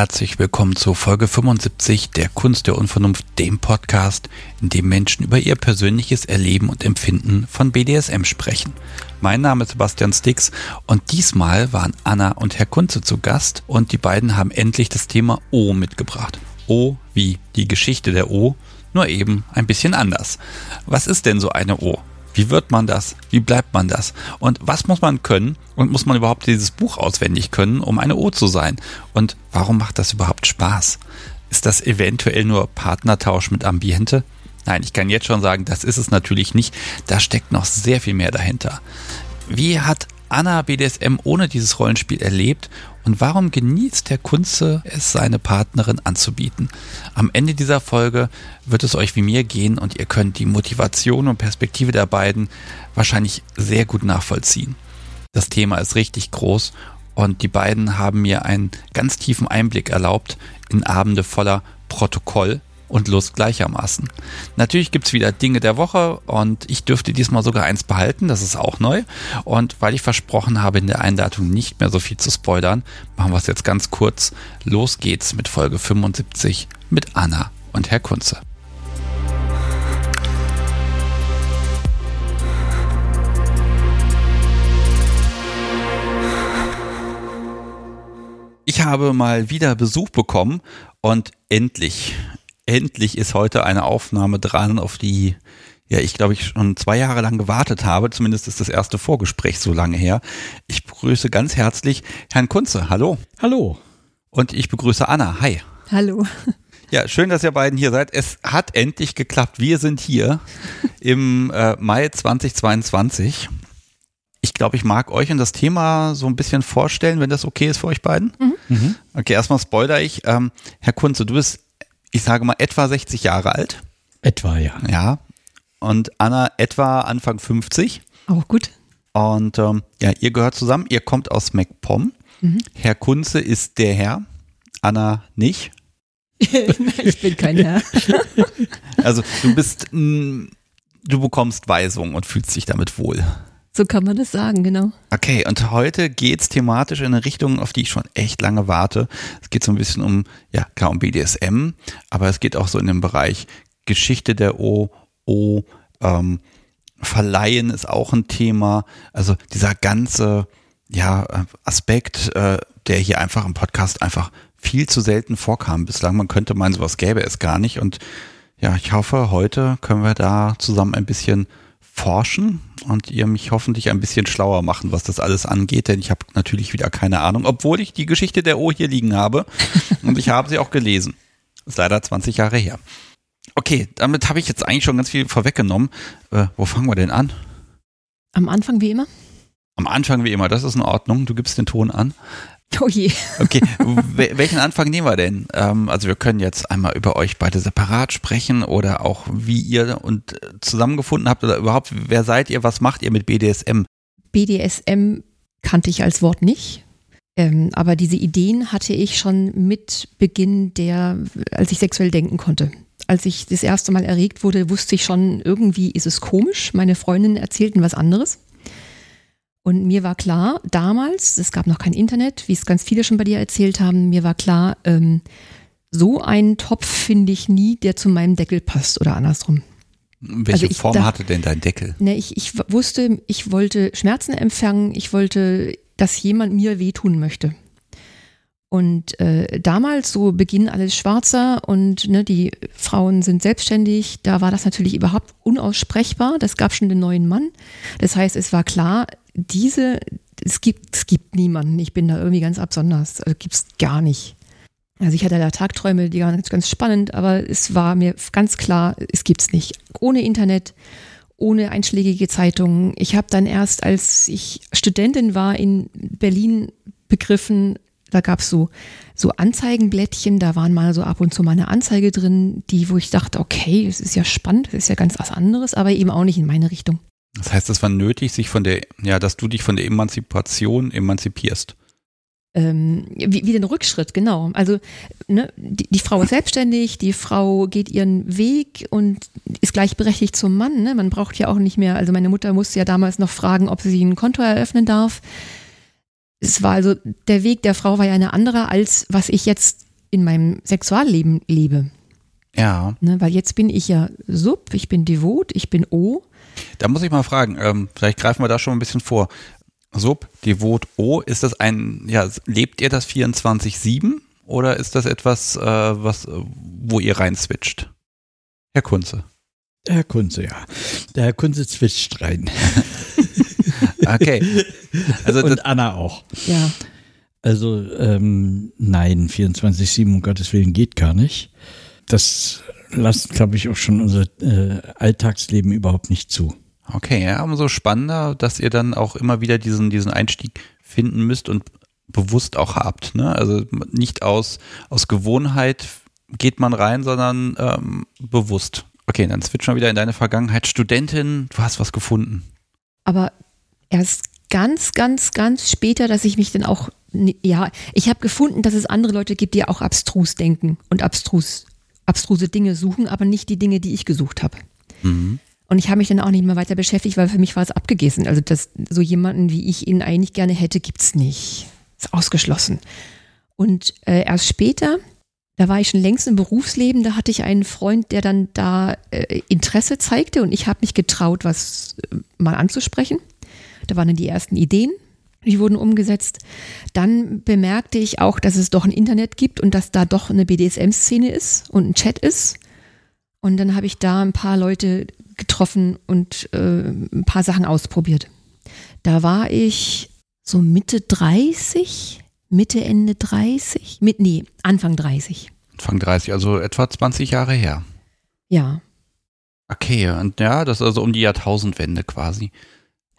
Herzlich willkommen zur Folge 75 der Kunst der Unvernunft, dem Podcast, in dem Menschen über ihr persönliches Erleben und Empfinden von BDSM sprechen. Mein Name ist Sebastian Stix und diesmal waren Anna und Herr Kunze zu Gast und die beiden haben endlich das Thema O mitgebracht. O wie die Geschichte der O, nur eben ein bisschen anders. Was ist denn so eine O? Wie wird man das? Wie bleibt man das? Und was muss man können? Und muss man überhaupt dieses Buch auswendig können, um eine O zu sein? Und warum macht das überhaupt Spaß? Ist das eventuell nur Partnertausch mit Ambiente? Nein, ich kann jetzt schon sagen, das ist es natürlich nicht. Da steckt noch sehr viel mehr dahinter. Wie hat Anna BDSM ohne dieses Rollenspiel erlebt und warum genießt Herr Kunze es, seine Partnerin anzubieten? Am Ende dieser Folge wird es euch wie mir gehen und ihr könnt die Motivation und Perspektive der beiden wahrscheinlich sehr gut nachvollziehen. Das Thema ist richtig groß und die beiden haben mir einen ganz tiefen Einblick erlaubt in Abende voller Protokoll, und Lust gleichermaßen. Natürlich gibt's wieder Dinge der Woche und ich dürfte diesmal sogar eins behalten, das ist auch neu. Und weil ich versprochen habe, in der Einleitung nicht mehr so viel zu spoilern, machen wir es jetzt ganz kurz. Los geht's mit Folge 75 mit Anna und Herr Kunze. Ich habe mal wieder Besuch bekommen und endlich, endlich ist heute eine Aufnahme dran, auf die ja, ich glaube, ich schon zwei Jahre lang gewartet habe. Zumindest ist das erste Vorgespräch so lange her. Ich begrüße ganz herzlich Herrn Kunze. Hallo. Hallo. Und ich begrüße Anna. Hi. Hallo. Ja, schön, dass ihr beiden hier seid. Es hat endlich geklappt. Wir sind hier im äh, Mai 2022. Ich glaube, ich mag euch und das Thema so ein bisschen vorstellen, wenn das okay ist für euch beiden. Mhm. Okay, erstmal spoiler ich. Ähm, Herr Kunze, du bist ich sage mal, etwa 60 Jahre alt. Etwa, ja. Ja. Und Anna etwa Anfang 50. Auch gut. Und ähm, ja, ihr gehört zusammen. Ihr kommt aus MacPom. Mhm. Herr Kunze ist der Herr. Anna nicht. ich bin kein Herr. also du bist, du bekommst Weisung und fühlst dich damit wohl. So kann man das sagen, genau. Okay, und heute geht es thematisch in eine Richtung, auf die ich schon echt lange warte. Es geht so ein bisschen um, ja, klar, um BDSM, aber es geht auch so in den Bereich Geschichte der O, O, ähm, Verleihen ist auch ein Thema. Also dieser ganze, ja, Aspekt, äh, der hier einfach im Podcast einfach viel zu selten vorkam bislang. Man könnte meinen, sowas gäbe es gar nicht. Und ja, ich hoffe, heute können wir da zusammen ein bisschen forschen und ihr mich hoffentlich ein bisschen schlauer machen, was das alles angeht, denn ich habe natürlich wieder keine Ahnung, obwohl ich die Geschichte der O hier liegen habe und ich habe sie auch gelesen. Ist leider 20 Jahre her. Okay, damit habe ich jetzt eigentlich schon ganz viel vorweggenommen. Äh, wo fangen wir denn an? Am Anfang wie immer? Am Anfang wie immer, das ist in Ordnung. Du gibst den Ton an. Oh je. Okay, welchen Anfang nehmen wir denn? Ähm, also wir können jetzt einmal über euch beide separat sprechen oder auch wie ihr und äh, zusammengefunden habt oder überhaupt, wer seid ihr, was macht ihr mit BDSM? BDSM kannte ich als Wort nicht. Ähm, aber diese Ideen hatte ich schon mit Beginn der, als ich sexuell denken konnte. Als ich das erste Mal erregt wurde, wusste ich schon, irgendwie ist es komisch. Meine Freundinnen erzählten was anderes. Und mir war klar, damals, es gab noch kein Internet, wie es ganz viele schon bei dir erzählt haben, mir war klar, ähm, so einen Topf finde ich nie, der zu meinem Deckel passt oder andersrum. Welche also Form da, hatte denn dein Deckel? Ne, ich, ich wusste, ich wollte Schmerzen empfangen, ich wollte, dass jemand mir wehtun möchte. Und äh, damals, so Beginn alles schwarzer und ne, die Frauen sind selbstständig, da war das natürlich überhaupt unaussprechbar. Das gab schon den neuen Mann. Das heißt, es war klar, diese, es gibt, es gibt niemanden. Ich bin da irgendwie ganz absonders. Also gibt es gar nicht. Also ich hatte da Tagträume, die waren ganz, ganz spannend, aber es war mir ganz klar, es gibt es nicht. Ohne Internet, ohne einschlägige Zeitungen. Ich habe dann erst, als ich Studentin war in Berlin begriffen, da gab es so, so Anzeigenblättchen, da waren mal so ab und zu mal eine Anzeige drin, die, wo ich dachte, okay, das ist ja spannend, das ist ja ganz was anderes, aber eben auch nicht in meine Richtung. Das heißt, es war nötig, sich von der, ja, dass du dich von der Emanzipation emanzipierst. Ähm, wie, wie den Rückschritt, genau. Also ne, die, die, Frau ist selbstständig, die Frau geht ihren Weg und ist gleichberechtigt zum Mann. Ne? Man braucht ja auch nicht mehr, also meine Mutter musste ja damals noch fragen, ob sie ein Konto eröffnen darf. Es war also, der Weg der Frau war ja eine andere, als was ich jetzt in meinem Sexualleben lebe. Ja. Ne, weil jetzt bin ich ja Sub, ich bin Devot, ich bin O. Da muss ich mal fragen, ähm, vielleicht greifen wir da schon ein bisschen vor. Sub, Devot, O, ist das ein, ja, lebt ihr das 24-7 oder ist das etwas, äh, was, wo ihr rein switcht? Herr Kunze. Herr Kunze, ja. Der Herr Kunze switcht rein. okay. Also Und Anna auch. Ja. Also ähm, nein, 24-7, um Gottes Willen, geht gar nicht. Das lasst, glaube ich, auch schon unser äh, Alltagsleben überhaupt nicht zu. Okay, ja, umso spannender, dass ihr dann auch immer wieder diesen, diesen Einstieg finden müsst und bewusst auch habt. Ne? Also nicht aus, aus Gewohnheit geht man rein, sondern ähm, bewusst. Okay, dann switchen wir wieder in deine Vergangenheit. Studentin, du hast was gefunden. Aber erst ganz, ganz, ganz später, dass ich mich dann auch, ja, ich habe gefunden, dass es andere Leute gibt, die auch abstrus denken und abstrus, abstruse Dinge suchen, aber nicht die Dinge, die ich gesucht habe. Mhm. Und ich habe mich dann auch nicht mehr weiter beschäftigt, weil für mich war es abgegessen. Also dass so jemanden, wie ich ihn eigentlich gerne hätte, gibt es nicht. Ist ausgeschlossen. Und äh, erst später, da war ich schon längst im Berufsleben, da hatte ich einen Freund, der dann da äh, Interesse zeigte und ich habe mich getraut, was äh, mal anzusprechen. Da waren dann die ersten Ideen, die wurden umgesetzt. Dann bemerkte ich auch, dass es doch ein Internet gibt und dass da doch eine BDSM-Szene ist und ein Chat ist. Und dann habe ich da ein paar Leute getroffen und äh, ein paar Sachen ausprobiert. Da war ich so Mitte 30, Mitte, Ende 30, mit, nee, Anfang 30. Anfang 30, also etwa 20 Jahre her. Ja. Okay, und ja, das ist also um die Jahrtausendwende quasi.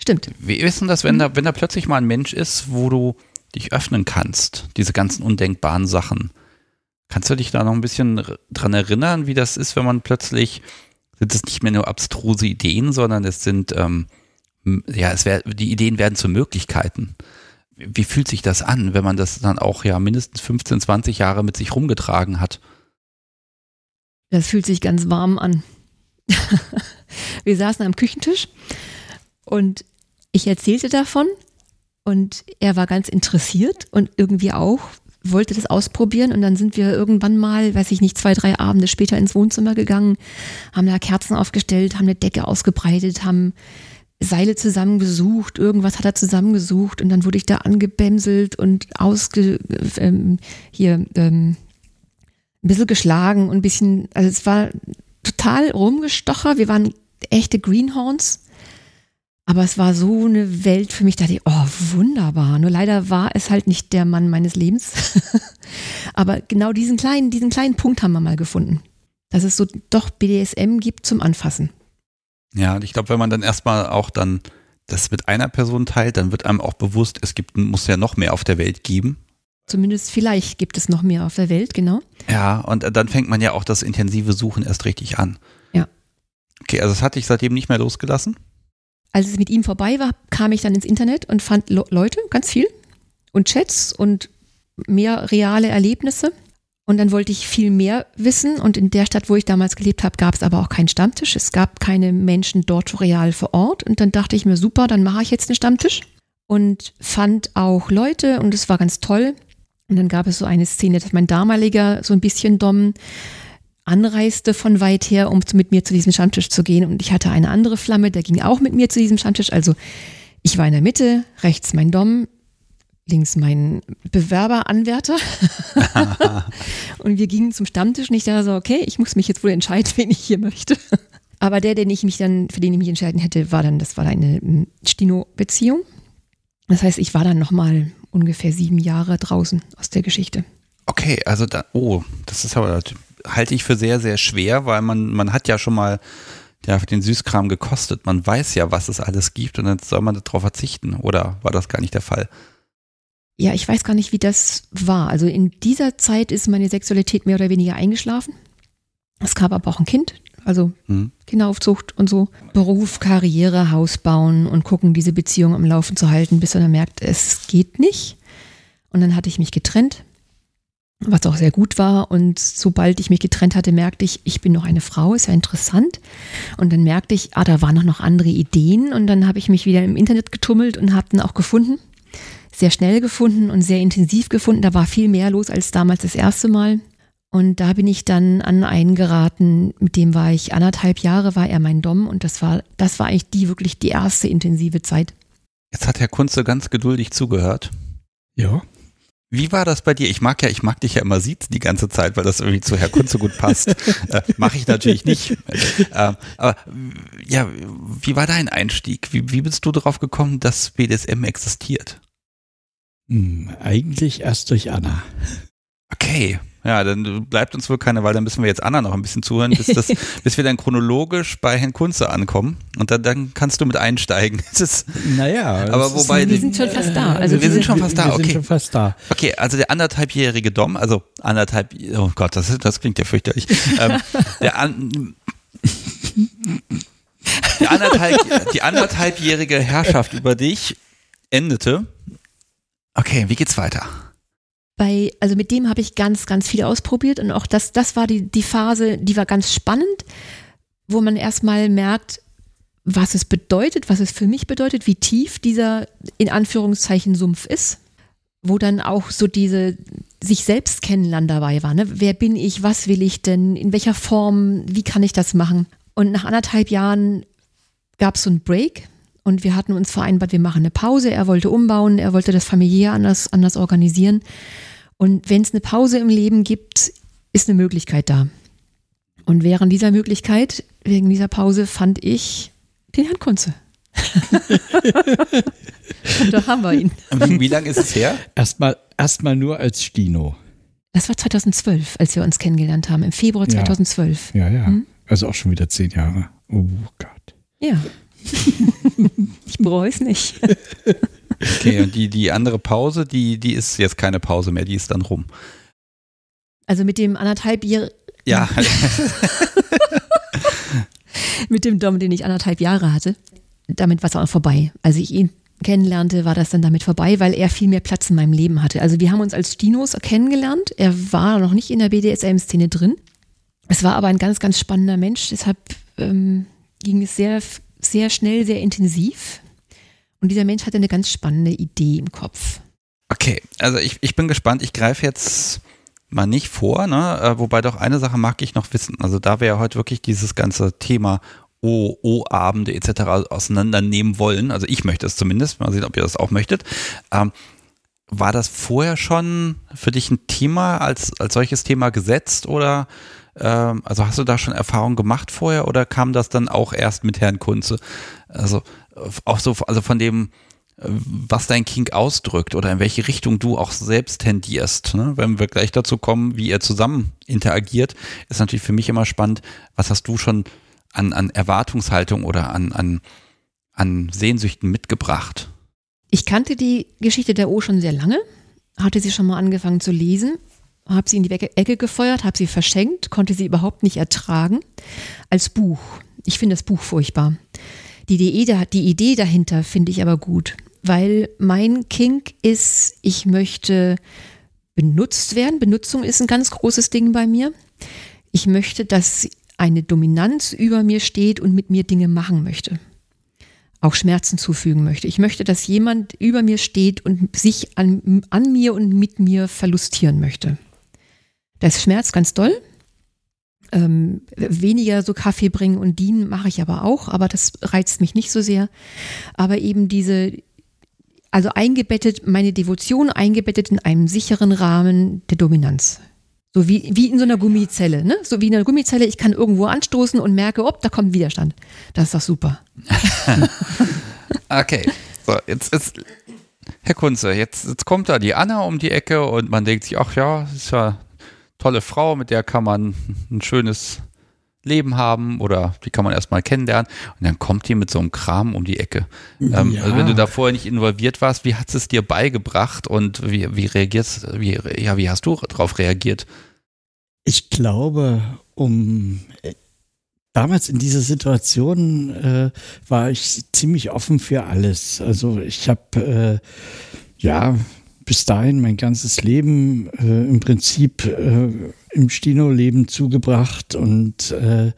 Stimmt. Wie ist denn das, wenn da, wenn da plötzlich mal ein Mensch ist, wo du dich öffnen kannst, diese ganzen undenkbaren Sachen? Kannst du dich da noch ein bisschen dran erinnern, wie das ist, wenn man plötzlich, sind es nicht mehr nur abstruse Ideen, sondern es sind, ähm, ja, es wär, die Ideen werden zu Möglichkeiten. Wie fühlt sich das an, wenn man das dann auch ja mindestens 15, 20 Jahre mit sich rumgetragen hat? Das fühlt sich ganz warm an. Wir saßen am Küchentisch und ich erzählte davon und er war ganz interessiert und irgendwie auch, wollte das ausprobieren. Und dann sind wir irgendwann mal, weiß ich nicht, zwei, drei Abende später ins Wohnzimmer gegangen, haben da Kerzen aufgestellt, haben eine Decke ausgebreitet, haben Seile zusammengesucht, irgendwas hat er zusammengesucht und dann wurde ich da angebämselt und ausge, ähm, hier, ähm, ein bisschen geschlagen und ein bisschen, also es war total rumgestocher, wir waren echte Greenhorns aber es war so eine Welt für mich, da dachte ich, oh, wunderbar. Nur leider war es halt nicht der Mann meines Lebens. Aber genau diesen kleinen, diesen kleinen Punkt haben wir mal gefunden. Dass es so doch BDSM gibt zum Anfassen. Ja, und ich glaube, wenn man dann erstmal auch dann das mit einer Person teilt, dann wird einem auch bewusst, es gibt, muss ja noch mehr auf der Welt geben. Zumindest vielleicht gibt es noch mehr auf der Welt, genau. Ja, und dann fängt man ja auch das intensive Suchen erst richtig an. Ja. Okay, also das hatte ich seitdem nicht mehr losgelassen als es mit ihm vorbei war, kam ich dann ins Internet und fand Le Leute, ganz viel, und Chats und mehr reale Erlebnisse. Und dann wollte ich viel mehr wissen. Und in der Stadt, wo ich damals gelebt habe, gab es aber auch keinen Stammtisch. Es gab keine Menschen dort real vor Ort. Und dann dachte ich mir, super, dann mache ich jetzt einen Stammtisch. Und fand auch Leute und es war ganz toll. Und dann gab es so eine Szene, dass mein damaliger so ein bisschen Dom anreiste von weit her, um mit mir zu diesem Stammtisch zu gehen. Und ich hatte eine andere Flamme, der ging auch mit mir zu diesem Stammtisch. Also ich war in der Mitte, rechts mein Dom, links mein Bewerberanwärter. und wir gingen zum Stammtisch und ich dachte so, okay, ich muss mich jetzt wohl entscheiden, wen ich hier möchte. Aber der, den ich mich dann, für den ich mich entscheiden hätte, war dann, das war eine hm, Stino-Beziehung. Das heißt, ich war dann nochmal ungefähr sieben Jahre draußen aus der Geschichte. Okay, also da, oh, das ist aber halte ich für sehr, sehr schwer, weil man, man hat ja schon mal ja, den Süßkram gekostet. Man weiß ja, was es alles gibt und dann soll man darauf verzichten. Oder war das gar nicht der Fall? Ja, ich weiß gar nicht, wie das war. Also in dieser Zeit ist meine Sexualität mehr oder weniger eingeschlafen. Es gab aber auch ein Kind, also hm. Kinderaufzucht und so. Beruf, Karriere, Haus bauen und gucken, diese Beziehung am Laufen zu halten, bis man dann merkt, es geht nicht. Und dann hatte ich mich getrennt was auch sehr gut war. Und sobald ich mich getrennt hatte, merkte ich, ich bin noch eine Frau, ist ja interessant. Und dann merkte ich, ah, da waren noch, noch andere Ideen. Und dann habe ich mich wieder im Internet getummelt und habe dann auch gefunden, sehr schnell gefunden und sehr intensiv gefunden. Da war viel mehr los als damals das erste Mal. Und da bin ich dann an einen geraten, mit dem war ich anderthalb Jahre, war er mein Dom und das war, das war eigentlich die wirklich die erste intensive Zeit. Jetzt hat Herr Kunze ganz geduldig zugehört. Ja. Wie war das bei dir? Ich mag ja, ich mag dich ja immer sieht die ganze Zeit, weil das irgendwie zu Herr Kunze gut passt. äh, Mache ich natürlich nicht. Äh, aber ja, wie war dein Einstieg? Wie, wie bist du darauf gekommen, dass BDSM existiert? Hm, eigentlich erst durch Anna. Okay. Ja, dann bleibt uns wohl keine, weil dann müssen wir jetzt Anna noch ein bisschen zuhören, bis, das, bis wir dann chronologisch bei Herrn Kunze ankommen. Und dann, dann kannst du mit einsteigen. Ist, naja, aber wobei. wir sind schon fast da. Also wir, wir sind schon fast da, wir okay. Sind schon fast da. Okay, also der anderthalbjährige Dom, also anderthalb, oh Gott, das, das klingt ja fürchterlich. ähm, der an, die, anderthalb, die anderthalbjährige Herrschaft über dich endete. Okay, wie geht's weiter? Bei, also mit dem habe ich ganz, ganz viel ausprobiert und auch das, das war die, die Phase, die war ganz spannend, wo man erstmal merkt, was es bedeutet, was es für mich bedeutet, wie tief dieser in Anführungszeichen Sumpf ist, wo dann auch so diese sich selbst kennenlernen dabei war. Ne? Wer bin ich, was will ich denn, in welcher Form, wie kann ich das machen? Und nach anderthalb Jahren gab es so einen Break und wir hatten uns vereinbart, wir machen eine Pause. Er wollte umbauen, er wollte das familiär anders, anders organisieren. Und wenn es eine Pause im Leben gibt, ist eine Möglichkeit da. Und während dieser Möglichkeit, wegen dieser Pause, fand ich den Herrn Kunze. Und da haben wir ihn. Wie, wie lange ist es her? Erstmal erstmal nur als Stino. Das war 2012, als wir uns kennengelernt haben, im Februar 2012. Ja, ja. ja. Hm? Also auch schon wieder zehn Jahre. Oh Gott. Ja. ich bereue es nicht. Okay, und die, die andere Pause, die, die ist jetzt keine Pause mehr, die ist dann rum. Also mit dem anderthalb Jahre. Ja. mit dem Dom, den ich anderthalb Jahre hatte. Damit war es auch vorbei. Als ich ihn kennenlernte, war das dann damit vorbei, weil er viel mehr Platz in meinem Leben hatte. Also wir haben uns als Dinos kennengelernt. Er war noch nicht in der BDSM-Szene drin. Es war aber ein ganz, ganz spannender Mensch. Deshalb ähm, ging es sehr, sehr schnell, sehr intensiv. Und dieser Mensch hatte eine ganz spannende Idee im Kopf. Okay, also ich, ich bin gespannt. Ich greife jetzt mal nicht vor, ne? Äh, wobei doch eine Sache mag ich noch wissen. Also da wir ja heute wirklich dieses ganze Thema O-Abende etc. auseinandernehmen wollen, also ich möchte es zumindest, mal sehen, ob ihr das auch möchtet. Ähm, war das vorher schon für dich ein Thema als, als solches Thema gesetzt oder ähm, also hast du da schon Erfahrung gemacht vorher oder kam das dann auch erst mit Herrn Kunze? Also auch so, also von dem, äh, was dein King ausdrückt oder in welche Richtung du auch selbst tendierst. Ne? Wenn wir gleich dazu kommen, wie ihr zusammen interagiert, ist natürlich für mich immer spannend, was hast du schon an, an Erwartungshaltung oder an, an, an Sehnsüchten mitgebracht? Ich kannte die Geschichte der O schon sehr lange, hatte sie schon mal angefangen zu lesen, habe sie in die Ecke gefeuert, habe sie verschenkt, konnte sie überhaupt nicht ertragen als Buch. Ich finde das Buch furchtbar. Die Idee, die Idee dahinter finde ich aber gut, weil mein Kink ist, ich möchte benutzt werden. Benutzung ist ein ganz großes Ding bei mir. Ich möchte, dass eine Dominanz über mir steht und mit mir Dinge machen möchte. Auch Schmerzen zufügen möchte. Ich möchte, dass jemand über mir steht und sich an, an mir und mit mir verlustieren möchte. Das schmerzt ganz doll. Ähm, weniger so Kaffee bringen und dienen mache ich aber auch, aber das reizt mich nicht so sehr. Aber eben diese, also eingebettet, meine Devotion eingebettet in einem sicheren Rahmen der Dominanz. So wie, wie in so einer Gummizelle, ne? So wie in einer Gummizelle, ich kann irgendwo anstoßen und merke, ob, da kommt Widerstand. Das ist doch super. okay. So, jetzt ist, Herr Kunze, jetzt, jetzt kommt da die Anna um die Ecke und man denkt sich, ach ja, ist ja tolle Frau, mit der kann man ein schönes Leben haben oder die kann man erstmal kennenlernen und dann kommt die mit so einem Kram um die Ecke. Ähm, ja. also wenn du da vorher nicht involviert warst, wie hat es dir beigebracht und wie, wie reagierst, wie, ja, wie hast du darauf reagiert? Ich glaube, um damals in dieser Situation äh, war ich ziemlich offen für alles. Also ich habe äh, ja bis dahin mein ganzes Leben äh, im Prinzip äh, im Stino-Leben zugebracht und äh,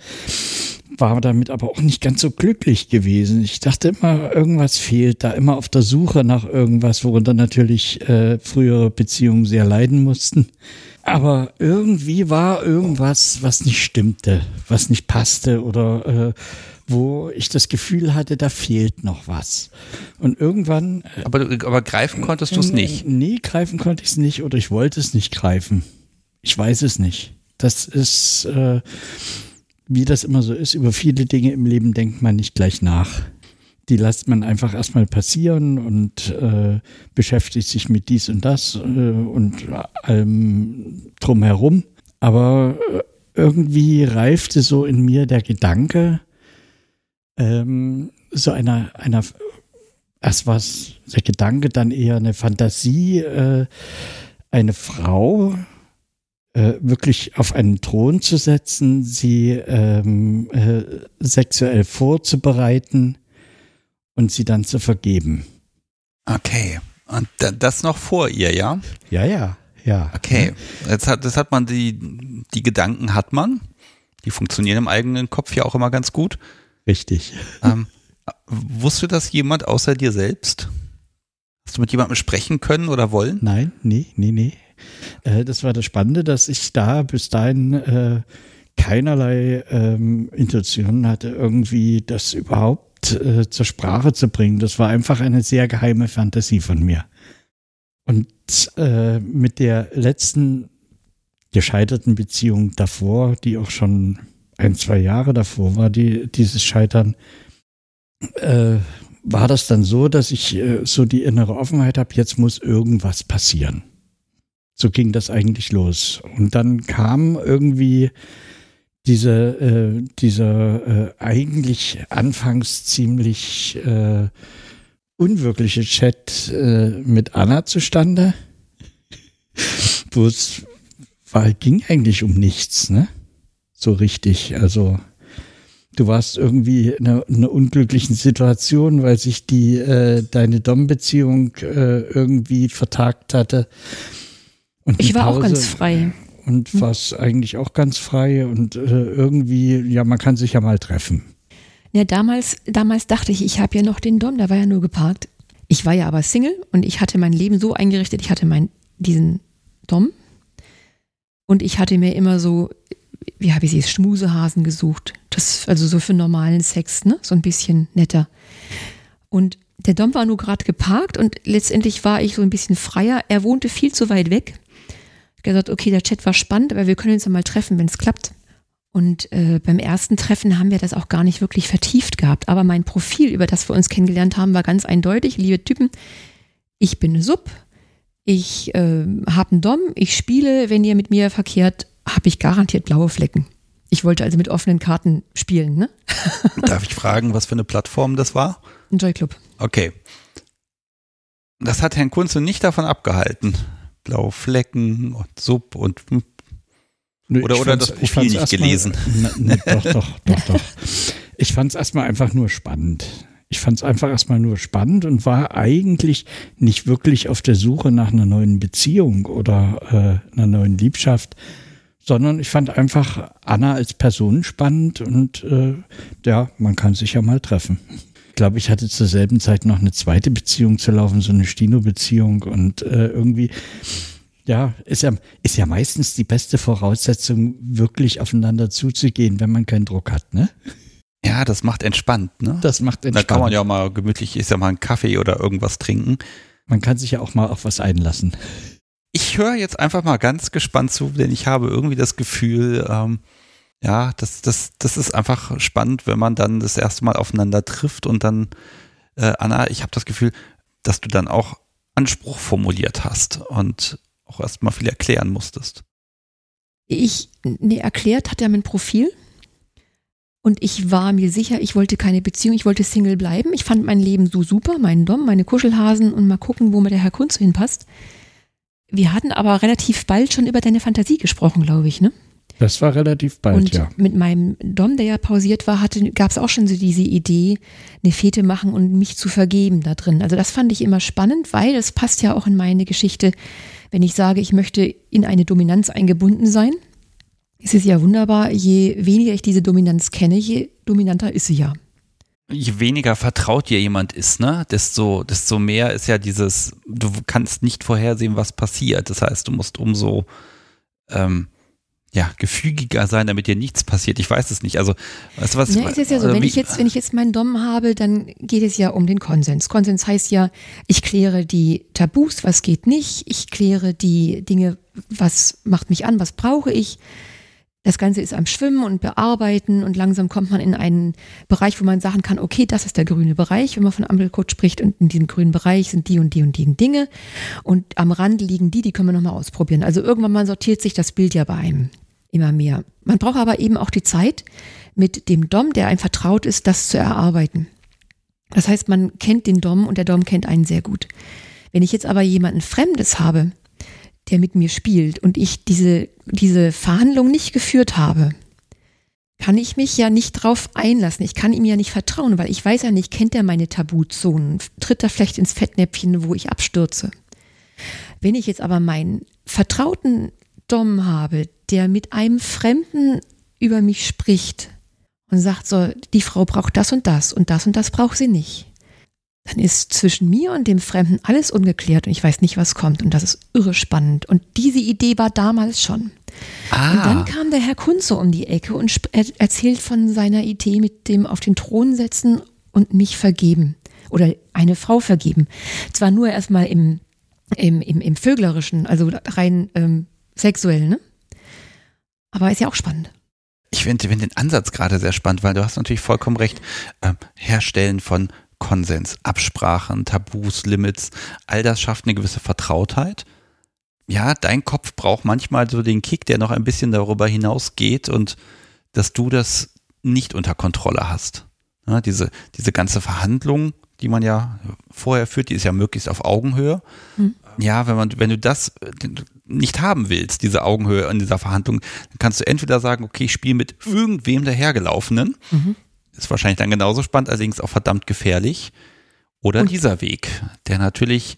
war damit aber auch nicht ganz so glücklich gewesen. Ich dachte immer, irgendwas fehlt da, immer auf der Suche nach irgendwas, worunter natürlich äh, frühere Beziehungen sehr leiden mussten. Aber irgendwie war irgendwas, was nicht stimmte, was nicht passte oder äh, wo ich das Gefühl hatte, da fehlt noch was. Und irgendwann. Äh, aber, aber greifen konntest du es nicht? Nee, greifen konnte ich es nicht oder ich wollte es nicht greifen. Ich weiß es nicht. Das ist, äh, wie das immer so ist, über viele Dinge im Leben denkt man nicht gleich nach. Die lässt man einfach erstmal passieren und äh, beschäftigt sich mit dies und das äh, und allem drumherum. Aber äh, irgendwie reifte so in mir der Gedanke, ähm, so einer, einer, erst war es der Gedanke, dann eher eine Fantasie, äh, eine Frau äh, wirklich auf einen Thron zu setzen, sie ähm, äh, sexuell vorzubereiten und sie dann zu vergeben. Okay. Und das noch vor ihr, ja? Ja, ja, ja. Okay. Jetzt hat, das hat man die, die Gedanken hat man. Die funktionieren im eigenen Kopf ja auch immer ganz gut. Richtig. Ähm, wusste das jemand außer dir selbst? Hast du mit jemandem sprechen können oder wollen? Nein, nee, nee, nee. Äh, das war das Spannende, dass ich da bis dahin äh, keinerlei ähm, Intention hatte, irgendwie das überhaupt äh, zur Sprache zu bringen. Das war einfach eine sehr geheime Fantasie von mir. Und äh, mit der letzten gescheiterten Beziehung davor, die auch schon ein, zwei Jahre davor war, die, dieses Scheitern, äh, war das dann so, dass ich äh, so die innere Offenheit habe, jetzt muss irgendwas passieren. So ging das eigentlich los. Und dann kam irgendwie diese, äh, dieser äh, eigentlich anfangs ziemlich äh, unwirkliche Chat äh, mit Anna zustande, wo es ging eigentlich um nichts, ne? So richtig. Also du warst irgendwie in einer, in einer unglücklichen Situation, weil sich die äh, deine Dom-Beziehung äh, irgendwie vertagt hatte. Und ich war Pause, auch ganz frei. Und hm. warst eigentlich auch ganz frei und äh, irgendwie, ja, man kann sich ja mal treffen. Ja, damals, damals dachte ich, ich habe ja noch den Dom, da war ja nur geparkt. Ich war ja aber Single und ich hatte mein Leben so eingerichtet, ich hatte meinen, diesen Dom und ich hatte mir immer so, wie habe ich sie, Schmusehasen gesucht. Das, also so für normalen Sex, ne? So ein bisschen netter. Und der Dom war nur gerade geparkt und letztendlich war ich so ein bisschen freier. Er wohnte viel zu weit weg gesagt, okay, der Chat war spannend, aber wir können uns ja mal treffen, wenn es klappt. Und äh, beim ersten Treffen haben wir das auch gar nicht wirklich vertieft gehabt. Aber mein Profil, über das wir uns kennengelernt haben, war ganz eindeutig. Liebe Typen, ich bin Sub, ich äh, habe einen Dom, ich spiele, wenn ihr mit mir verkehrt, habe ich garantiert blaue Flecken. Ich wollte also mit offenen Karten spielen, ne? Darf ich fragen, was für eine Plattform das war? Ein Joy Club. Okay. Das hat Herrn Kunze nicht davon abgehalten, blaue Flecken und Sub und oder, oder das Profil nicht gelesen. Mal, ne, doch, doch, doch, doch. Ich fand es erstmal einfach nur spannend. Ich fand es einfach erstmal nur spannend und war eigentlich nicht wirklich auf der Suche nach einer neuen Beziehung oder äh, einer neuen Liebschaft, sondern ich fand einfach Anna als Person spannend und äh, ja, man kann sich ja mal treffen. Ich glaube, ich hatte zur selben Zeit noch eine zweite Beziehung zu laufen, so eine Stino-Beziehung und äh, irgendwie, ja, ist ja, ist ja meistens die beste Voraussetzung, wirklich aufeinander zuzugehen, wenn man keinen Druck hat, ne? Ja, das macht entspannt, ne? Das macht entspannt. Da kann man ja auch mal gemütlich, ist ja mal einen Kaffee oder irgendwas trinken. Man kann sich ja auch mal auf was einlassen. Ich höre jetzt einfach mal ganz gespannt zu, denn ich habe irgendwie das Gefühl, ähm, ja, das, das, das ist einfach spannend, wenn man dann das erste Mal aufeinander trifft und dann, äh, Anna, ich habe das Gefühl, dass du dann auch Anspruch formuliert hast und auch erstmal viel erklären musstest. Ich, nee, erklärt hat er mein Profil. Und ich war mir sicher, ich wollte keine Beziehung, ich wollte Single bleiben. Ich fand mein Leben so super, meinen Dom, meine Kuschelhasen und mal gucken, wo mir der Herr Kunz hinpasst. Wir hatten aber relativ bald schon über deine Fantasie gesprochen, glaube ich, ne? Das war relativ bald, und ja. Mit meinem Dom, der ja pausiert war, gab es auch schon so diese Idee, eine Fete machen und mich zu vergeben da drin. Also das fand ich immer spannend, weil es passt ja auch in meine Geschichte, wenn ich sage, ich möchte in eine Dominanz eingebunden sein. Es ist ja wunderbar, je weniger ich diese Dominanz kenne, je dominanter ist sie ja. Je weniger vertraut dir jemand ist, ne, desto, desto mehr ist ja dieses, du kannst nicht vorhersehen, was passiert. Das heißt, du musst umso ähm, ja, gefügiger sein, damit dir nichts passiert. Ich weiß es nicht. Also, weißt du was? Ja, es ist ja so, also, wenn ich jetzt, wenn ich jetzt meinen Dom habe, dann geht es ja um den Konsens. Konsens heißt ja, ich kläre die Tabus, was geht nicht, ich kläre die Dinge, was macht mich an, was brauche ich. Das Ganze ist am Schwimmen und Bearbeiten und langsam kommt man in einen Bereich, wo man sagen kann, okay, das ist der grüne Bereich, wenn man von Ampelcode spricht und in diesem grünen Bereich sind die und die und die Dinge und am Rand liegen die, die können wir nochmal ausprobieren. Also irgendwann mal sortiert sich das Bild ja bei einem immer mehr. Man braucht aber eben auch die Zeit, mit dem Dom, der einem vertraut ist, das zu erarbeiten. Das heißt, man kennt den Dom und der Dom kennt einen sehr gut. Wenn ich jetzt aber jemanden Fremdes habe, der mit mir spielt und ich diese, diese Verhandlung nicht geführt habe, kann ich mich ja nicht drauf einlassen. Ich kann ihm ja nicht vertrauen, weil ich weiß ja nicht, kennt er meine Tabuzonen? Tritt er vielleicht ins Fettnäpfchen, wo ich abstürze? Wenn ich jetzt aber meinen vertrauten Dom habe, der mit einem Fremden über mich spricht und sagt so, die Frau braucht das und das und das und das braucht sie nicht, dann ist zwischen mir und dem Fremden alles ungeklärt und ich weiß nicht, was kommt und das ist irre spannend. Und diese Idee war damals schon. ah, Und dann kam der Herr Kunze um die Ecke und er erzählt von seiner Idee mit dem auf den Thron setzen und mich vergeben oder eine Frau vergeben. Zwar nur erstmal im, im, im, im Vöglerischen, also rein ähm, sexuell, ne? Aber ist ja auch spannend. ich finde find den Ansatz gerade sehr spannend, weil du hast natürlich vollkommen recht. Ähm, Herstellen von Konsens, Absprachen, Tabus, Limits, all das schafft eine gewisse Vertrautheit. Ja, dein Kopf braucht manchmal so den Kick, der noch ein bisschen darüber hinausgeht und dass du das nicht unter Kontrolle hast. Ja, diese, diese ganze Verhandlung, die man ja vorher führt, die ist ja möglichst auf Augenhöhe. Mhm. Ja, wenn man, wenn du das nicht haben willst, diese Augenhöhe in dieser Verhandlung, dann kannst du entweder sagen, okay, ich spiele mit irgendwem dahergelaufenen. Mhm. Ist wahrscheinlich dann genauso spannend, allerdings auch verdammt gefährlich. Oder Und- dieser Weg, der natürlich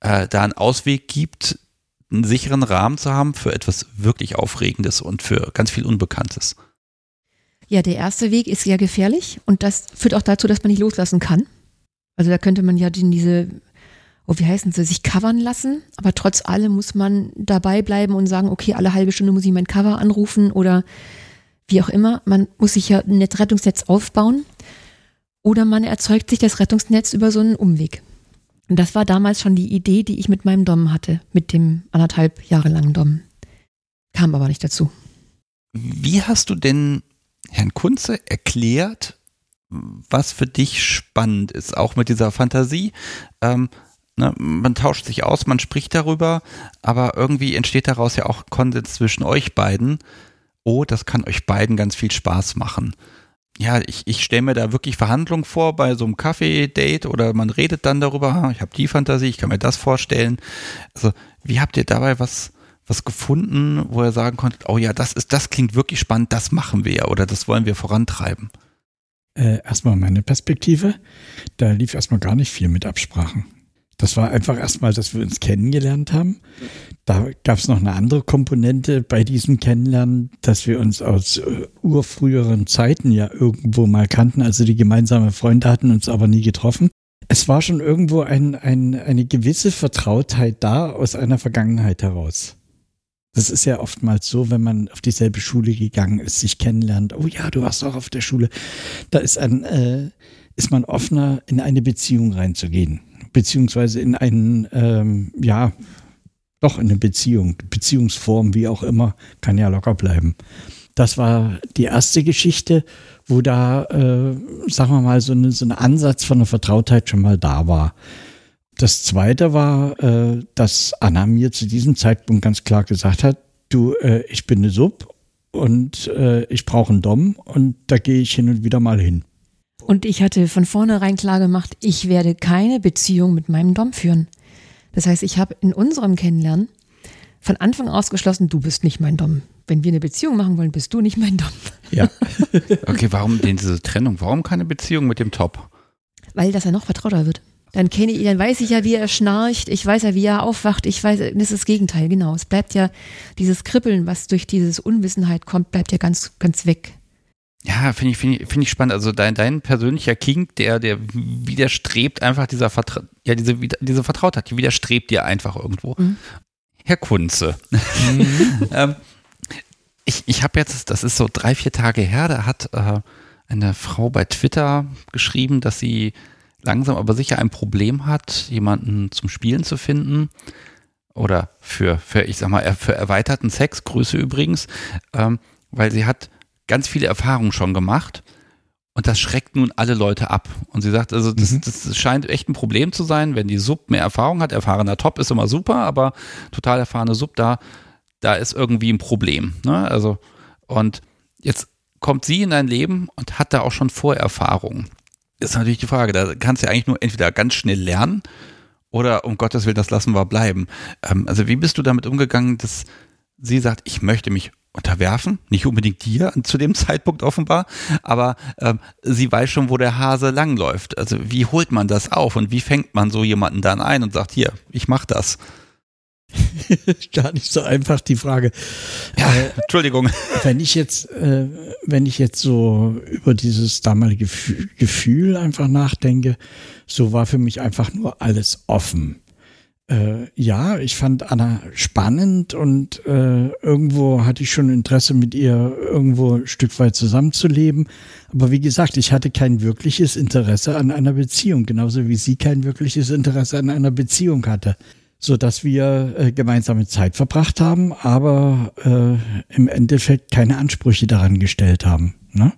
äh, da einen Ausweg gibt, einen sicheren Rahmen zu haben für etwas wirklich Aufregendes und für ganz viel Unbekanntes. Ja, der erste Weg ist sehr gefährlich und das führt auch dazu, dass man nicht loslassen kann. Also da könnte man ja diese, oh, wie heißen sie, sich covern lassen, aber trotz allem muss man dabei bleiben und sagen, okay, alle halbe Stunde muss ich mein Cover anrufen oder wie auch immer. Man muss sich ja ein Net- Rettungsnetz aufbauen oder man erzeugt sich das Rettungsnetz über so einen Umweg. Und das war damals schon die Idee, die ich mit meinem Dom hatte, mit dem anderthalb Jahre langen Dom. Kam aber nicht dazu. Wie hast du denn Herrn Kunze erklärt, was für dich spannend ist, auch mit dieser Fantasie? Ähm, ne, man tauscht sich aus, man spricht darüber, aber irgendwie entsteht daraus ja auch Konsens zwischen euch beiden. Oh, das kann euch beiden ganz viel Spaß machen. Ja, ich, ich stelle mir da wirklich Verhandlungen vor bei so einem Kaffee-Date oder man redet dann darüber, "Ha, ich habe die Fantasie, ich kann mir das vorstellen. Also, wie habt ihr dabei was, was gefunden, wo ihr sagen konntet, oh ja, das ist, das klingt wirklich spannend, das machen wir oder das wollen wir vorantreiben? Äh, erstmal meine Perspektive. Da lief erstmal gar nicht viel mit Absprachen. Das war einfach erstmal, dass wir uns kennengelernt haben. Da gab es noch eine andere Komponente bei diesem Kennenlernen, dass wir uns aus äh, urfrüheren Zeiten ja irgendwo mal kannten. Also die gemeinsame Freunde hatten uns aber nie getroffen. Es war schon irgendwo ein, ein, eine gewisse Vertrautheit da aus einer Vergangenheit heraus. Das ist ja oftmals so, wenn man auf dieselbe Schule gegangen ist, sich kennenlernt. Oh ja, du warst auch auf der Schule. Da ist ein, äh, ist man offener, in eine Beziehung reinzugehen. Beziehungsweise in einen, ähm, ja, doch in eine Beziehung, Beziehungsform, wie auch immer, kann ja locker bleiben. Das war die erste Geschichte, wo da, äh, sagen wir mal, so, eine, so ein Ansatz von einer Vertrautheit schon mal da war. Das zweite war, äh, dass Anna mir zu diesem Zeitpunkt ganz klar gesagt hat, du, äh, ich bin eine Sub und äh, ich brauche einen Dom und da gehe ich hin und wieder mal hin. Und ich hatte von vornherein klar gemacht, ich werde keine Beziehung mit meinem Dom führen. Das heißt, ich habe in unserem Kennenlernen von Anfang ausgeschlossen, du bist nicht mein Dom. Wenn wir eine Beziehung machen wollen, bist du nicht mein Dom. Ja. Okay, warum denn diese Trennung? Warum keine Beziehung mit dem Top? Weil das ja noch vertrauter wird. Dann kenne ich, dann weiß ich ja, wie er schnarcht, ich weiß ja, wie er aufwacht, ich weiß, das ist das Gegenteil, genau. Es bleibt ja dieses Kribbeln, was durch dieses Unwissenheit kommt, bleibt ja ganz, ganz weg. Ja, finde ich, finde ich, finde ich spannend. Also dein, dein persönlicher King, der, der widerstrebt einfach dieser Vertra ja, diese, diese Vertrautheit, die widerstrebt dir einfach irgendwo. Mhm. Herr Kunze. Mhm. ähm, ich ich habe jetzt, das ist so drei, vier Tage her, da hat äh, eine Frau bei Twitter geschrieben, dass sie langsam aber sicher ein Problem hat, jemanden zum Spielen zu finden. Oder für, für ich sag mal, für erweiterten Sex, Grüße übrigens, ähm, weil sie hat ganz viele Erfahrungen schon gemacht und das schreckt nun alle Leute ab. Und sie sagt, also das, mhm. das scheint echt ein Problem zu sein, wenn die Sub mehr Erfahrung hat. Erfahrener Top ist immer super, aber total erfahrene Sub, da, da ist irgendwie ein Problem. Ne? Also, und jetzt kommt sie in dein Leben und hat da auch schon Vorerfahrungen. Ist natürlich die Frage, da kannst du ja eigentlich nur entweder ganz schnell lernen oder um Gottes Willen, das lassen wir bleiben. Ähm, also wie bist du damit umgegangen, dass sie sagt, ich möchte mich unterwerfen, nicht unbedingt dir zu dem Zeitpunkt offenbar, aber ähm, sie weiß schon, wo der Hase langläuft. Also wie holt man das auf und wie fängt man so jemanden dann ein und sagt, hier, ich mach das. Gar nicht so einfach die Frage. Ja, äh, Entschuldigung. Wenn ich jetzt, äh, wenn ich jetzt so über dieses damalige Gefühl einfach nachdenke, so war für mich einfach nur alles offen. Äh, ja, ich fand Anna spannend und äh, irgendwo hatte ich schon Interesse mit ihr irgendwo ein Stück weit zusammenzuleben. Aber wie gesagt, ich hatte kein wirkliches Interesse an einer Beziehung, genauso wie sie kein wirkliches Interesse an einer Beziehung hatte so dass wir äh, gemeinsame Zeit verbracht haben, aber äh, im Endeffekt keine Ansprüche daran gestellt haben. Ne?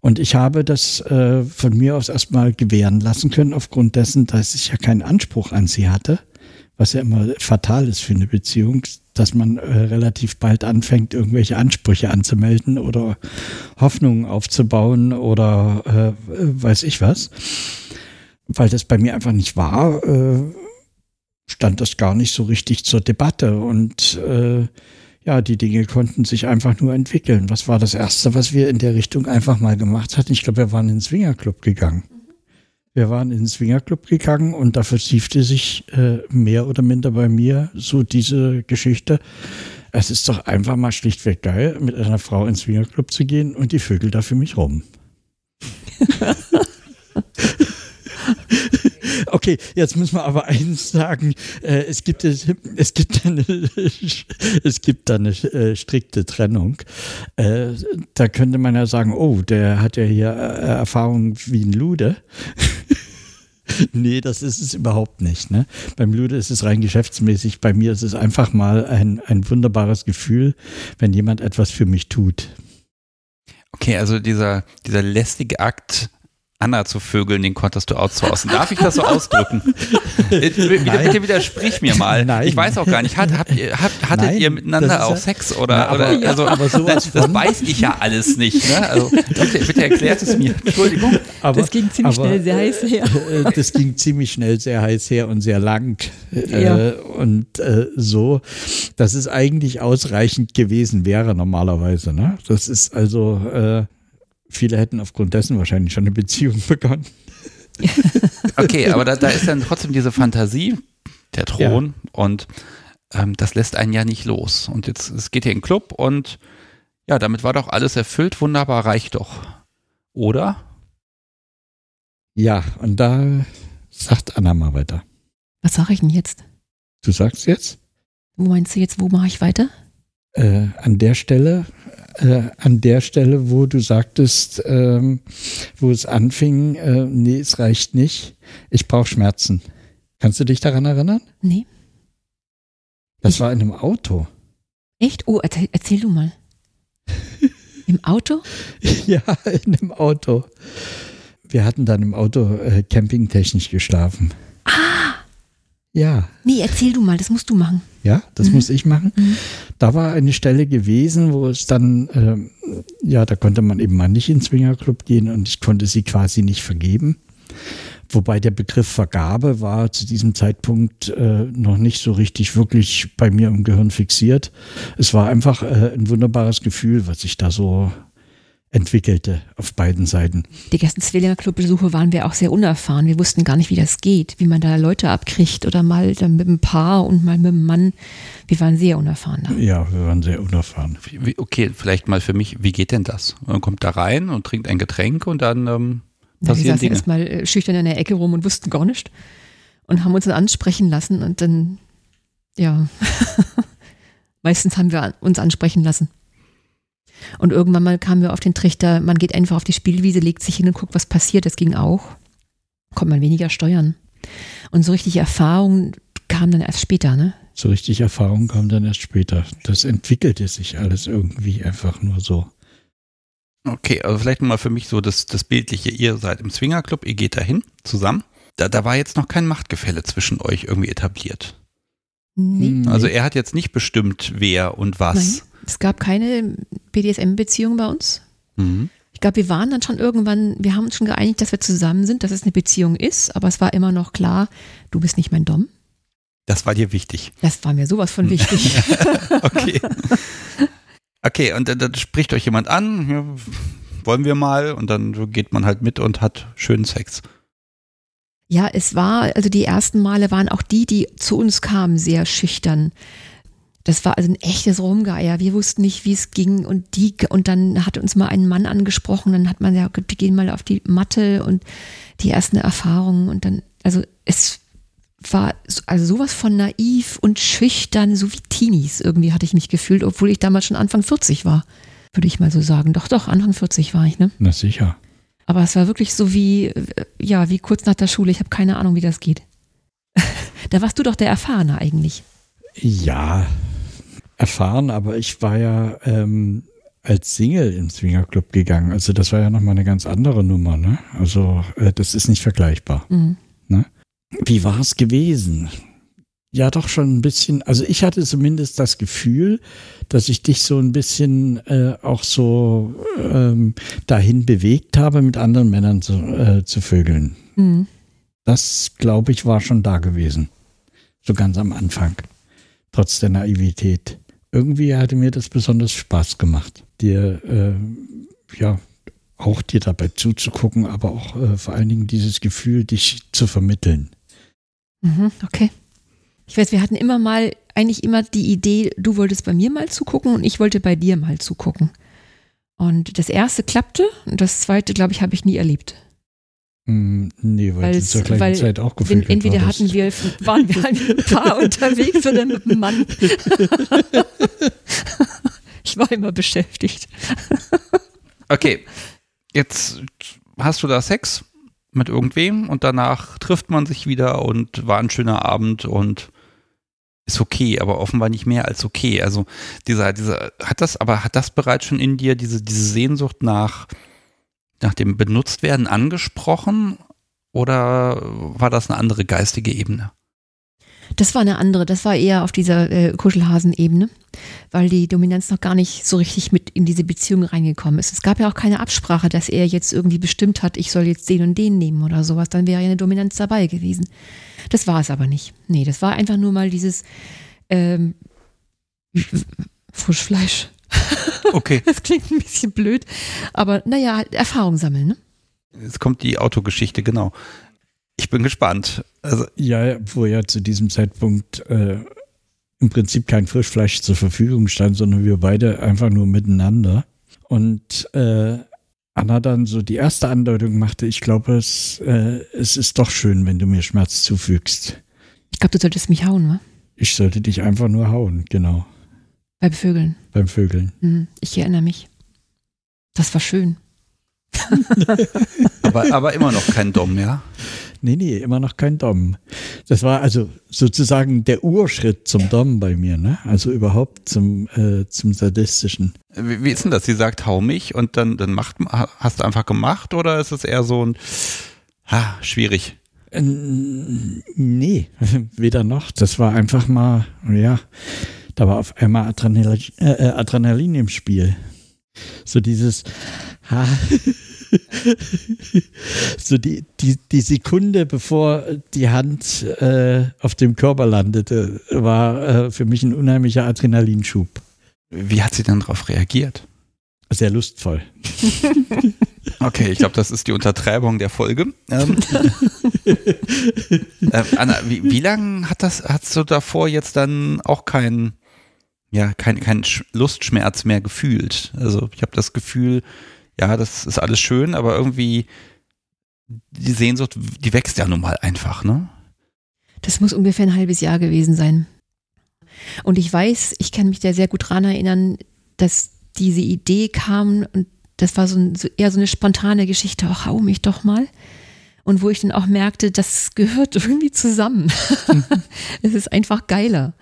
Und ich habe das äh, von mir aus erstmal gewähren lassen können, aufgrund dessen, dass ich ja keinen Anspruch an sie hatte, was ja immer fatal ist für eine Beziehung, dass man äh, relativ bald anfängt, irgendwelche Ansprüche anzumelden oder Hoffnungen aufzubauen oder äh, weiß ich was. Weil das bei mir einfach nicht war, äh, stand das gar nicht so richtig zur Debatte und äh, ja, die Dinge konnten sich einfach nur entwickeln. Was war das Erste, was wir in der Richtung einfach mal gemacht hatten? Ich glaube, wir waren in den Swingerclub gegangen. Wir waren in den Swingerclub gegangen und da vertiefte sich äh, mehr oder minder bei mir so diese Geschichte. Es ist doch einfach mal schlichtweg geil, mit einer Frau ins Swingerclub zu gehen und die Vögel da für mich rum. Okay, jetzt müssen wir aber eins sagen. Äh, es gibt es, gibt eine, es gibt da eine äh, strikte Trennung. Äh, da könnte man ja sagen, oh, der hat ja hier Erfahrung wie ein Lude. nee, das ist es überhaupt nicht. Ne? Beim Lude ist es rein geschäftsmäßig. Bei mir ist es einfach mal ein, ein wunderbares Gefühl, wenn jemand etwas für mich tut. Okay, also dieser, dieser lästige Akt Anna zu vögeln, den konntest du outsourcen. Darf ich das so ausdrücken? Äh, bitte, widersprich mir mal. Nein. Ich weiß auch gar nicht. Hat, habt ihr, habt, hattet Nein, ihr miteinander auch ja, Sex oder, na, aber, oder also aber das, das weiß ich ja alles nicht. Ne? Also bitte, bitte erklärt es mir. Entschuldigung. Aber, das ging ziemlich aber, schnell sehr heiß her. Äh, das ging ziemlich schnell sehr heiß her und sehr lang. Ja. Äh, und äh, so, dass es eigentlich ausreichend gewesen wäre normalerweise. Ne? Das ist also äh, Viele hätten aufgrund dessen wahrscheinlich schon eine Beziehung begonnen. okay, aber da, da, ist dann trotzdem diese Fantasie, der Thron, ja. und ähm, das lässt einen ja nicht los. Und jetzt es geht hier in den Club und ja, damit war doch alles erfüllt, wunderbar, reicht doch. Oder? Ja, und da sagt Anna mal weiter. Was sage ich denn jetzt? Du sagst jetzt? Wo meinst du jetzt, wo mache ich weiter? Äh, an der Stelle äh, an der Stelle, wo du sagtest, ähm, wo es anfing, äh, nee, es reicht nicht, ich brauche Schmerzen. Kannst du dich daran erinnern? Nee. Das ich, war in einem Auto. Echt? Oh, erzähl, erzähl du mal. Im Auto? ja, in einem Auto. Wir hatten dann im Auto äh, campingtechnisch geschlafen. Ah! Ja. Nee, erzähl du mal, das musst du machen. Ja, das mhm. muss ich machen. Mhm. Da war eine Stelle gewesen, wo es dann, ähm, ja, da konnte man eben mal nicht ins Swingerclub gehen und ich konnte sie quasi nicht vergeben. Wobei der Begriff Vergabe war zu diesem Zeitpunkt äh, noch nicht so richtig wirklich bei mir im Gehirn fixiert. Es war einfach äh, ein wunderbares Gefühl, was ich da so entwickelte auf beiden Seiten. Die ersten Zwillinger Clubbesuche waren wir auch sehr unerfahren. Wir wussten gar nicht, wie das geht, wie man da Leute abkriegt oder mal dann mit einem Paar und mal mit einem Mann. Wir waren sehr unerfahren da. Ja, wir waren sehr unerfahren. Wie, okay, vielleicht mal für mich, wie geht denn das? Man kommt da rein und trinkt ein Getränk und dann ähm, Na, wir passieren saßen Dinge. erstmal äh, schüchtern in der Ecke rum und wussten gar nicht und haben uns dann ansprechen lassen und dann, ja, meistens haben wir uns ansprechen lassen. Und irgendwann mal kamen wir auf den Trichter, man geht einfach auf die Spielwiese, legt sich hin und guckt, was passiert. Das ging auch. Kommt man weniger steuern. Und so richtig Erfahrung kam dann erst später, ne? So richtig Erfahrung kam dann erst später. Das entwickelte sich alles irgendwie einfach nur so. Okay, also vielleicht mal für mich so das, das Bildliche. Ihr seid im Swingerclub, ihr geht dahin zusammen. Da, da war jetzt noch kein Machtgefälle zwischen euch irgendwie etabliert. Nee. Hm, Also er hat jetzt nicht bestimmt, wer und was. Nein, es gab keine BDSM-Beziehung bei uns. Mhm. Ich glaube, wir waren dann schon irgendwann, wir haben uns schon geeinigt, dass wir zusammen sind, dass es eine Beziehung ist, aber es war immer noch klar, du bist nicht mein Dom. Das war dir wichtig. Das war mir sowas von wichtig. Okay. Okay, und dann, dann spricht euch jemand an, ja, wollen wir mal, und dann geht man halt mit und hat schönen Sex. Ja, es war, also die ersten Male waren auch die, die zu uns kamen, sehr schüchtern. Das war also ein echtes Rumgeier. Wir wussten nicht, wie es ging und die, und dann hat uns mal ein Mann angesprochen, dann hat man ja, wir gehen mal auf die Matte und die ersten Erfahrungen und dann, also es war so- also sowas von naiv und schüchtern, so wie Teenies irgendwie hatte ich mich gefühlt, obwohl ich damals schon Anfang 40 war, würde ich mal so sagen. Doch, doch, Anfang 40 war ich, ne? Na sicher. Aber es war wirklich so wie, äh, ja, wie kurz nach der Schule. Ich habe keine Ahnung, wie das geht. da warst du doch der Erfahrene eigentlich. Ja, erfahren, aber ich war ja ähm, als Single im Swingerclub gegangen. Also das war ja nochmal eine ganz andere Nummer. Ne? Also äh, das ist nicht vergleichbar. Mhm. Wie war es gewesen? Ja, doch schon ein bisschen. Also ich hatte zumindest das Gefühl, dass ich dich so ein bisschen äh, auch so ähm, dahin bewegt habe, mit anderen Männern zu, äh, zu vögeln. Mhm. Das, glaube ich, war schon da gewesen. So ganz am Anfang. Trotz der Naivität. Irgendwie hatte mir das besonders Spaß gemacht, dir, äh, ja, auch dir dabei zuzugucken, aber auch äh, vor allen Dingen dieses Gefühl, dich zu vermitteln. Mhm. Okay. Ich weiß, wir hatten immer mal, eigentlich immer die Idee, du wolltest bei mir mal zugucken und ich wollte bei dir mal zugucken. Und das erste klappte und das zweite, glaube ich, habe ich nie erlebt. Hm, nee, weil du zur gleichen weil Zeit auch gefühlt entweder hatten wir, waren wir ein Paar unterwegs oder mit einem Mann. ich war immer beschäftigt. Okay, jetzt hast du da Sex mit irgendwem und danach trifft man sich wieder und war ein schöner Abend und ist okay, aber offenbar nicht mehr als okay. Also dieser, dieser, hat das, aber hat das bereits schon in dir diese, diese Sehnsucht nach, nach dem Benutztwerden angesprochen oder war das eine andere geistige Ebene? Das war eine andere, das war eher auf dieser äh, Kuschelhasen-Ebene, weil die Dominanz noch gar nicht so richtig mit in diese Beziehung reingekommen ist. Es gab ja auch keine Absprache, dass er jetzt irgendwie bestimmt hat, ich soll jetzt den und den nehmen oder sowas. Dann wäre ja eine Dominanz dabei gewesen. Das war es aber nicht. Nee, das war einfach nur mal dieses ähm, Frischfleisch. Okay, Das klingt ein bisschen blöd, aber naja, halt Erfahrung sammeln, ne? jetzt kommt die Autogeschichte, genau. Ich bin gespannt. Also, Ja, wo ja zu diesem Zeitpunkt äh, im Prinzip kein Frischfleisch zur Verfügung stand, sondern wir beide einfach nur miteinander. Und äh, Anna dann so die erste Andeutung machte, ich glaube, es, äh, es ist doch schön, wenn du mir Schmerz zufügst. Ich glaube, du solltest mich hauen, ne? Ich sollte dich einfach nur hauen, genau, Bei Vögeln. beim Vögeln. Mhm, ich erinnere mich. Das war schön. aber, aber immer noch kein Dom, ja? Nee, nee, immer noch kein Dom. Das war also sozusagen der Urschritt zum Dom bei mir, ne? Also überhaupt zum, äh, zum Sadistischen. Wie, wie ist denn das? Sie sagt, hau mich und dann, dann macht, hast du einfach gemacht oder ist es eher so ein, ha, schwierig? Äh, Nee, weder noch. Das war einfach mal, ja, da war auf einmal Adrenalin, äh, Adrenalin im Spiel. So dieses, ha, so die, die, die Sekunde, bevor die Hand äh, auf dem Körper landete, war äh, für mich ein unheimlicher Adrenalinschub. Wie hat sie dann darauf reagiert? Sehr lustvoll. Okay, ich glaube, das ist die Untertreibung der Folge. Ähm, äh, Anna, wie, wie lange hat das, hast du davor jetzt dann auch keinen, ja, kein, kein Lustschmerz mehr gefühlt? Also ich habe das Gefühl, ja, das ist alles schön, aber irgendwie die Sehnsucht, die wächst ja nun mal einfach, ne? Das muss ungefähr ein halbes Jahr gewesen sein. Und ich weiß, ich kann mich da sehr gut dran erinnern, dass diese Idee kam und das war so, ein, so eher so eine spontane Geschichte, ach, hau mich doch mal. Und wo ich dann auch merkte, das gehört irgendwie zusammen. es ist einfach geiler.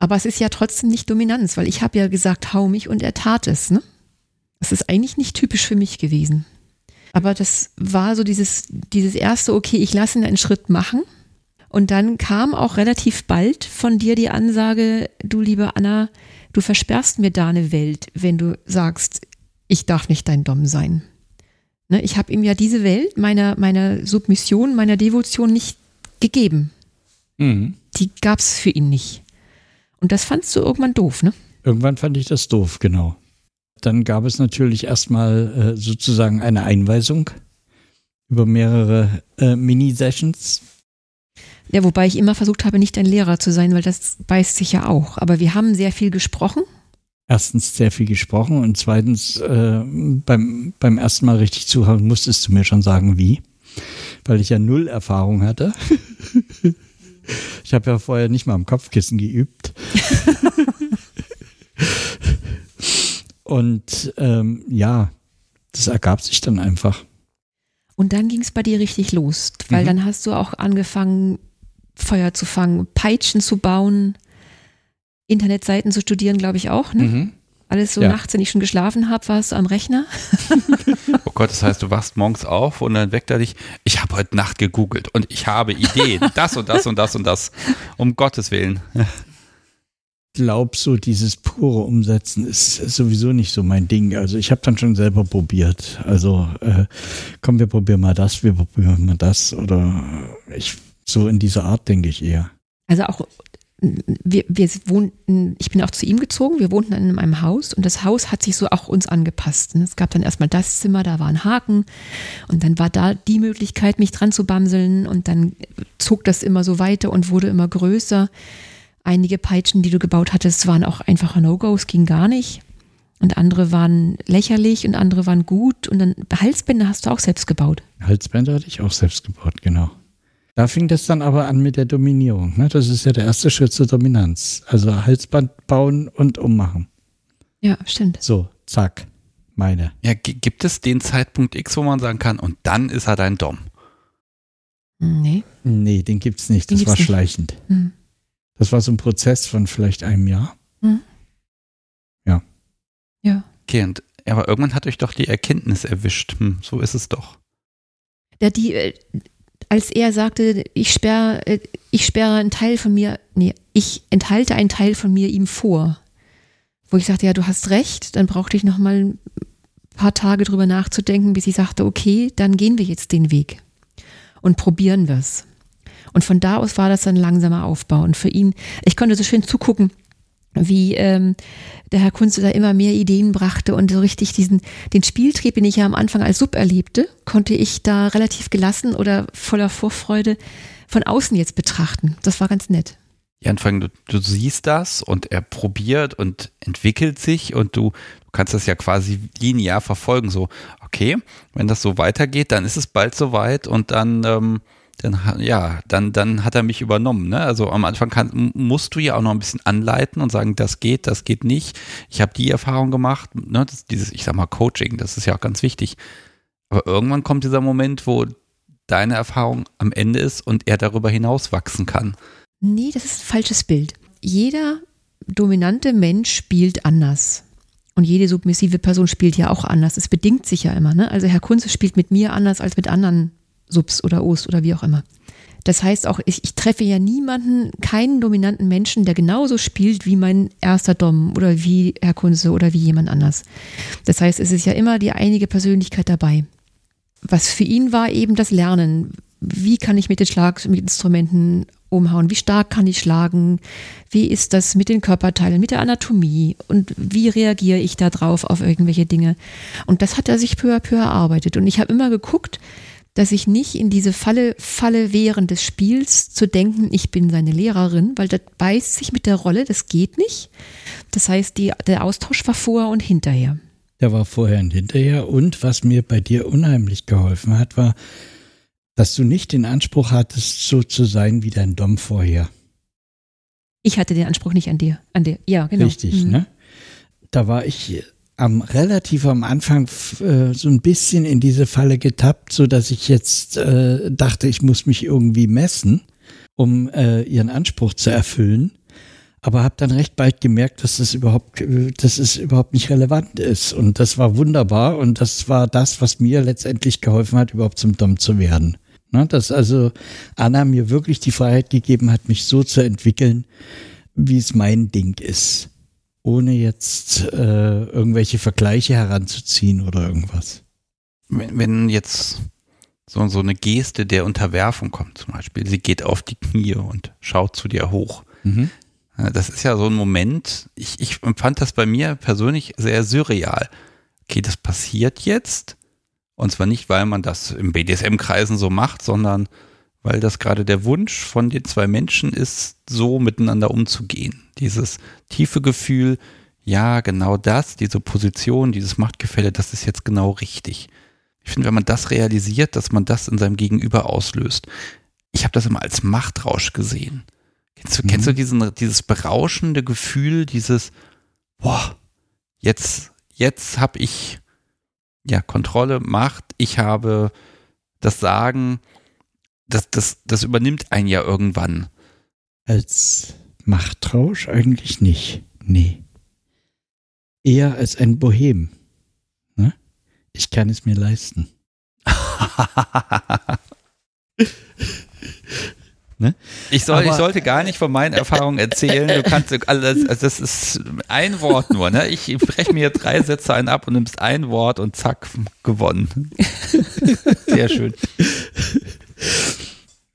Aber es ist ja trotzdem nicht Dominanz, weil ich habe ja gesagt, hau mich und er tat es. Ne? Das ist eigentlich nicht typisch für mich gewesen. Aber das war so dieses, dieses erste, okay, ich lasse ihn einen Schritt machen. Und dann kam auch relativ bald von dir die Ansage, du liebe Anna, du versperrst mir da eine Welt, wenn du sagst, ich darf nicht dein Dom sein. Ne, ich habe ihm ja diese Welt meiner, meiner Submission, meiner Devotion nicht gegeben. Mhm. Die gab es für ihn nicht. Und das fandst du irgendwann doof, ne? Irgendwann fand ich das doof, genau. Dann gab es natürlich erstmal äh, sozusagen eine Einweisung über mehrere äh, Mini-Sessions. Ja, wobei ich immer versucht habe, nicht ein Lehrer zu sein, weil das beißt sich ja auch. Aber wir haben sehr viel gesprochen. Erstens sehr viel gesprochen und zweitens äh, beim, beim ersten Mal richtig zuhören musstest du mir schon sagen, wie. Weil ich ja null Erfahrung hatte. ich habe ja vorher nicht mal am Kopfkissen geübt. und ähm, ja, das ergab sich dann einfach. Und dann ging es bei dir richtig los, weil mhm. dann hast du auch angefangen, Feuer zu fangen, Peitschen zu bauen, Internetseiten zu studieren, glaube ich auch. Ne? Mhm. Alles so ja. nachts, wenn ich schon geschlafen habe, warst du am Rechner. oh Gott, das heißt, du wachst morgens auf und dann weckt er dich. Ich habe heute Nacht gegoogelt und ich habe Ideen. Das und das und das und das. Um Gottes Willen. Glaube so, dieses pure Umsetzen ist sowieso nicht so mein Ding. Also ich habe dann schon selber probiert. Also äh, komm, wir probieren mal das, wir probieren mal das. Oder ich so in dieser Art denke ich eher. Also auch wir, wir wohnten, ich bin auch zu ihm gezogen, wir wohnten in einem Haus und das Haus hat sich so auch uns angepasst. Es gab dann erstmal das Zimmer, da war ein Haken und dann war da die Möglichkeit, mich dran zu bamseln und dann zog das immer so weiter und wurde immer größer. Einige Peitschen, die du gebaut hattest, waren auch einfache No-Gos, ging gar nicht. Und andere waren lächerlich und andere waren gut. Und dann Halsbänder hast du auch selbst gebaut. Halsbänder hatte ich auch selbst gebaut, genau. Da fing das dann aber an mit der Dominierung. Ne? Das ist ja der erste Schritt zur Dominanz. Also Halsband bauen und ummachen. Ja, stimmt. So, zack, meine. Ja, gibt es den Zeitpunkt X, wo man sagen kann, und dann ist er dein Dom? Nee. Nee, den gibt es nicht. Den das war schleichend. Hm. Das war so ein Prozess von vielleicht einem Jahr. Hm. Ja. Ja. Okay, und, aber irgendwann hat euch doch die Erkenntnis erwischt. Hm, so ist es doch. Ja, die, äh, als er sagte, ich sperre, äh, ich sperre einen Teil von mir, nee, ich enthalte einen Teil von mir ihm vor. Wo ich sagte, ja, du hast recht, dann brauchte ich noch mal ein paar Tage drüber nachzudenken, bis ich sagte, okay, dann gehen wir jetzt den Weg und probieren wir es. Und von da aus war das ein langsamer Aufbau. Und für ihn, ich konnte so schön zugucken, wie ähm, der Herr Kunze da immer mehr Ideen brachte und so richtig diesen, den Spieltrieb, den ich ja am Anfang als Sub erlebte, konnte ich da relativ gelassen oder voller Vorfreude von außen jetzt betrachten. Das war ganz nett. Ja, Anfang, du, du siehst das und er probiert und entwickelt sich und du, du kannst das ja quasi linear verfolgen. So, okay, wenn das so weitergeht, dann ist es bald soweit und dann ähm, dann ja, dann, dann hat er mich übernommen. Ne? Also am Anfang kann, musst du ja auch noch ein bisschen anleiten und sagen, das geht, das geht nicht. Ich habe die Erfahrung gemacht, ne? das, dieses, ich sag mal, Coaching, das ist ja auch ganz wichtig. Aber irgendwann kommt dieser Moment, wo deine Erfahrung am Ende ist und er darüber hinaus wachsen kann. Nee, das ist ein falsches Bild. Jeder dominante Mensch spielt anders. Und jede submissive Person spielt ja auch anders. Es bedingt sich ja immer. Ne? Also Herr Kunze spielt mit mir anders als mit anderen Subs oder Os oder wie auch immer. Das heißt auch, ich, ich, treffe ja niemanden, keinen dominanten Menschen, der genauso spielt wie mein erster Dom oder wie Herr Kunze oder wie jemand anders. Das heißt, es ist ja immer die einige Persönlichkeit dabei. Was für ihn war eben das Lernen. Wie kann ich mit den Schlaginstrumenten umhauen? Wie stark kann ich schlagen? Wie ist das mit den Körperteilen, mit der Anatomie? Und wie reagiere ich da drauf auf irgendwelche Dinge? Und das hat er sich peu à peu erarbeitet. Und ich habe immer geguckt, dass ich nicht in diese Falle falle während des Spiels zu denken, ich bin seine Lehrerin, weil das beißt sich mit der Rolle, das geht nicht. Das heißt, die, der Austausch war vorher und hinterher. Der war vorher und hinterher. Und was mir bei dir unheimlich geholfen hat, war, dass du nicht den Anspruch hattest, so zu sein wie dein Dom vorher. Ich hatte den Anspruch nicht an dir. An dir. Ja, genau. Richtig, mhm. ne? Da war ich am relativ am Anfang äh, so ein bisschen in diese Falle getappt, so dass ich jetzt äh, dachte, ich muss mich irgendwie messen, um äh, ihren Anspruch zu erfüllen aber habe dann recht bald gemerkt, dass das überhaupt, dass es überhaupt nicht relevant ist. Und das war wunderbar und das war das, was mir letztendlich geholfen hat, überhaupt zum Dom zu werden. Ne, dass also Anna mir wirklich die Freiheit gegeben hat, mich so zu entwickeln, wie es mein Ding ist. Ohne jetzt äh, irgendwelche Vergleiche heranzuziehen oder irgendwas. Wenn, wenn jetzt so, so eine Geste der Unterwerfung kommt, zum Beispiel, sie geht auf die Knie und schaut zu dir hoch. Mhm. Das ist ja so ein Moment, ich, ich empfand das bei mir persönlich sehr surreal. Okay, das passiert jetzt. Und zwar nicht, weil man das im BDSM-Kreisen so macht, sondern weil das gerade der Wunsch von den zwei Menschen ist, so miteinander umzugehen. Dieses tiefe Gefühl, ja, genau das, diese Position, dieses Machtgefälle, das ist jetzt genau richtig. Ich finde, wenn man das realisiert, dass man das in seinem Gegenüber auslöst. Ich habe das immer als Machtrausch gesehen. Kennst du, mhm. kennst du mhm. diesen, dieses berauschende Gefühl, dieses, boah, jetzt, jetzt habe ich ja Kontrolle, Macht, ich habe das Sagen, das, das, das übernimmt einen ja irgendwann. Als Machtrausch eigentlich nicht. Nee. Eher als ein Bohem. Ne? Ich kann es mir leisten. Ne? Ich, soll, ich sollte gar nicht von meinen Erfahrungen erzählen. Du kannst alles, also das ist ein Wort nur. Ne? Ich breche mir drei Sätze ein ab und nimmst ein Wort und zack, gewonnen. Sehr schön.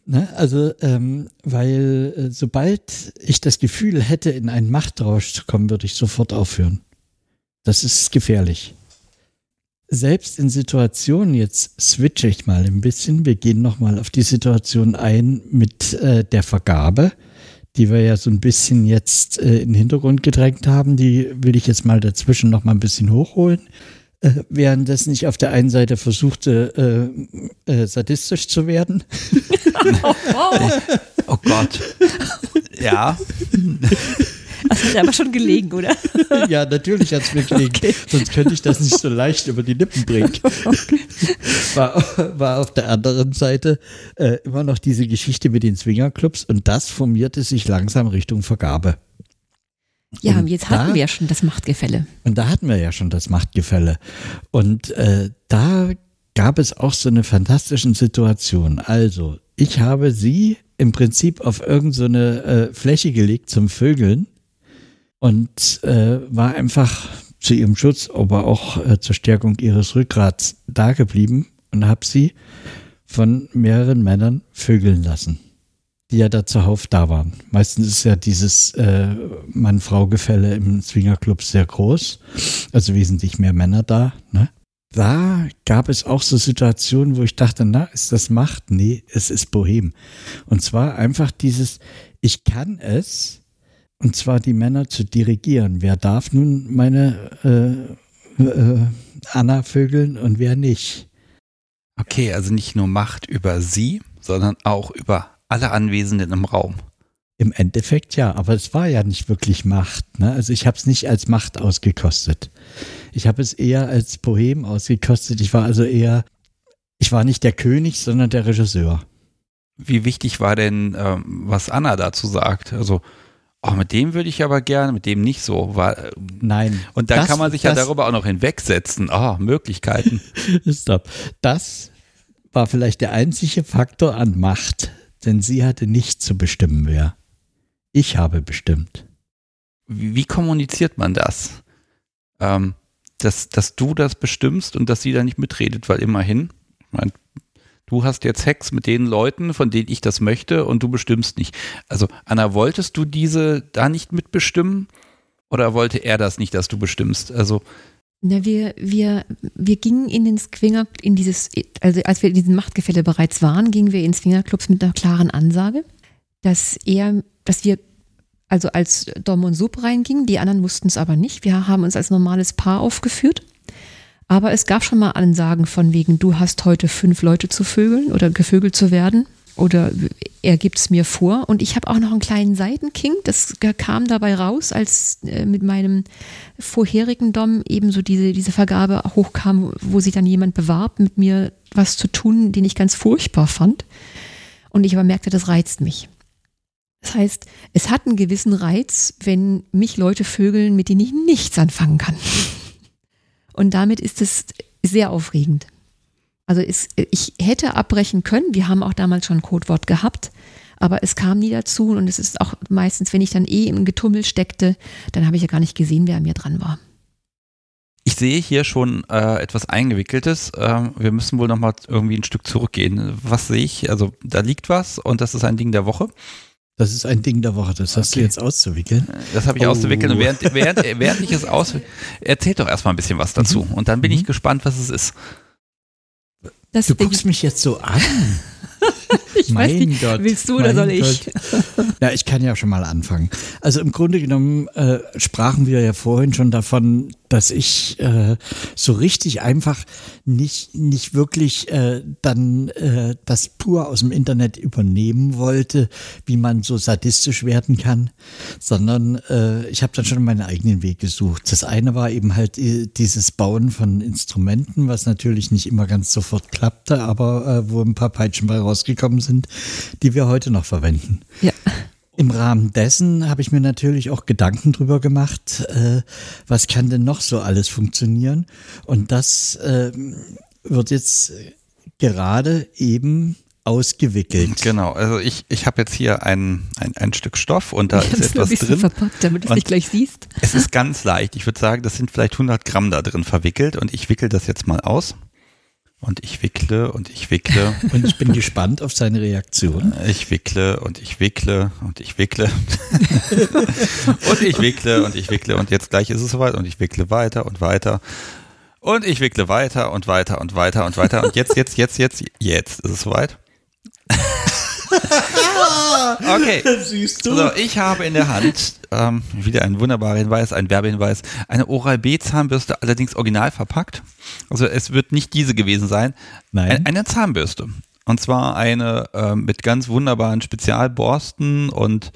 Ne, also, ähm, weil äh, sobald ich das Gefühl hätte, in einen Machtrausch zu kommen, würde ich sofort aufhören. Das ist gefährlich selbst in Situationen, jetzt switche ich mal ein bisschen, wir gehen nochmal auf die Situation ein mit äh, der Vergabe, die wir ja so ein bisschen jetzt äh, in den Hintergrund gedrängt haben, die will ich jetzt mal dazwischen nochmal ein bisschen hochholen. Äh, währenddessen ich auf der einen Seite versuchte, äh, äh, sadistisch zu werden. oh, oh Gott. Ja. Das hat aber schon gelegen, oder? ja, natürlich hat es mir gelegen. Okay. Sonst könnte ich das nicht so leicht über die Lippen bringen. War, war auf der anderen Seite äh, immer noch diese Geschichte mit den Swingerclubs und das formierte sich langsam Richtung Vergabe. Ja, und jetzt hatten da, wir ja schon das Machtgefälle. Und da hatten wir ja schon das Machtgefälle. Und äh, da gab es auch so eine fantastische Situation. Also, ich habe sie im Prinzip auf irgendeine so äh, Fläche gelegt zum Vögeln und äh, war einfach zu ihrem Schutz, aber auch äh, zur Stärkung ihres Rückgrats da geblieben und habe sie von mehreren Männern vögeln lassen, die ja da zuhauf da waren. Meistens ist ja dieses äh, Mann-Frau-Gefälle im Swingerclub sehr groß, also wesentlich mehr Männer da. Ne? Da gab es auch so Situationen, wo ich dachte, na, ist das Macht? Nee, es ist Bohem. Und zwar einfach dieses, ich kann es, und zwar die Männer zu dirigieren. Wer darf nun meine äh, äh, Anna vögeln und wer nicht? Okay, also nicht nur Macht über sie, sondern auch über alle Anwesenden im Raum. Im Endeffekt ja, aber es war ja nicht wirklich Macht. Ne? Also ich habe es nicht als Macht ausgekostet. Ich habe es eher als Poem ausgekostet. Ich war also eher, ich war nicht der König, sondern der Regisseur. Wie wichtig war denn, ähm, was Anna dazu sagt? Also oh, mit dem würde ich aber gerne, mit dem nicht so. War, äh, Nein. Und dann das, kann man sich das, ja darüber auch noch hinwegsetzen. Ah, oh, Möglichkeiten. Stopp. Das war vielleicht der einzige Faktor an Macht, denn sie hatte nicht zu bestimmen, wer. Ich habe bestimmt. Wie, kommuniziert man das? Ähm, dass, dass du das bestimmst und dass sie da nicht mitredet, weil immerhin, ich mein, du hast jetzt Sex mit den Leuten, von denen ich das möchte und du bestimmst nicht. Also Anna, wolltest du diese da nicht mitbestimmen oder wollte er das nicht, dass du bestimmst? Also na, wir, wir, wir gingen in den Swinger, in dieses, also als wir in diesem Machtgefälle bereits waren, gingen wir in Swingerclubs mit einer klaren Ansage, dass er, dass wir also als Dom und Sub reingingen, die anderen wussten es aber nicht. Wir haben uns als normales Paar aufgeführt. Aber es gab schon mal Ansagen von wegen, du hast heute fünf Leute zu vögeln oder gevögelt zu werden oder er gibt es mir vor. Und ich habe auch noch einen kleinen Seitenking, das kam dabei raus, als äh, mit meinem vorherigen Dom ebenso diese, diese Vergabe hochkam, wo sich dann jemand bewarb, mit mir was zu tun, den ich ganz furchtbar fand. Und ich aber merkte, das reizt mich. Das heißt, es hat einen gewissen Reiz, wenn mich Leute vögeln, mit denen ich nichts anfangen kann. Und damit ist es sehr aufregend. Also es, ich hätte abbrechen können. Wir haben auch damals schon ein Codewort gehabt, aber es kam nie dazu. Und es ist auch meistens, wenn ich dann eh im Getummel steckte, dann habe ich ja gar nicht gesehen, wer an mir dran war. Ich sehe hier schon äh, etwas Eingewickeltes. Ähm, wir müssen wohl nochmal irgendwie ein Stück zurückgehen. Was sehe ich? Also da liegt was und das ist ein Ding der Woche. Das ist ein Ding der Woche. Das hast okay. du jetzt auszuwickeln. Das habe ich oh. auszuwickeln. Und während, während, während ich es aus, erzählt doch erstmal ein bisschen was dazu. Mhm. Und dann bin mhm. ich gespannt, was es ist. Du guckst mich jetzt so an. ich mein weiß nicht, Gott, willst du oder soll ich? ja, ich kann ja schon mal anfangen. Also im Grunde genommen äh, sprachen wir ja vorhin schon davon, dass ich äh, so richtig einfach nicht, nicht wirklich äh, dann äh, das pur aus dem Internet übernehmen wollte, wie man so sadistisch werden kann, sondern äh, ich habe dann schon meinen eigenen Weg gesucht. Das eine war eben halt äh, dieses Bauen von Instrumenten, was natürlich nicht immer ganz sofort klappte, aber äh, wo ein paar Peitschen bei rausgekommen sind, die wir heute noch verwenden. Ja. Im Rahmen dessen habe ich mir natürlich auch Gedanken drüber gemacht, äh, was kann denn noch so alles funktionieren. Und das äh, wird jetzt gerade eben ausgewickelt. Genau, also ich, ich habe jetzt hier ein, ein, ein Stück Stoff und da ich ist etwas drin. Verpackt, damit du es nicht gleich siehst. Es ist ganz leicht. Ich würde sagen, das sind vielleicht 100 Gramm da drin verwickelt und ich wickel das jetzt mal aus. Und ich wickle und ich wickle. Und ich bin gespannt auf seine Reaktion. Ich wickle und ich wickle und ich wickle. und ich wickle und ich wickle und jetzt gleich ist es soweit und ich wickle weiter und weiter. Und ich wickle weiter und weiter und weiter und weiter. Und jetzt, jetzt, jetzt, jetzt, jetzt ist es soweit. Okay. Siehst du? So, ich habe in der Hand ähm, wieder einen wunderbaren Hinweis, ein Werbehinweis, eine Oral-B Zahnbürste, allerdings original verpackt. Also es wird nicht diese gewesen sein. Nein. Eine Zahnbürste. Und zwar eine äh, mit ganz wunderbaren Spezialborsten und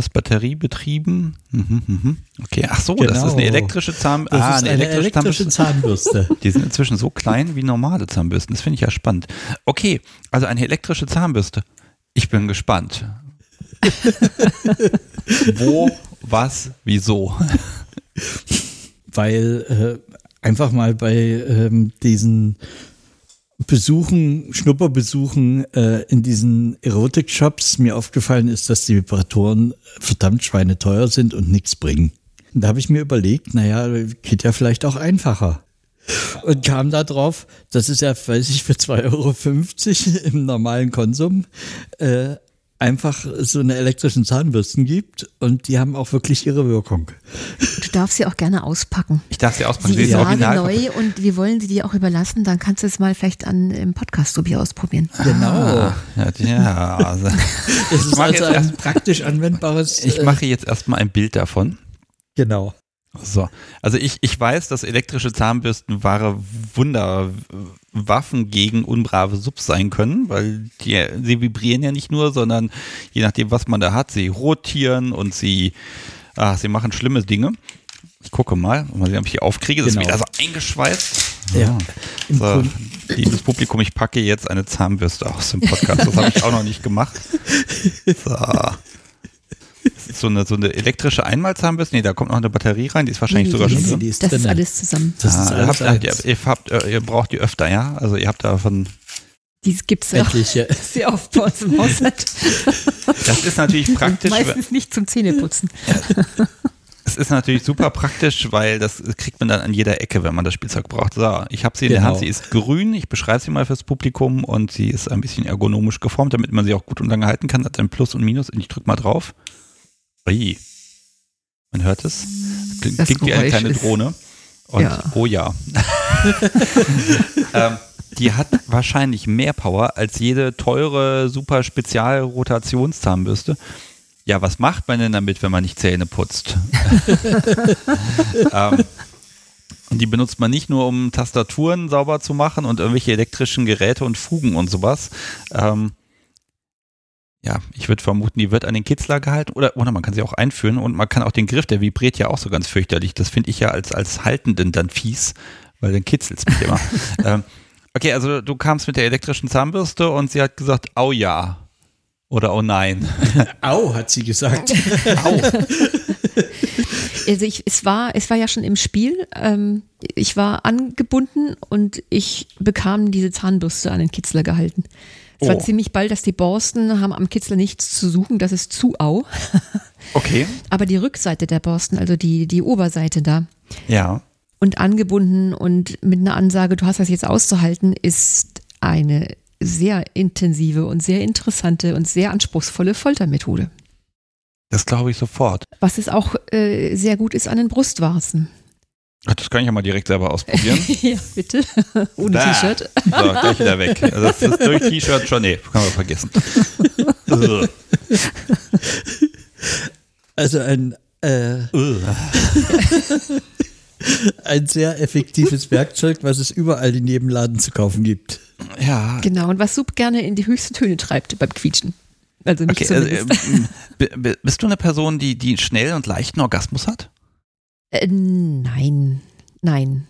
das batteriebetrieben. Mhm, mhm. Okay, ach so, genau. das ist eine genau. elektrische, Zahn das ah, eine, eine elektrische, elektrische Zahnbürste. Die sind inzwischen so klein wie normale Zahnbürsten. Das finde ich ja spannend. Okay, also eine elektrische Zahnbürste. Ich bin gespannt. Wo, was, wieso? Weil äh, einfach mal bei ähm, diesen Besuchen, Schnupperbesuchen äh, in diesen Erotik-Shops mir aufgefallen ist, dass die Vibratoren verdammt schweineteuer sind und nichts bringen. da habe ich mir überlegt, naja, geht ja vielleicht auch einfacher. Und kam da drauf, das ist ja, weiß ich, für 2,50 Euro im normalen Konsum äh, einfach so eine elektrischen Zahnbürsten gibt und die haben auch wirklich ihre Wirkung. Du darfst sie auch gerne auspacken. Ich darf sie auspacken. Sie, sie ist original. neu und wir wollen sie dir auch überlassen. Dann kannst du es mal vielleicht an im Podcast so wie ausprobieren. Genau. Ah, ja, also. es ist also ein praktisch anwendbares. Ich mache jetzt erstmal ein Bild davon. Genau. So, also ich, ich weiß, dass elektrische Zahnbürsten wahre Wunderwaffen gegen unbrave Subs sein können, weil die, sie vibrieren ja nicht nur, sondern je nachdem, was man da hat, sie rotieren und sie, ach, sie machen schlimme Dinge. Ich gucke mal, mal sehen, ob ich hier aufkriege. Das genau. ist wieder so eingeschweißt. Ja. So, liebes Publikum, ich packe jetzt eine Zahnbürste aus dem Podcast. Das habe ich auch noch nicht gemacht. So so eine, so eine elektrische Einmalzahnbürste? Nee, da kommt noch eine Batterie rein, die ist wahrscheinlich nee, sogar schon drin. Ist das drin. ist alles zusammen. Das ah, ist alles habt, ihr, ihr, habt, äh, ihr braucht die öfter, ja? Also ihr habt davon die gibt es ja sehr oft bei uns im Haushalt. Das ist natürlich praktisch. Meistens nicht zum Zähneputzen. Es ist natürlich super praktisch, weil das kriegt man dann an jeder Ecke, wenn man das Spielzeug braucht. So, ich habe sie in genau. der Hand, sie ist grün, ich beschreibe sie mal fürs Publikum und sie ist ein bisschen ergonomisch geformt, damit man sie auch gut und lange halten kann, hat ein Plus und Minus und ich drücke mal drauf. Ui. Man hört es. Klingt, klingt wie eine kleine Drohne. Und ja. oh ja. ähm, die hat wahrscheinlich mehr Power als jede teure, super Spezial-Rotationszahnbürste. Ja, was macht man denn damit, wenn man nicht Zähne putzt? ähm, und die benutzt man nicht nur, um Tastaturen sauber zu machen und irgendwelche elektrischen Geräte und Fugen und sowas. Ähm, ja, ich würde vermuten, die wird an den Kitzler gehalten oder, oder man kann sie auch einführen und man kann auch den Griff, der vibriert ja auch so ganz fürchterlich. Das finde ich ja als, als Haltenden dann fies, weil dann kitzelt es mich immer. ähm, okay, also du kamst mit der elektrischen Zahnbürste und sie hat gesagt, au ja. Oder oh nein. Au, hat sie gesagt. Au. Also ich, es war, es war ja schon im Spiel. Ähm, ich war angebunden und ich bekam diese Zahnbürste an den Kitzler gehalten. Es oh. war ziemlich bald, dass die Borsten haben am Kitzler nichts zu suchen, das ist zu au. Okay. Aber die Rückseite der Borsten, also die, die Oberseite da. Ja. Und angebunden und mit einer Ansage, du hast das jetzt auszuhalten, ist eine sehr intensive und sehr interessante und sehr anspruchsvolle Foltermethode. Das glaube ich sofort. Was es auch äh, sehr gut ist an den Brustwarzen. Ach, das kann ich ja mal direkt selber ausprobieren. ja, bitte. Ohne T-Shirt. So, gleich wieder weg. Also das ist durch T-Shirt schon, nee, kann man vergessen. also ein äh, ein sehr effektives Werkzeug, was es überall in jedem Laden zu kaufen gibt. Ja. Genau, und was Sub gerne in die höchsten Töne treibt beim Quietschen. Also nicht okay, also, äh, bist du eine Person, die, die schnell und leichten Orgasmus hat? Äh, nein, nein,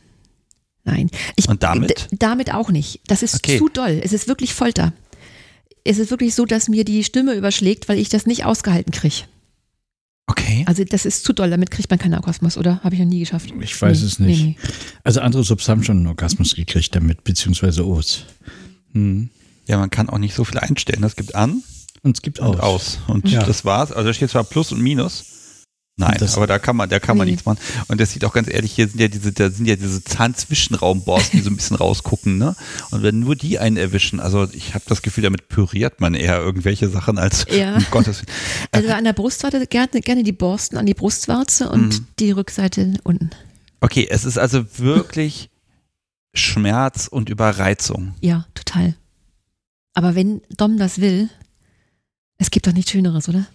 nein. Ich, und damit? Damit auch nicht. Das ist okay. zu doll. Es ist wirklich Folter. Es ist wirklich so, dass mir die Stimme überschlägt, weil ich das nicht ausgehalten kriege. Okay. Also das ist zu doll, damit kriegt man keinen Orgasmus, oder? Habe ich noch nie geschafft. Ich weiß nee, es nicht. Nee, nee. Also andere Subs haben schon einen Orgasmus gekriegt damit, beziehungsweise Os. Hm. Ja, man kann auch nicht so viel einstellen. Das gibt an und es gibt aus. Und aus. Und ja. das war's. Also da steht zwar Plus und Minus. Nein, das, aber da kann man, da kann man nichts machen. Und das sieht auch ganz ehrlich, hier sind ja diese, da sind ja diese Zahnzwischenraumborsten, die so ein bisschen rausgucken, ne? Und wenn nur die einen erwischen, also ich habe das Gefühl, damit püriert man eher irgendwelche Sachen als ja. um Gottes Willen. Also an der Brustwarte gerne, gerne die Borsten an die Brustwarze und mhm. die Rückseite unten. Okay, es ist also wirklich Schmerz und Überreizung. Ja, total. Aber wenn Dom das will, es gibt doch nichts Schöneres, oder?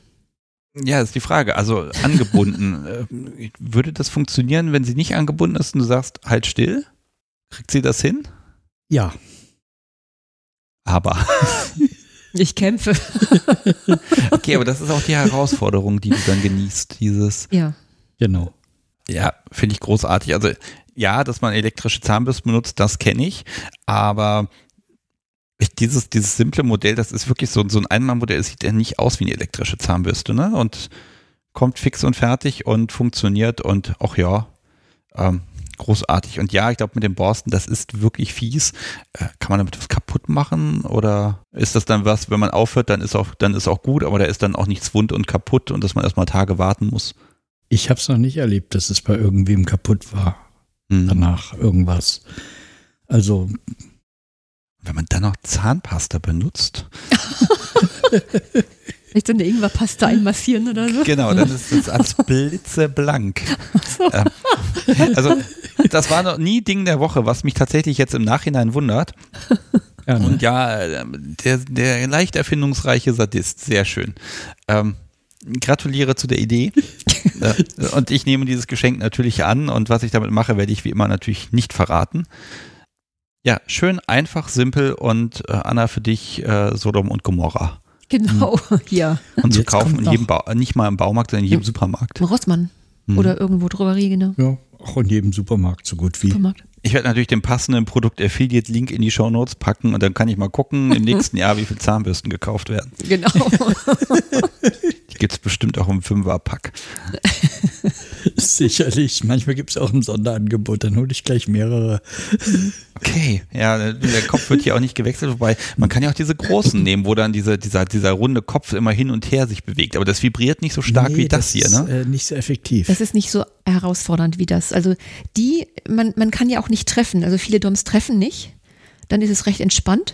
Ja, ist die Frage. Also angebunden. Äh, würde das funktionieren, wenn sie nicht angebunden ist und du sagst, halt still? Kriegt sie das hin? Ja. Aber. Ich kämpfe. okay, aber das ist auch die Herausforderung, die du dann genießt, dieses. Ja. Genau. Ja, finde ich großartig. Also ja, dass man elektrische Zahnbürsten benutzt, das kenne ich. Aber dieses, dieses simple Modell, das ist wirklich so, so ein Einmannmodell, es sieht ja nicht aus wie eine elektrische Zahnbürste, ne? Und kommt fix und fertig und funktioniert und auch ja, ähm, großartig. Und ja, ich glaube, mit den Borsten, das ist wirklich fies. Äh, kann man damit was kaputt machen? Oder ist das dann was, wenn man aufhört, dann ist auch, dann ist auch gut, aber da ist dann auch nichts wund und kaputt und dass man erstmal Tage warten muss? Ich habe es noch nicht erlebt, dass es bei irgendwem kaputt war. Mhm. Danach irgendwas. Also wenn man dann noch Zahnpasta benutzt. Vielleicht so eine Ingwerpaste einmassieren oder so. Genau, dann ist es als blitzeblank. So. Ähm, also, das war noch nie Ding der Woche, was mich tatsächlich jetzt im Nachhinein wundert. Ja, ne? Und ja, der, der leicht erfindungsreiche Sadist, sehr schön. Ähm, gratuliere zu der Idee. Äh, und ich nehme dieses Geschenk natürlich an und was ich damit mache, werde ich wie immer natürlich nicht verraten. Ja, schön, einfach, simpel und äh, Anna für dich äh, Sodom und Gomorra. Genau, hm. ja. Und zu kaufen in jedem ba nicht mal im Baumarkt, sondern in jedem ja. Supermarkt. Rossmann. Hm. Oder irgendwo Drogerie, genau. Ja, auch in jedem Supermarkt so gut wie. Supermarkt. Ich werde natürlich den passenden Produkt-Affiliate-Link in die Show Notes packen und dann kann ich mal gucken im nächsten Jahr, wie viele Zahnbürsten gekauft werden. Genau. Gibt es bestimmt auch im Fünferpack. Sicherlich. Manchmal gibt es auch ein Sonderangebot, dann hole ich gleich mehrere. Okay, ja, der Kopf wird hier auch nicht gewechselt, wobei man kann ja auch diese großen nehmen, wo dann diese, dieser, dieser runde Kopf immer hin und her sich bewegt. Aber das vibriert nicht so stark nee, wie das, das hier, ne? Ist, äh, nicht so effektiv. Das ist nicht so herausfordernd wie das. Also die, man, man kann ja auch nicht treffen. Also viele Doms treffen nicht. Dann ist es recht entspannt.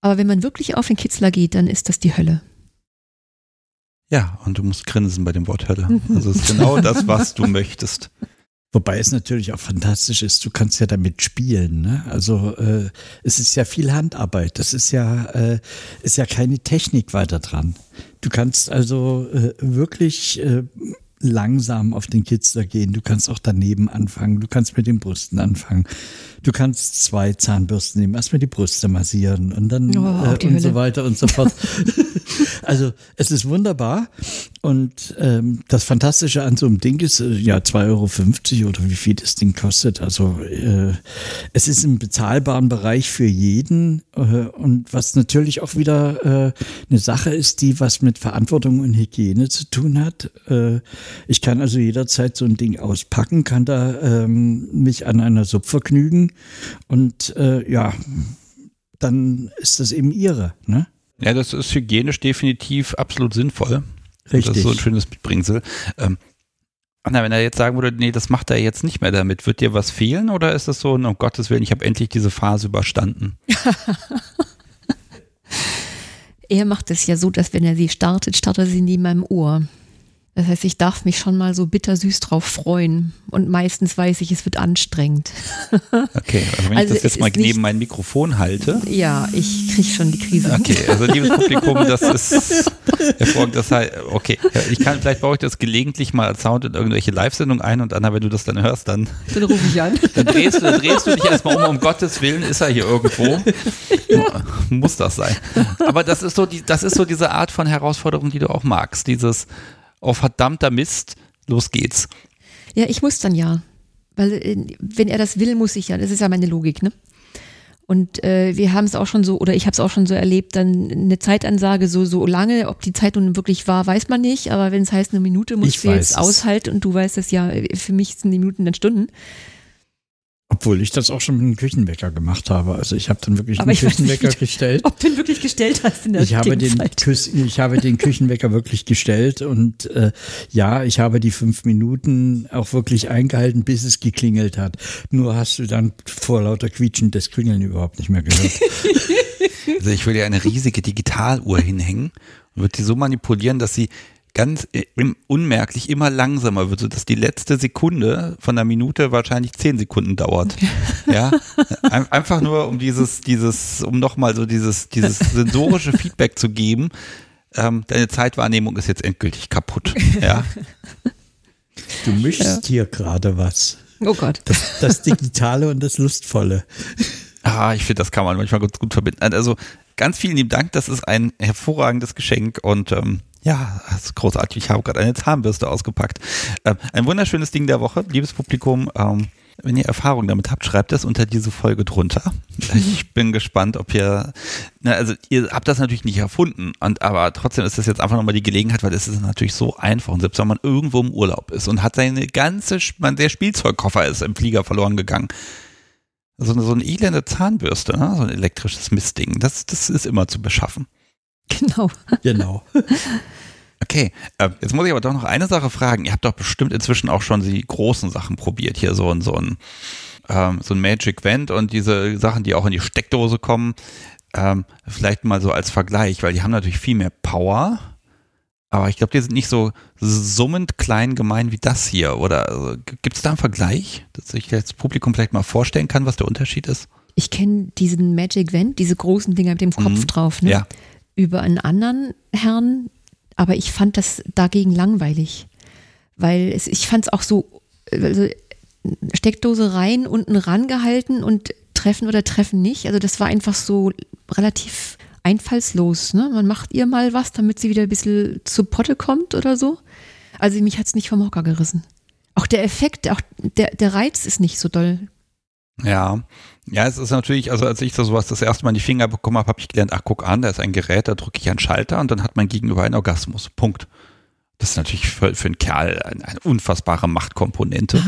Aber wenn man wirklich auf den Kitzler geht, dann ist das die Hölle. Ja, und du musst grinsen bei dem Wort Hölle. Also es ist genau das, was du möchtest. Wobei es natürlich auch fantastisch ist, du kannst ja damit spielen. Ne? Also äh, es ist ja viel Handarbeit. Das ist ja, äh, ist ja keine Technik weiter dran. Du kannst also äh, wirklich äh, langsam auf den Kitzler gehen. Du kannst auch daneben anfangen. Du kannst mit den Brüsten anfangen. Du kannst zwei Zahnbürsten nehmen, erstmal die Brüste massieren und dann oh, äh, und so weiter und so fort. also es ist wunderbar. Und ähm, das Fantastische an so einem Ding ist, äh, ja, 2,50 Euro oder wie viel das Ding kostet. Also äh, es ist im bezahlbaren Bereich für jeden. Äh, und was natürlich auch wieder äh, eine Sache ist, die was mit Verantwortung und Hygiene zu tun hat. Äh, ich kann also jederzeit so ein Ding auspacken, kann da ähm, mich an einer Suppe vergnügen und äh, ja, dann ist das eben ihre. Ne? Ja, das ist hygienisch definitiv absolut sinnvoll. Richtig. Das ist so ein schönes Mitbringsel. Ähm, Anna, wenn er jetzt sagen würde, nee, das macht er jetzt nicht mehr damit, wird dir was fehlen oder ist das so, um Gottes Willen, ich habe endlich diese Phase überstanden? er macht es ja so, dass wenn er sie startet, startet er sie neben meinem Ohr. Das heißt, ich darf mich schon mal so bittersüß drauf freuen. Und meistens weiß ich, es wird anstrengend. Okay, also wenn also ich das jetzt mal neben mein Mikrofon halte. Ja, ich kriege schon die Krise. Okay, also liebes Publikum, das ist hervorragend. Das heißt, okay, ich kann, vielleicht baue ich das gelegentlich mal als Sound in irgendwelche Live-Sendungen ein und Anna, wenn du das dann hörst, dann. Dann rufe ich an. Dann drehst, du, dann drehst du dich erstmal um, um Gottes Willen ist er hier irgendwo. Ja. Muss das sein. Aber das ist so die, das ist so diese Art von Herausforderung, die du auch magst. Dieses, oh verdammter Mist, los geht's. Ja, ich muss dann ja. Weil äh, wenn er das will, muss ich ja. Das ist ja meine Logik, ne? Und äh, wir haben es auch schon so, oder ich habe es auch schon so erlebt, dann eine Zeitansage, so, so lange, ob die Zeit nun wirklich war, weiß man nicht, aber wenn es heißt, eine Minute musst ich du jetzt aushalten und du weißt es ja, für mich sind die Minuten dann Stunden, obwohl ich das auch schon mit einem Küchenwecker gemacht habe. Also ich habe dann wirklich Aber einen Küchenwecker nicht, gestellt. Ob du ihn wirklich gestellt hast in der ich habe den Ich habe den Küchenwecker wirklich gestellt und äh, ja, ich habe die fünf Minuten auch wirklich eingehalten, bis es geklingelt hat. Nur hast du dann vor lauter Quietschen das Klingeln überhaupt nicht mehr gehört. also ich würde ja eine riesige Digitaluhr hinhängen und würde die so manipulieren, dass sie ganz äh, unmerklich immer langsamer wird, sodass die letzte Sekunde von einer Minute wahrscheinlich zehn Sekunden dauert. ja, einfach nur um dieses, dieses, um nochmal so dieses, dieses sensorische Feedback zu geben. Ähm, deine Zeitwahrnehmung ist jetzt endgültig kaputt. Ja. Du mischst ja. hier gerade was. Oh Gott. Das, das Digitale und das Lustvolle. Ah, ich finde, das kann man manchmal ganz gut verbinden. Also ganz vielen lieben Dank, das ist ein hervorragendes Geschenk und ähm, ja, das ist großartig. Ich habe gerade eine Zahnbürste ausgepackt. Äh, ein wunderschönes Ding der Woche, liebes Publikum. Ähm, wenn ihr Erfahrung damit habt, schreibt das unter diese Folge drunter. Ich bin gespannt, ob ihr, na, also ihr habt das natürlich nicht erfunden, und, aber trotzdem ist das jetzt einfach nochmal die Gelegenheit, weil es ist natürlich so einfach. Und selbst wenn man irgendwo im Urlaub ist und hat seine ganze, man, der Spielzeugkoffer ist im Flieger verloren gegangen. So, eine, so eine elende Zahnbürste, ne? so ein elektrisches Mistding, das, das ist immer zu beschaffen. Genau. Genau. Okay, äh, jetzt muss ich aber doch noch eine Sache fragen. Ihr habt doch bestimmt inzwischen auch schon die großen Sachen probiert. Hier so ein, so ein, ähm, so ein Magic Vent und diese Sachen, die auch in die Steckdose kommen. Ähm, vielleicht mal so als Vergleich, weil die haben natürlich viel mehr Power. Aber ich glaube, die sind nicht so summend klein gemein wie das hier. Oder also, gibt es da einen Vergleich, dass ich das Publikum vielleicht mal vorstellen kann, was der Unterschied ist? Ich kenne diesen Magic Vent, diese großen Dinger mit dem Kopf mhm. drauf. Ne? Ja über einen anderen Herrn, aber ich fand das dagegen langweilig, weil es, ich fand es auch so, also Steckdose rein, unten rangehalten und treffen oder treffen nicht. Also das war einfach so relativ einfallslos. Ne? Man macht ihr mal was, damit sie wieder ein bisschen zu Potte kommt oder so. Also mich hat es nicht vom Hocker gerissen. Auch der Effekt, auch der, der Reiz ist nicht so doll Ja. Ja, es ist natürlich, also als ich da sowas das erste Mal in die Finger bekommen habe, habe ich gelernt, ach guck an, da ist ein Gerät, da drücke ich einen Schalter und dann hat mein Gegenüber einen Orgasmus. Punkt. Das ist natürlich für, für einen Kerl eine, eine unfassbare Machtkomponente.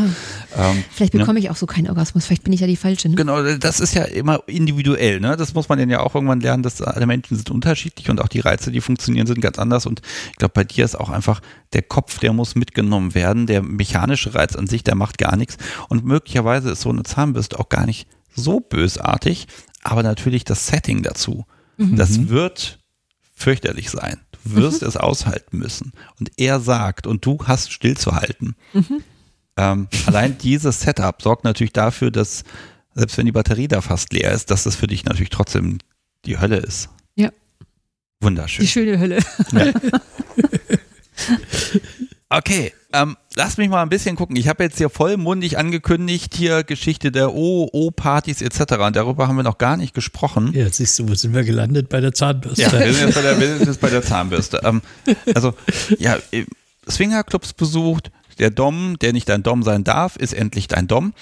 Ähm, vielleicht bekomme ja. ich auch so keinen Orgasmus, vielleicht bin ich ja die Falsche. Ne? Genau, das ist ja immer individuell. Ne? Das muss man dann ja auch irgendwann lernen, dass alle Menschen sind unterschiedlich und auch die Reize, die funktionieren, sind ganz anders. Und ich glaube, bei dir ist auch einfach der Kopf, der muss mitgenommen werden. Der mechanische Reiz an sich, der macht gar nichts. Und möglicherweise ist so eine Zahnbürste auch gar nicht so bösartig, aber natürlich das Setting dazu. Mhm. Das wird fürchterlich sein. Du wirst mhm. es aushalten müssen. Und er sagt, und du hast stillzuhalten. Mhm. Ähm, allein dieses Setup sorgt natürlich dafür, dass selbst wenn die Batterie da fast leer ist, dass das für dich natürlich trotzdem die Hölle ist. Ja. Wunderschön. Die schöne Hölle. Ja. Okay, ähm, lass mich mal ein bisschen gucken. Ich habe jetzt hier vollmundig angekündigt, hier Geschichte der O-O-Partys etc. Und darüber haben wir noch gar nicht gesprochen. Ja, siehst du, wo sind wir gelandet? Bei der Zahnbürste. Ja, wir sind jetzt bei der, wir sind jetzt bei der Zahnbürste. Ähm, also, ja, äh, Swingerclubs besucht, der Dom, der nicht dein Dom sein darf, ist endlich dein Dom.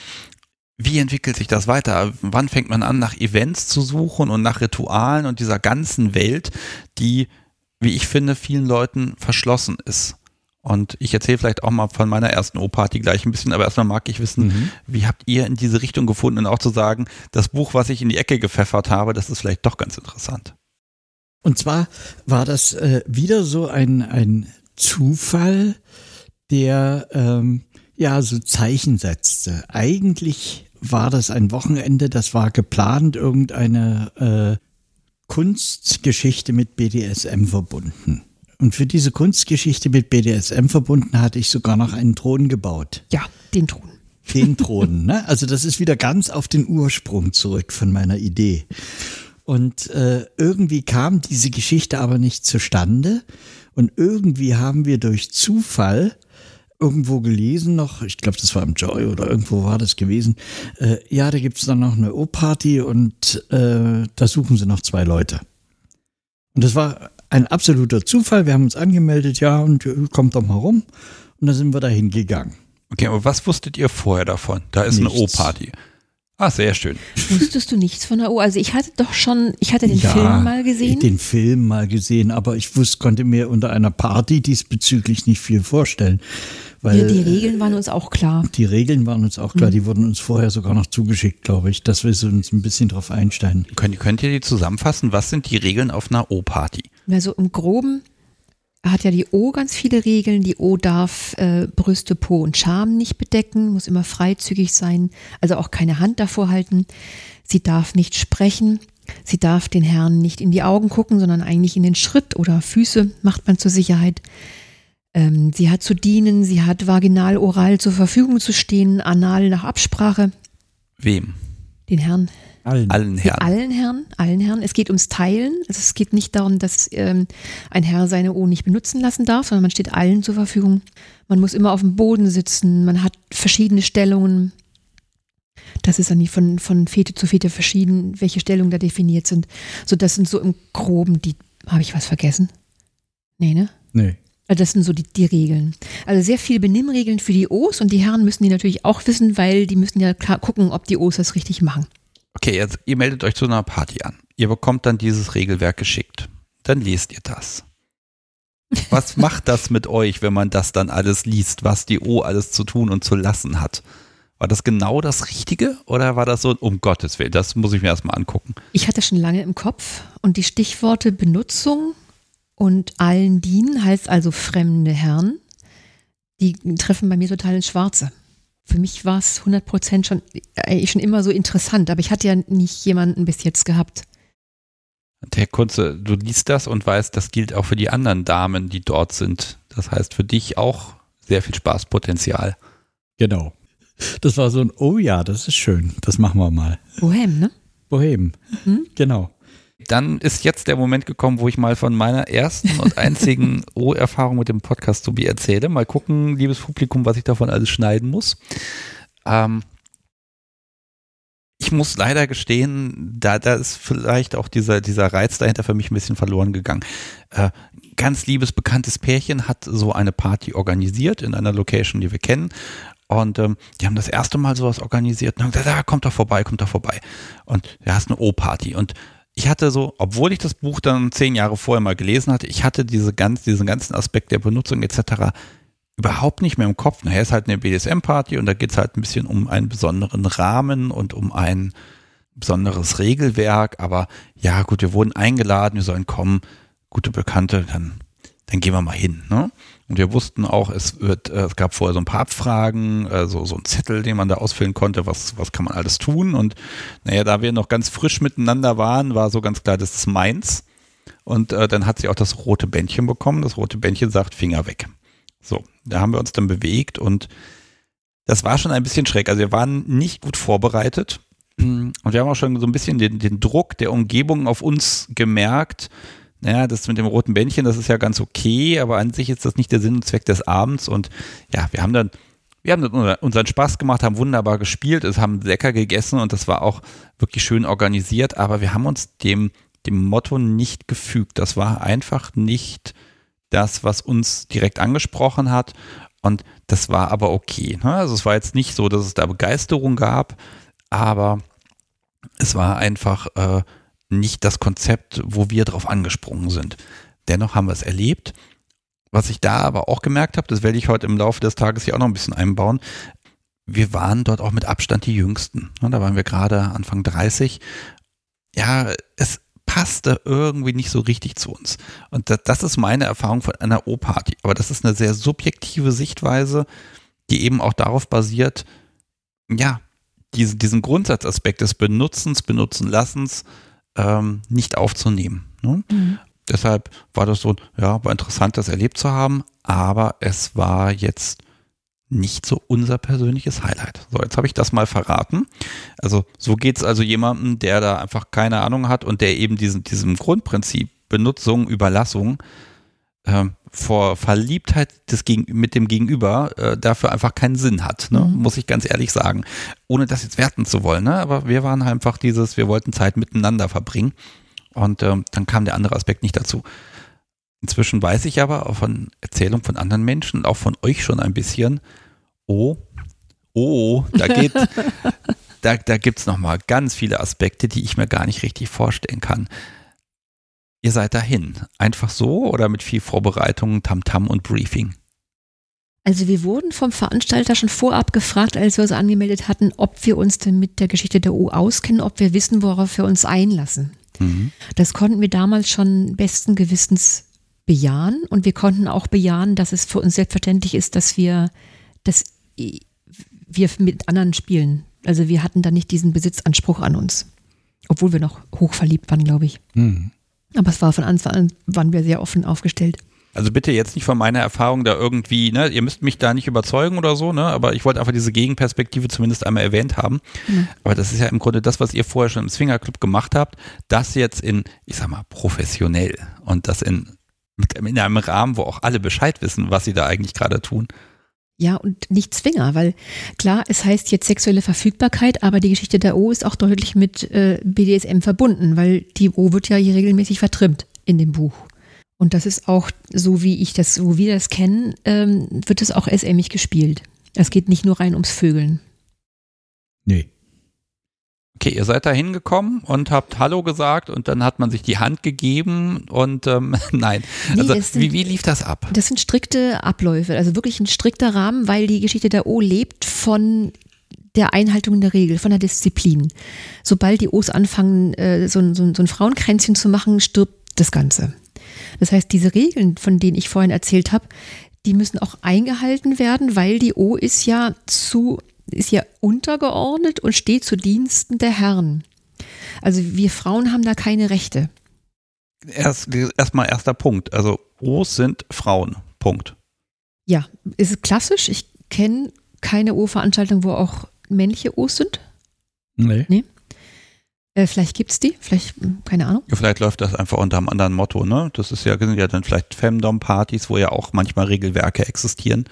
Wie entwickelt sich das weiter? Wann fängt man an, nach Events zu suchen und nach Ritualen und dieser ganzen Welt, die, wie ich finde, vielen Leuten verschlossen ist? Und ich erzähle vielleicht auch mal von meiner ersten O-Party gleich ein bisschen, aber erstmal mag ich wissen, mhm. wie habt ihr in diese Richtung gefunden und auch zu sagen, das Buch, was ich in die Ecke gepfeffert habe, das ist vielleicht doch ganz interessant. Und zwar war das äh, wieder so ein, ein Zufall, der ähm, ja so Zeichen setzte. Eigentlich war das ein Wochenende, das war geplant, irgendeine äh, Kunstgeschichte mit BDSM verbunden. Und für diese Kunstgeschichte mit BDSM verbunden hatte ich sogar noch einen Thron gebaut. Ja, den Thron. Den Thron, ne? Also das ist wieder ganz auf den Ursprung zurück von meiner Idee. Und äh, irgendwie kam diese Geschichte aber nicht zustande. Und irgendwie haben wir durch Zufall irgendwo gelesen noch, ich glaube, das war im Joy oder irgendwo war das gewesen, äh, ja, da gibt's dann noch eine O-Party und äh, da suchen sie noch zwei Leute. Und das war ein absoluter Zufall. Wir haben uns angemeldet, ja, und kommt doch mal rum. Und dann sind wir da hingegangen. Okay, aber was wusstet ihr vorher davon? Da ist nichts. eine O-Party. Ah, sehr schön. Wusstest du nichts von der O? Also ich hatte doch schon, ich hatte den ja, Film mal gesehen. Den Film mal gesehen, aber ich wusste, konnte mir unter einer Party diesbezüglich nicht viel vorstellen. Weil, ja, die Regeln waren uns auch klar. Die Regeln waren uns auch klar. Mhm. Die wurden uns vorher sogar noch zugeschickt, glaube ich, dass wir uns ein bisschen drauf einsteigen. Könnt, könnt ihr die zusammenfassen? Was sind die Regeln auf einer O-Party? Also im Groben hat ja die O ganz viele Regeln. Die O darf äh, Brüste, Po und Scham nicht bedecken, muss immer freizügig sein, also auch keine Hand davor halten. Sie darf nicht sprechen. Sie darf den Herrn nicht in die Augen gucken, sondern eigentlich in den Schritt oder Füße macht man zur Sicherheit. Ähm, sie hat zu dienen, sie hat vaginal, oral zur Verfügung zu stehen, anal nach Absprache. Wem? Den Herrn. Allen, allen Herren. Allen Herren, allen Herren. Es geht ums Teilen. Also es geht nicht darum, dass ähm, ein Herr seine O nicht benutzen lassen darf, sondern man steht allen zur Verfügung. Man muss immer auf dem Boden sitzen. Man hat verschiedene Stellungen. Das ist dann nicht von, von Fete zu Fete verschieden, welche Stellungen da definiert sind. So, das sind so im Groben die. Habe ich was vergessen? Nee, ne? Nee. Also das sind so die, die Regeln. Also sehr viele Benimmregeln für die O's und die Herren müssen die natürlich auch wissen, weil die müssen ja klar gucken, ob die O's das richtig machen. Okay, jetzt, ihr meldet euch zu einer Party an. Ihr bekommt dann dieses Regelwerk geschickt. Dann lest ihr das. Was macht das mit euch, wenn man das dann alles liest, was die O alles zu tun und zu lassen hat? War das genau das Richtige oder war das so, um Gottes Willen, das muss ich mir erstmal angucken? Ich hatte schon lange im Kopf und die Stichworte Benutzung, und allen dienen heißt also fremde Herren. Die treffen bei mir total ins Schwarze. Für mich war es 100 Prozent schon, äh, schon immer so interessant, aber ich hatte ja nicht jemanden bis jetzt gehabt. Herr Kunze, du liest das und weißt, das gilt auch für die anderen Damen, die dort sind. Das heißt für dich auch sehr viel Spaßpotenzial. Genau. Das war so ein, oh ja, das ist schön, das machen wir mal. Bohem, ne? Bohem, hm? genau dann ist jetzt der Moment gekommen, wo ich mal von meiner ersten und einzigen O-Erfahrung mit dem Podcast Tobi erzähle. Mal gucken, liebes Publikum, was ich davon alles schneiden muss. Ähm, ich muss leider gestehen, da, da ist vielleicht auch dieser, dieser Reiz dahinter für mich ein bisschen verloren gegangen. Äh, ganz liebes, bekanntes Pärchen hat so eine Party organisiert in einer Location, die wir kennen. Und ähm, die haben das erste Mal sowas organisiert und haben gesagt, da kommt doch vorbei, kommt doch vorbei. Und ja, ist eine O-Party. Und ich hatte so, obwohl ich das Buch dann zehn Jahre vorher mal gelesen hatte, ich hatte diese ganz, diesen ganzen Aspekt der Benutzung etc. überhaupt nicht mehr im Kopf. Nachher ist halt eine BDSM-Party und da geht es halt ein bisschen um einen besonderen Rahmen und um ein besonderes Regelwerk. Aber ja, gut, wir wurden eingeladen, wir sollen kommen, gute Bekannte, dann, dann gehen wir mal hin. Ne? Und wir wussten auch, es wird, äh, es gab vorher so ein paar Abfragen, äh, so, so ein Zettel, den man da ausfüllen konnte, was, was kann man alles tun. Und naja, da wir noch ganz frisch miteinander waren, war so ganz klar, das ist meins. Und äh, dann hat sie auch das rote Bändchen bekommen. Das rote Bändchen sagt Finger weg. So, da haben wir uns dann bewegt und das war schon ein bisschen schräg. Also wir waren nicht gut vorbereitet. Und wir haben auch schon so ein bisschen den, den Druck der Umgebung auf uns gemerkt ja, das mit dem roten Bändchen, das ist ja ganz okay, aber an sich ist das nicht der Sinn und Zweck des Abends. Und ja, wir haben dann, wir haben dann unseren Spaß gemacht, haben wunderbar gespielt, es haben lecker gegessen und das war auch wirklich schön organisiert, aber wir haben uns dem, dem Motto nicht gefügt. Das war einfach nicht das, was uns direkt angesprochen hat. Und das war aber okay. Ne? Also es war jetzt nicht so, dass es da Begeisterung gab, aber es war einfach äh, nicht das Konzept, wo wir drauf angesprungen sind. Dennoch haben wir es erlebt. Was ich da aber auch gemerkt habe, das werde ich heute im Laufe des Tages hier auch noch ein bisschen einbauen. Wir waren dort auch mit Abstand die Jüngsten. Da waren wir gerade Anfang 30. Ja, es passte irgendwie nicht so richtig zu uns. Und das ist meine Erfahrung von einer O-Party. Aber das ist eine sehr subjektive Sichtweise, die eben auch darauf basiert, ja, diesen, Grundsatzaspekt des Benutzens, Benutzen Lassens ähm, nicht aufzunehmen. Ne? Mhm. Deshalb war das so, ja, war interessant, das erlebt zu haben, aber es war jetzt nicht so unser persönliches Highlight. So, jetzt habe ich das mal verraten. Also so geht es also jemandem, der da einfach keine Ahnung hat und der eben diesen, diesem Grundprinzip Benutzung, Überlassung äh, vor Verliebtheit des Gegen mit dem Gegenüber äh, dafür einfach keinen Sinn hat, ne? Mhm. muss ich ganz ehrlich sagen. Ohne das jetzt werten zu wollen, ne? aber wir waren einfach dieses, wir wollten Zeit miteinander verbringen und ähm, dann kam der andere Aspekt nicht dazu. Inzwischen weiß ich aber auch von Erzählungen von anderen Menschen und auch von euch schon ein bisschen, oh, oh, da geht, da, da gibt es nochmal ganz viele Aspekte, die ich mir gar nicht richtig vorstellen kann. Ihr seid dahin. Einfach so oder mit viel Vorbereitung, Tamtam und Briefing? Also wir wurden vom Veranstalter schon vorab gefragt, als wir uns angemeldet hatten, ob wir uns denn mit der Geschichte der U auskennen, ob wir wissen, worauf wir uns einlassen. Mhm. Das konnten wir damals schon besten Gewissens bejahen und wir konnten auch bejahen, dass es für uns selbstverständlich ist, dass wir, dass wir mit anderen spielen. Also wir hatten da nicht diesen Besitzanspruch an uns, obwohl wir noch hochverliebt waren, glaube ich. Mhm. Aber es war von Anfang an, waren wir sehr offen aufgestellt. Also bitte jetzt nicht von meiner Erfahrung da irgendwie, ne, ihr müsst mich da nicht überzeugen oder so, ne, aber ich wollte einfach diese Gegenperspektive zumindest einmal erwähnt haben. Mhm. Aber das ist ja im Grunde das, was ihr vorher schon im Swingerclub gemacht habt, das jetzt in, ich sag mal, professionell und das in, in einem Rahmen, wo auch alle Bescheid wissen, was sie da eigentlich gerade tun. Ja, und nicht Zwinger, weil klar, es heißt jetzt sexuelle Verfügbarkeit, aber die Geschichte der O ist auch deutlich mit äh, BDSM verbunden, weil die O wird ja hier regelmäßig vertrimmt in dem Buch. Und das ist auch, so wie ich das, so wir das kennen, ähm, wird es auch SMig gespielt. Es geht nicht nur rein ums Vögeln. Nee. Okay, ihr seid da hingekommen und habt Hallo gesagt und dann hat man sich die Hand gegeben und ähm, nein. Nee, also sind, wie, wie lief das ab? Das sind strikte Abläufe, also wirklich ein strikter Rahmen, weil die Geschichte der O lebt von der Einhaltung der Regel, von der Disziplin. Sobald die O's anfangen, äh, so, so, so ein Frauenkränzchen zu machen, stirbt das Ganze. Das heißt, diese Regeln, von denen ich vorhin erzählt habe, die müssen auch eingehalten werden, weil die O ist ja zu ist ja untergeordnet und steht zu Diensten der Herren. Also wir Frauen haben da keine Rechte. Erst erstmal erster Punkt. Also O's sind Frauen. Punkt. Ja, ist klassisch. Ich kenne keine O-Veranstaltung, wo auch männliche O's sind. Nee. nee. Äh, vielleicht gibt es die, vielleicht, hm, keine Ahnung. Ja, vielleicht läuft das einfach unter einem anderen Motto, ne? Das ist ja, sind ja dann vielleicht Femdom-Partys, wo ja auch manchmal Regelwerke existieren.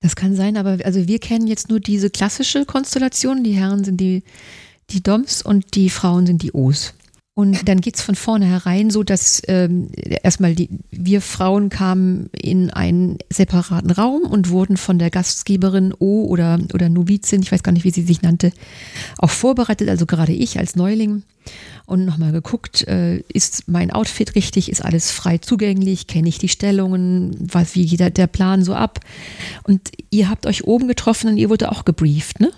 Das kann sein, aber also wir kennen jetzt nur diese klassische Konstellation. Die Herren sind die, die Doms und die Frauen sind die O's. Und dann geht's von vornherein so, dass ähm, erstmal die, wir Frauen kamen in einen separaten Raum und wurden von der Gastgeberin O oder, oder Novizin, ich weiß gar nicht, wie sie sich nannte, auch vorbereitet, also gerade ich als Neuling. Und nochmal geguckt, äh, ist mein Outfit richtig, ist alles frei zugänglich, kenne ich die Stellungen, was, wie geht der, der Plan so ab. Und ihr habt euch oben getroffen und ihr wurde auch gebrieft, ne?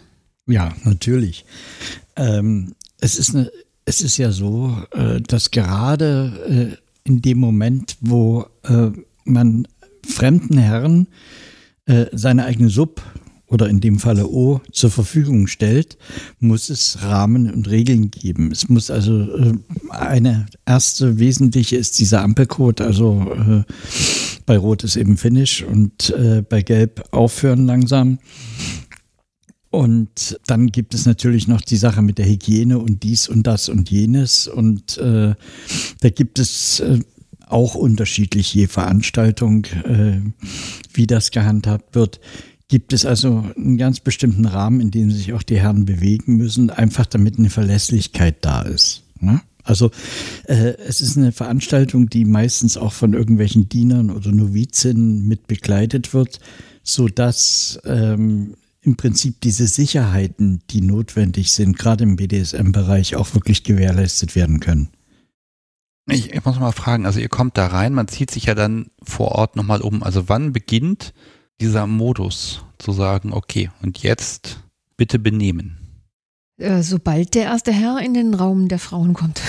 Ja, natürlich. Ähm, es ist eine es ist ja so, äh, dass gerade äh, in dem Moment, wo äh, man fremden Herren seine eigene Sub oder in dem Falle O zur Verfügung stellt, muss es Rahmen und Regeln geben. Es muss also eine erste wesentliche ist dieser Ampelcode, also bei Rot ist eben Finish und bei Gelb aufhören langsam. Und dann gibt es natürlich noch die Sache mit der Hygiene und dies und das und jenes. Und äh, da gibt es äh, auch unterschiedlich je Veranstaltung, äh, wie das gehandhabt wird. Gibt es also einen ganz bestimmten Rahmen, in dem sich auch die Herren bewegen müssen, einfach damit eine Verlässlichkeit da ist. Ne? Also äh, es ist eine Veranstaltung, die meistens auch von irgendwelchen Dienern oder Novizinnen mit begleitet wird, so dass ähm, im Prinzip diese Sicherheiten, die notwendig sind, gerade im BDSM-Bereich, auch wirklich gewährleistet werden können. Ich, ich, muss mal fragen, also ihr kommt da rein, man zieht sich ja dann vor Ort nochmal um. Also wann beginnt dieser Modus zu sagen, okay, und jetzt bitte benehmen? Äh, sobald der erste Herr in den Raum der Frauen kommt.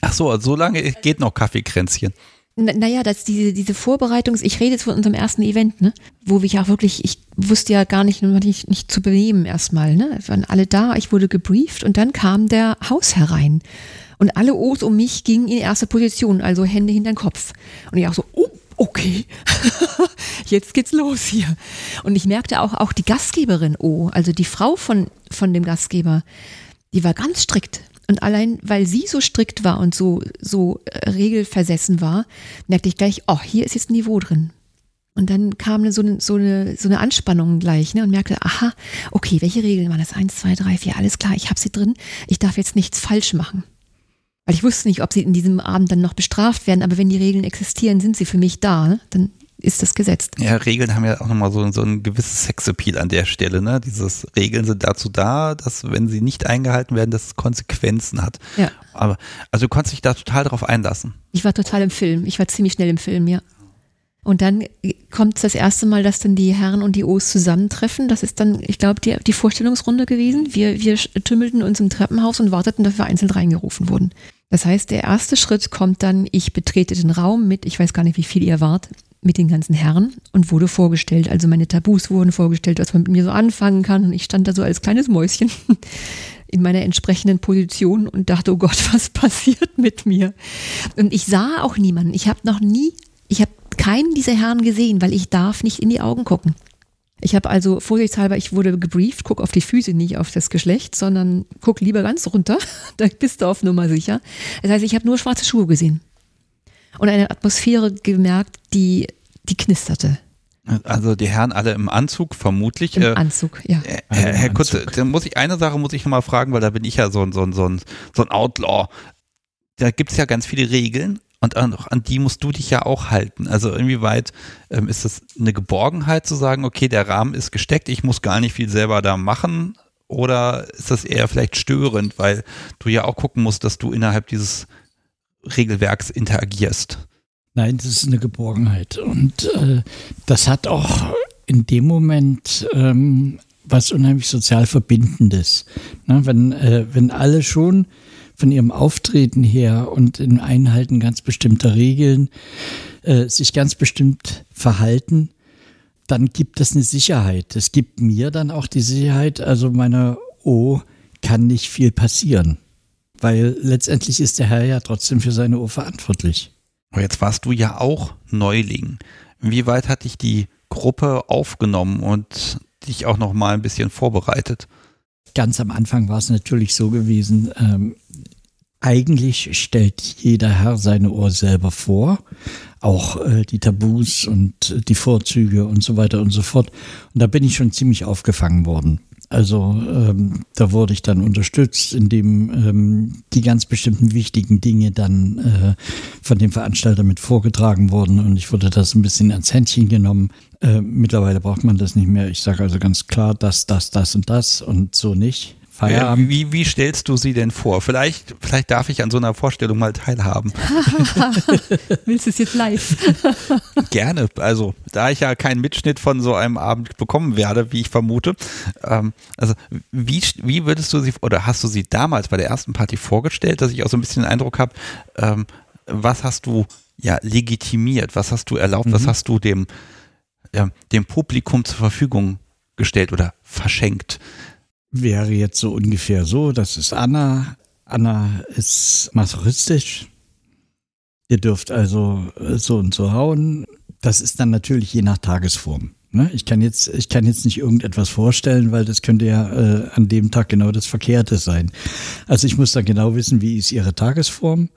Ach so, also so lange geht noch Kaffeekränzchen naja, dass diese, diese Vorbereitungs-, ich rede jetzt von unserem ersten Event, ne, wo ich auch wirklich, ich wusste ja gar nicht, nicht, nicht zu benehmen erstmal, ne, es waren alle da, ich wurde gebrieft und dann kam der Haus herein und alle O's um mich gingen in erste Position, also Hände hinter den Kopf und ich auch so, oh, okay, jetzt geht's los hier. Und ich merkte auch, auch die Gastgeberin, oh, also die Frau von, von dem Gastgeber, die war ganz strikt. Und allein, weil sie so strikt war und so, so äh, regelversessen war, merkte ich gleich, oh, hier ist jetzt ein Niveau drin. Und dann kam so eine, so eine, so eine Anspannung gleich ne, und merkte, aha, okay, welche Regeln waren das? Eins, zwei, drei, vier, alles klar, ich habe sie drin. Ich darf jetzt nichts falsch machen. Weil ich wusste nicht, ob sie in diesem Abend dann noch bestraft werden, aber wenn die Regeln existieren, sind sie für mich da. Ne? Dann ist das gesetzt. Ja, Regeln haben ja auch nochmal so, so ein gewisses Sexappeal an der Stelle. Ne? Dieses Regeln sind dazu da, dass wenn sie nicht eingehalten werden, dass es Konsequenzen hat. Ja. Aber also du konntest dich da total drauf einlassen. Ich war total im Film. Ich war ziemlich schnell im Film, ja. Und dann kommt es das erste Mal, dass dann die Herren und die O's zusammentreffen. Das ist dann, ich glaube, die, die Vorstellungsrunde gewesen. Wir, wir tümmelten uns im Treppenhaus und warteten, dass wir einzeln reingerufen wurden. Das heißt, der erste Schritt kommt dann, ich betrete den Raum mit, ich weiß gar nicht, wie viel ihr wart, mit den ganzen Herren und wurde vorgestellt. Also meine Tabus wurden vorgestellt, was man mit mir so anfangen kann. Und ich stand da so als kleines Mäuschen in meiner entsprechenden Position und dachte, oh Gott, was passiert mit mir? Und ich sah auch niemanden. Ich habe noch nie, ich habe keinen dieser Herren gesehen, weil ich darf nicht in die Augen gucken. Ich habe also vorsichtshalber, ich wurde gebrieft, guck auf die Füße, nicht auf das Geschlecht, sondern guck lieber ganz runter, da bist du auf Nummer sicher. Das heißt, ich habe nur schwarze Schuhe gesehen und eine Atmosphäre gemerkt, die, die knisterte. Also die Herren alle im Anzug, vermutlich. Im äh, Anzug, ja. Äh, Herr, Herr Kutze, da muss ich eine Sache muss ich nochmal fragen, weil da bin ich ja so ein, so ein, so ein, so ein Outlaw. Da gibt es ja ganz viele Regeln und an, an, die musst du dich ja auch halten. Also inwieweit ähm, ist das eine Geborgenheit zu sagen, okay, der Rahmen ist gesteckt, ich muss gar nicht viel selber da machen? Oder ist das eher vielleicht störend, weil du ja auch gucken musst, dass du innerhalb dieses Regelwerks interagierst. Nein, das ist eine Geborgenheit. Und äh, das hat auch in dem Moment ähm, was unheimlich sozial Verbindendes. Na, wenn, äh, wenn alle schon von ihrem Auftreten her und im Einhalten ganz bestimmter Regeln äh, sich ganz bestimmt verhalten, dann gibt es eine Sicherheit. Es gibt mir dann auch die Sicherheit, also meiner O kann nicht viel passieren. Weil letztendlich ist der Herr ja trotzdem für seine Uhr verantwortlich. Aber jetzt warst du ja auch Neuling. Inwieweit hat dich die Gruppe aufgenommen und dich auch noch mal ein bisschen vorbereitet? Ganz am Anfang war es natürlich so gewesen, ähm, eigentlich stellt jeder Herr seine Uhr selber vor, auch äh, die Tabus und die Vorzüge und so weiter und so fort. Und da bin ich schon ziemlich aufgefangen worden. Also ähm, da wurde ich dann unterstützt, indem ähm, die ganz bestimmten wichtigen Dinge dann äh, von dem Veranstalter mit vorgetragen wurden und ich wurde das ein bisschen ans Händchen genommen. Äh, mittlerweile braucht man das nicht mehr. Ich sage also ganz klar, das, das, das und das und so nicht. Feierabend. Wie, wie stellst du sie denn vor? Vielleicht, vielleicht darf ich an so einer Vorstellung mal teilhaben. Willst du es jetzt live? Gerne. Also, da ich ja keinen Mitschnitt von so einem Abend bekommen werde, wie ich vermute. Ähm, also, wie, wie würdest du sie, oder hast du sie damals bei der ersten Party vorgestellt, dass ich auch so ein bisschen den Eindruck habe, ähm, was hast du ja legitimiert? Was hast du erlaubt? Mhm. Was hast du dem, ja, dem Publikum zur Verfügung gestellt oder verschenkt? Wäre jetzt so ungefähr so, das ist Anna. Anna ist masochistisch. Ihr dürft also äh, so und so hauen. Das ist dann natürlich je nach Tagesform. Ne? Ich kann jetzt, ich kann jetzt nicht irgendetwas vorstellen, weil das könnte ja äh, an dem Tag genau das Verkehrte sein. Also ich muss da genau wissen, wie ist ihre Tagesform,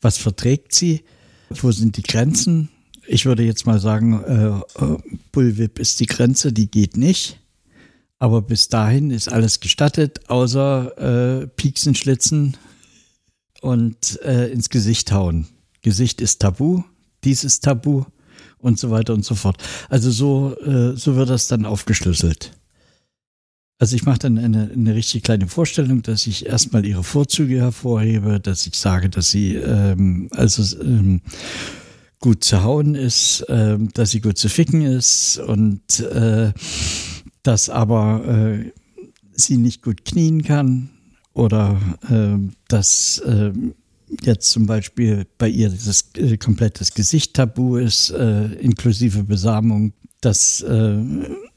was verträgt sie, wo sind die Grenzen. Ich würde jetzt mal sagen, äh, äh Bullwhip ist die Grenze, die geht nicht. Aber bis dahin ist alles gestattet, außer äh, Pieksen, Schlitzen und äh, ins Gesicht hauen. Gesicht ist tabu, dies ist tabu und so weiter und so fort. Also so, äh, so wird das dann aufgeschlüsselt. Also ich mache dann eine, eine richtig kleine Vorstellung, dass ich erstmal ihre Vorzüge hervorhebe, dass ich sage, dass sie ähm, also ähm, gut zu hauen ist, ähm, dass sie gut zu ficken ist und äh, dass aber äh, sie nicht gut knien kann oder äh, dass äh, jetzt zum Beispiel bei ihr das äh, komplettes Gesicht tabu ist, äh, inklusive Besamung, dass äh,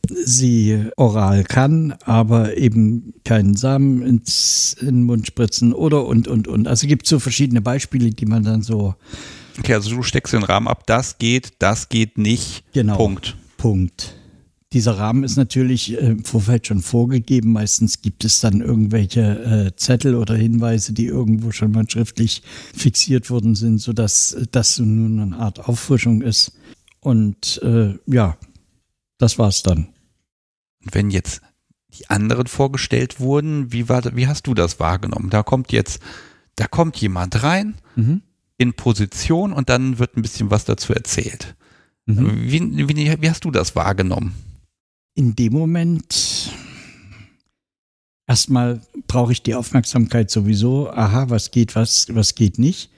sie oral kann, aber eben keinen Samen ins, in den Mund spritzen oder und, und, und. Also gibt es so verschiedene Beispiele, die man dann so. Okay, also du steckst den Rahmen ab, das geht, das geht nicht. Genau. Punkt. Punkt. Dieser Rahmen ist natürlich äh, im Vorfeld schon vorgegeben. Meistens gibt es dann irgendwelche äh, Zettel oder Hinweise, die irgendwo schon mal schriftlich fixiert worden sind, sodass das so nun eine Art Auffrischung ist. Und äh, ja, das war's dann. Und wenn jetzt die anderen vorgestellt wurden, wie, war, wie hast du das wahrgenommen? Da kommt jetzt, da kommt jemand rein mhm. in Position und dann wird ein bisschen was dazu erzählt. Mhm. Wie, wie, wie hast du das wahrgenommen? In dem Moment erstmal brauche ich die Aufmerksamkeit sowieso. Aha, was geht, was, was geht nicht.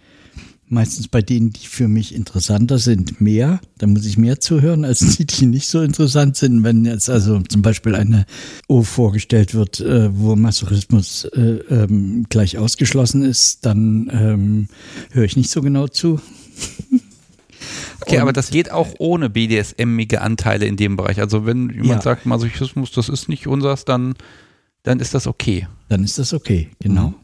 Meistens bei denen, die für mich interessanter sind, mehr. Da muss ich mehr zuhören als die, die nicht so interessant sind. Wenn jetzt also zum Beispiel eine O vorgestellt wird, äh, wo Masochismus äh, ähm, gleich ausgeschlossen ist, dann ähm, höre ich nicht so genau zu. Okay, und aber das geht auch ohne BDSM-ige Anteile in dem Bereich. Also wenn jemand ja. sagt, Masochismus, das ist nicht unseres, dann, dann ist das okay. Dann ist das okay, genau. Mhm.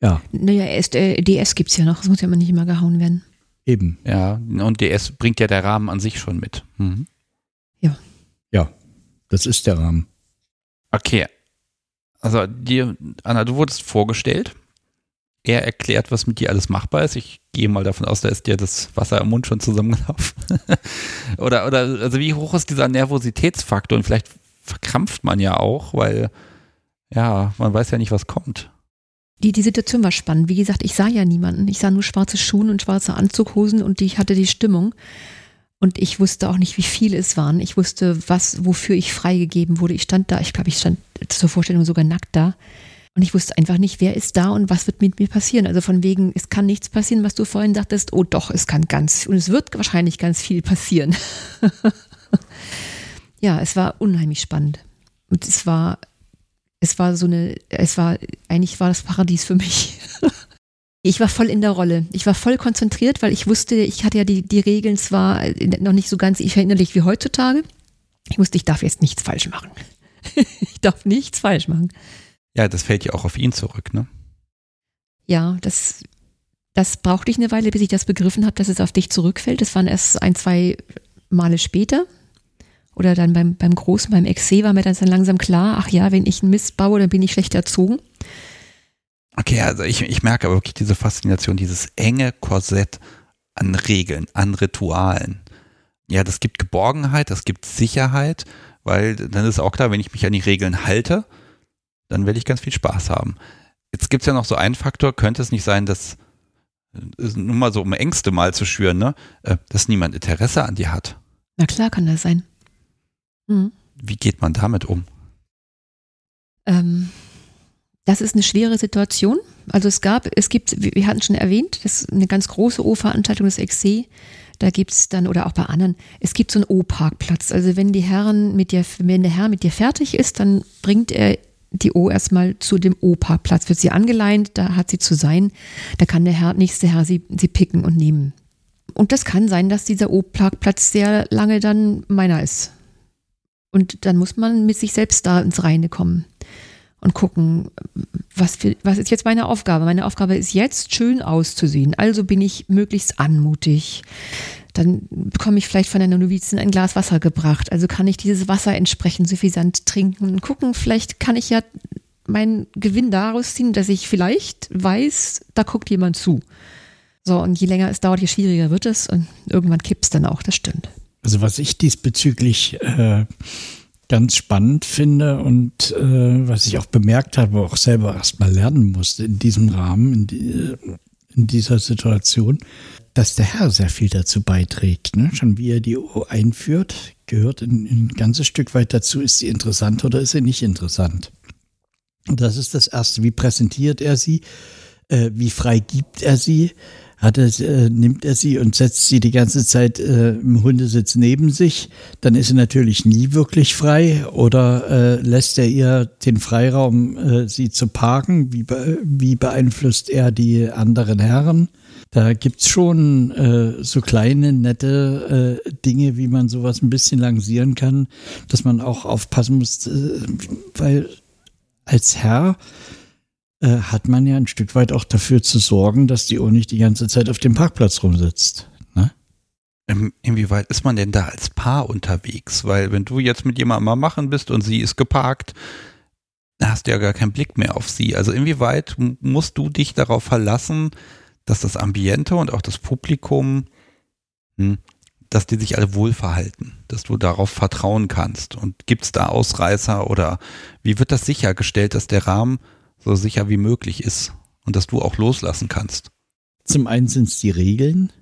Ja. Naja, erst, äh, DS gibt es ja noch, es muss ja immer nicht immer gehauen werden. Eben. Ja, und DS bringt ja der Rahmen an sich schon mit. Mhm. Ja. Ja, das ist der Rahmen. Okay. Also dir, Anna, du wurdest vorgestellt er erklärt, was mit dir alles machbar ist. Ich gehe mal davon aus, da ist dir das Wasser im Mund schon zusammengelaufen. oder, oder, also wie hoch ist dieser Nervositätsfaktor? Und vielleicht verkrampft man ja auch, weil, ja, man weiß ja nicht, was kommt. Die, die Situation war spannend. Wie gesagt, ich sah ja niemanden. Ich sah nur schwarze Schuhe und schwarze Anzughosen und ich hatte die Stimmung. Und ich wusste auch nicht, wie viele es waren. Ich wusste, was, wofür ich freigegeben wurde. Ich stand da, ich glaube, ich stand zur Vorstellung sogar nackt da. Und ich wusste einfach nicht, wer ist da und was wird mit mir passieren. Also von wegen, es kann nichts passieren, was du vorhin dachtest, oh doch, es kann ganz, und es wird wahrscheinlich ganz viel passieren. ja, es war unheimlich spannend. Und es war, es war so eine, es war, eigentlich war das Paradies für mich. Ich war voll in der Rolle. Ich war voll konzentriert, weil ich wusste, ich hatte ja die, die Regeln zwar noch nicht so ganz verinnerlich wie heutzutage. Ich wusste, ich darf jetzt nichts falsch machen. ich darf nichts falsch machen. Ja, das fällt ja auch auf ihn zurück, ne? Ja, das, das brauchte ich eine Weile, bis ich das begriffen habe, dass es auf dich zurückfällt. Das waren erst ein, zwei Male später. Oder dann beim, beim Großen, beim Exe war mir dann langsam klar, ach ja, wenn ich einen Mist baue, dann bin ich schlecht erzogen. Okay, also ich, ich merke aber wirklich diese Faszination, dieses enge Korsett an Regeln, an Ritualen. Ja, das gibt Geborgenheit, das gibt Sicherheit weil dann ist auch klar, wenn ich mich an die Regeln halte, dann werde ich ganz viel Spaß haben. Jetzt gibt es ja noch so einen Faktor, könnte es nicht sein, dass, nur mal so um Ängste mal zu schüren, ne, äh, dass niemand Interesse an dir hat. Na klar kann das sein. Mhm. Wie geht man damit um? Ähm, das ist eine schwere Situation. Also es gab, es gibt, wir hatten schon erwähnt, das ist eine ganz große O-Veranstaltung des XC. Da gibt es dann, oder auch bei anderen, es gibt so einen O-Parkplatz. Also wenn die Herren mit dir, wenn der Herr mit dir fertig ist, dann bringt er die O erstmal zu dem O-Parkplatz, wird sie angeleint, da hat sie zu sein, da kann der Herr, nächste Herr sie, sie picken und nehmen. Und das kann sein, dass dieser O-Parkplatz sehr lange dann meiner ist. Und dann muss man mit sich selbst da ins Reine kommen und gucken, was, für, was ist jetzt meine Aufgabe? Meine Aufgabe ist jetzt schön auszusehen. Also bin ich möglichst anmutig. Dann bekomme ich vielleicht von einer Novizin ein Glas Wasser gebracht. Also kann ich dieses Wasser entsprechend suffisant trinken und gucken, vielleicht kann ich ja meinen Gewinn daraus ziehen, dass ich vielleicht weiß, da guckt jemand zu. So, und je länger es dauert, je schwieriger wird es und irgendwann kippt es dann auch, das stimmt. Also was ich diesbezüglich äh, ganz spannend finde und äh, was ich auch bemerkt habe, auch selber erstmal lernen musste in diesem Rahmen, in, die, in dieser Situation, dass der Herr sehr viel dazu beiträgt. Ne? Schon wie er die O einführt, gehört ein, ein ganzes Stück weit dazu, ist sie interessant oder ist sie nicht interessant. Das ist das Erste. Wie präsentiert er sie? Äh, wie frei gibt er sie? hat er, äh, nimmt er sie und setzt sie die ganze Zeit äh, im Hundesitz neben sich, dann ist sie natürlich nie wirklich frei oder äh, lässt er ihr den Freiraum, äh, sie zu parken? Wie, wie beeinflusst er die anderen Herren? Da gibt's schon äh, so kleine, nette äh, Dinge, wie man sowas ein bisschen lancieren kann, dass man auch aufpassen muss, äh, weil als Herr äh, hat man ja ein Stück weit auch dafür zu sorgen, dass die Uhr nicht die ganze Zeit auf dem Parkplatz rumsitzt. Ne? Ähm, inwieweit ist man denn da als Paar unterwegs? Weil wenn du jetzt mit jemandem mal machen bist und sie ist geparkt, hast du ja gar keinen Blick mehr auf sie. Also inwieweit musst du dich darauf verlassen, dass das Ambiente und auch das Publikum, hm, dass die sich alle wohlverhalten, dass du darauf vertrauen kannst. Und gibt es da Ausreißer oder wie wird das sichergestellt, dass der Rahmen so sicher wie möglich ist und dass du auch loslassen kannst. Zum einen sind es die Regeln.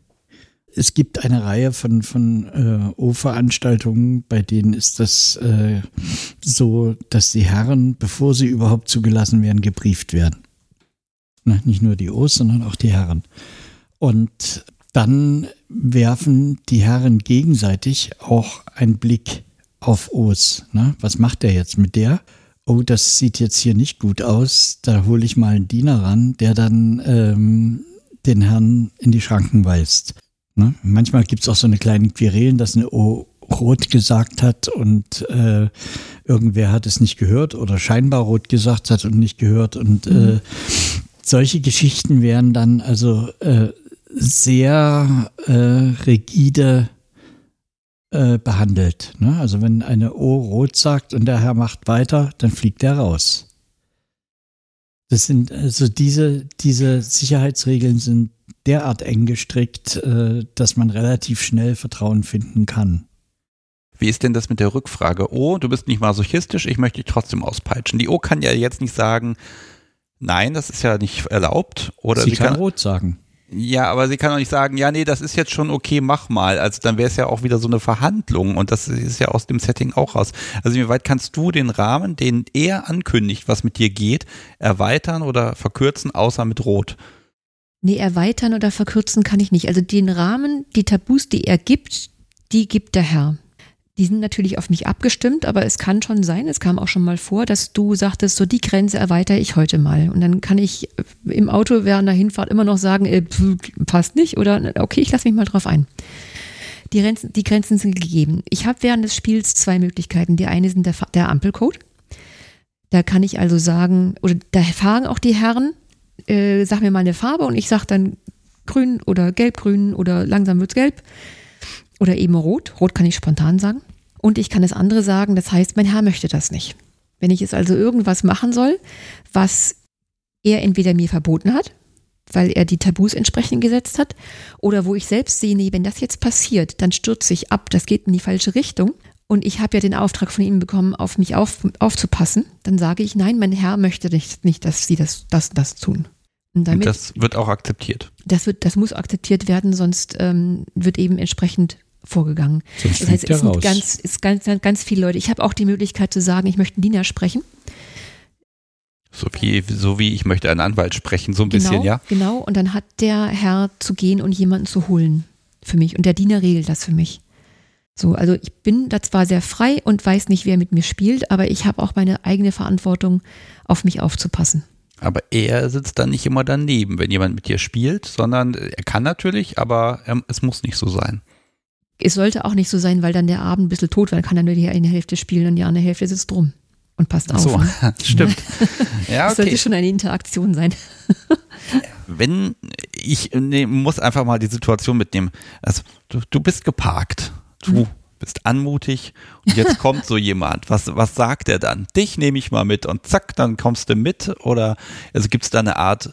Es gibt eine Reihe von, von äh, O-Veranstaltungen, bei denen ist das äh, so, dass die Herren, bevor sie überhaupt zugelassen werden, gebrieft werden. Nicht nur die O's, sondern auch die Herren. Und dann werfen die Herren gegenseitig auch einen Blick auf O's. Ne? Was macht er jetzt mit der? oh, das sieht jetzt hier nicht gut aus, da hole ich mal einen Diener ran, der dann ähm, den Herrn in die Schranken weist. Ne? Manchmal gibt es auch so eine kleine Querelen, dass eine O rot gesagt hat und äh, irgendwer hat es nicht gehört oder scheinbar rot gesagt hat und nicht gehört. Und äh, mhm. äh, solche Geschichten wären dann also äh, sehr äh, rigide äh, behandelt. Ne? Also wenn eine O rot sagt und der Herr macht weiter, dann fliegt er raus. Das sind also diese, diese Sicherheitsregeln sind derart eng gestrickt, äh, dass man relativ schnell Vertrauen finden kann. Wie ist denn das mit der Rückfrage? Oh, du bist nicht masochistisch, ich möchte dich trotzdem auspeitschen. Die O kann ja jetzt nicht sagen, nein, das ist ja nicht erlaubt. Oder sie, sie kann, kann rot sagen. Ja, aber sie kann auch nicht sagen, ja, nee, das ist jetzt schon okay, mach mal. Also dann wäre es ja auch wieder so eine Verhandlung und das ist ja aus dem Setting auch raus. Also wie weit kannst du den Rahmen, den er ankündigt, was mit dir geht, erweitern oder verkürzen, außer mit Rot? Nee, erweitern oder verkürzen kann ich nicht. Also den Rahmen, die Tabus, die er gibt, die gibt der Herr. Die sind natürlich auf mich abgestimmt, aber es kann schon sein, es kam auch schon mal vor, dass du sagtest, so die Grenze erweitere ich heute mal. Und dann kann ich im Auto während der Hinfahrt immer noch sagen, äh, passt nicht oder okay, ich lasse mich mal drauf ein. Die Grenzen, die Grenzen sind gegeben. Ich habe während des Spiels zwei Möglichkeiten. Die eine sind der, der Ampelcode. Da kann ich also sagen, oder da fahren auch die Herren, äh, sag mir mal eine Farbe und ich sage dann grün oder gelb-grün oder langsam wird's gelb oder eben rot. Rot kann ich spontan sagen. Und ich kann das andere sagen, das heißt, mein Herr möchte das nicht. Wenn ich es also irgendwas machen soll, was er entweder mir verboten hat, weil er die Tabus entsprechend gesetzt hat, oder wo ich selbst sehe, nee, wenn das jetzt passiert, dann stürze ich ab, das geht in die falsche Richtung. und ich habe ja den Auftrag von Ihnen bekommen, auf mich auf, aufzupassen, dann sage ich, nein, mein Herr möchte nicht, nicht dass Sie das, das, das tun. Und, damit, und das wird auch akzeptiert. Das, wird, das muss akzeptiert werden, sonst ähm, wird eben entsprechend vorgegangen. Sonst das heißt, es sind ganz, ist ganz, ganz viele Leute. Ich habe auch die Möglichkeit zu sagen, ich möchte einen Diener sprechen. So wie, so wie ich möchte einen Anwalt sprechen, so ein genau, bisschen, ja? Genau, und dann hat der Herr zu gehen und jemanden zu holen für mich. Und der Diener regelt das für mich. So, also ich bin da zwar sehr frei und weiß nicht, wer mit mir spielt, aber ich habe auch meine eigene Verantwortung, auf mich aufzupassen. Aber er sitzt dann nicht immer daneben, wenn jemand mit dir spielt, sondern er kann natürlich, aber er, es muss nicht so sein. Es sollte auch nicht so sein, weil dann der Abend ein bisschen tot wird, kann er nur die eine Hälfte spielen und die andere Hälfte sitzt drum und passt auf. So, ne? stimmt. ja, okay. Das sollte schon eine Interaktion sein. wenn ich nee, muss einfach mal die Situation mitnehmen. Also du, du bist geparkt. Du mhm. bist anmutig und jetzt kommt so jemand. Was, was sagt er dann? Dich nehme ich mal mit und zack, dann kommst du mit. Oder also gibt es da eine Art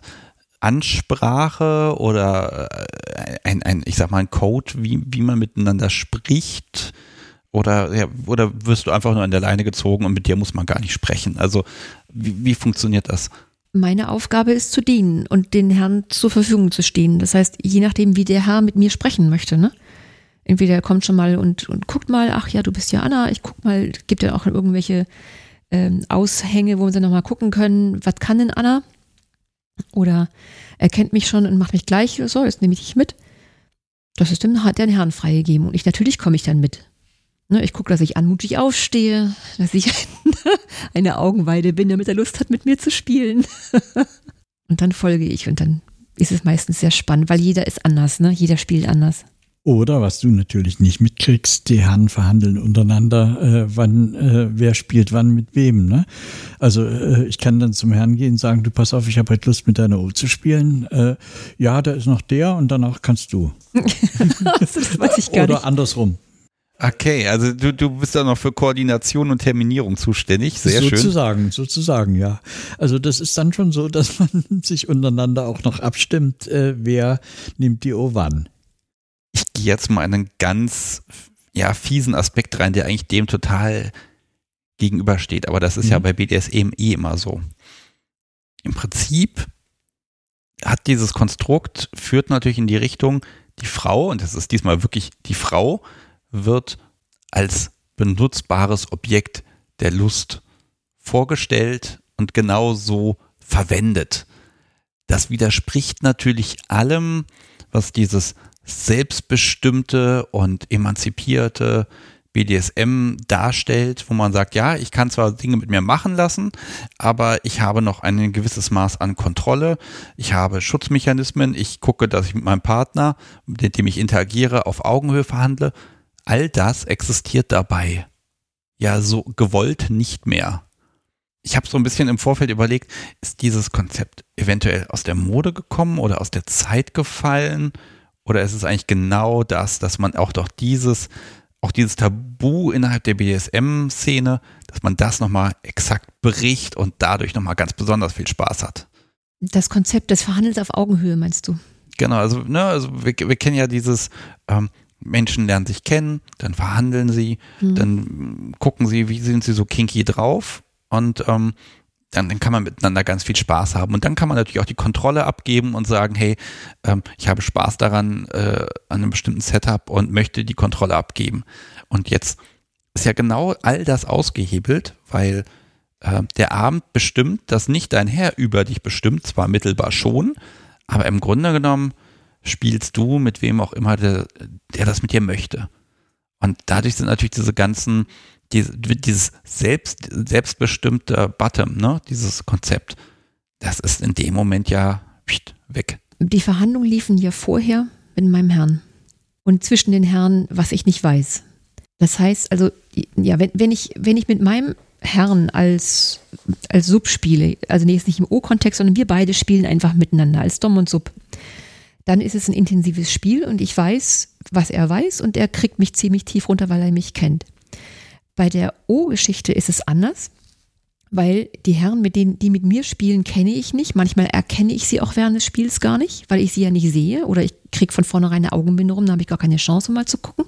Ansprache oder äh, ein, ein, ich sag mal, ein Code, wie, wie man miteinander spricht? Oder, ja, oder wirst du einfach nur an der Leine gezogen und mit dir muss man gar nicht sprechen? Also, wie, wie funktioniert das? Meine Aufgabe ist zu dienen und den Herrn zur Verfügung zu stehen. Das heißt, je nachdem, wie der Herr mit mir sprechen möchte, ne? Entweder er kommt schon mal und, und guckt mal, ach ja, du bist ja Anna, ich guck mal, gibt ja auch irgendwelche ähm, Aushänge, wo wir dann nochmal gucken können, was kann denn Anna? Oder er kennt mich schon und macht mich gleich, so, jetzt nehme ich dich mit. Das ist dem, der Herrn freigegeben. Und ich, natürlich komme ich dann mit. Ne, ich gucke, dass ich anmutig aufstehe, dass ich eine Augenweide bin, damit er Lust hat, mit mir zu spielen. und dann folge ich und dann ist es meistens sehr spannend, weil jeder ist anders, ne? Jeder spielt anders. Oder was du natürlich nicht mitkriegst, die Herren verhandeln untereinander, äh, wann, äh, wer spielt wann mit wem. Ne? Also äh, ich kann dann zum Herrn gehen und sagen, du pass auf, ich habe heute Lust mit deiner O zu spielen. Äh, ja, da ist noch der und danach kannst du. das weiß ich gar Oder nicht. andersrum. Okay, also du, du bist da noch für Koordination und Terminierung zuständig. Sehr sozusagen, schön. Sozusagen, sozusagen, ja. Also das ist dann schon so, dass man sich untereinander auch noch abstimmt, äh, wer nimmt die O wann jetzt mal einen ganz ja, fiesen Aspekt rein, der eigentlich dem total gegenübersteht. Aber das ist mhm. ja bei BDSM eh immer so. Im Prinzip hat dieses Konstrukt, führt natürlich in die Richtung, die Frau, und das ist diesmal wirklich die Frau, wird als benutzbares Objekt der Lust vorgestellt und genauso verwendet. Das widerspricht natürlich allem, was dieses selbstbestimmte und emanzipierte BDSM darstellt, wo man sagt, ja, ich kann zwar Dinge mit mir machen lassen, aber ich habe noch ein gewisses Maß an Kontrolle, ich habe Schutzmechanismen, ich gucke, dass ich mit meinem Partner, mit dem ich interagiere, auf Augenhöhe verhandle. All das existiert dabei ja so gewollt nicht mehr. Ich habe so ein bisschen im Vorfeld überlegt, ist dieses Konzept eventuell aus der Mode gekommen oder aus der Zeit gefallen? Oder ist es eigentlich genau das, dass man auch doch dieses, auch dieses Tabu innerhalb der BDSM-Szene, dass man das nochmal exakt bricht und dadurch nochmal ganz besonders viel Spaß hat? Das Konzept des Verhandels auf Augenhöhe, meinst du? Genau, also, ne, also wir, wir kennen ja dieses, ähm, Menschen lernen sich kennen, dann verhandeln sie, mhm. dann gucken sie, wie sind sie so kinky drauf und ähm, dann, dann kann man miteinander ganz viel Spaß haben. Und dann kann man natürlich auch die Kontrolle abgeben und sagen, hey, ähm, ich habe Spaß daran, äh, an einem bestimmten Setup und möchte die Kontrolle abgeben. Und jetzt ist ja genau all das ausgehebelt, weil äh, der Abend bestimmt, dass nicht dein Herr über dich bestimmt, zwar mittelbar schon, aber im Grunde genommen spielst du mit wem auch immer, der, der das mit dir möchte. Und dadurch sind natürlich diese ganzen dieses selbst, selbstbestimmte Bottom, ne, dieses Konzept, das ist in dem Moment ja weg. Die Verhandlungen liefen ja vorher mit meinem Herrn und zwischen den Herren, was ich nicht weiß. Das heißt also, ja, wenn, wenn, ich, wenn ich mit meinem Herrn als, als Sub spiele, also nee, jetzt nicht im O-Kontext, sondern wir beide spielen einfach miteinander als Dom und Sub, dann ist es ein intensives Spiel und ich weiß, was er weiß und er kriegt mich ziemlich tief runter, weil er mich kennt. Bei der O-Geschichte ist es anders, weil die Herren, mit denen, die mit mir spielen, kenne ich nicht. Manchmal erkenne ich sie auch während des Spiels gar nicht, weil ich sie ja nicht sehe oder ich kriege von vornherein eine Augenbinde rum, dann habe ich gar keine Chance, um mal zu gucken.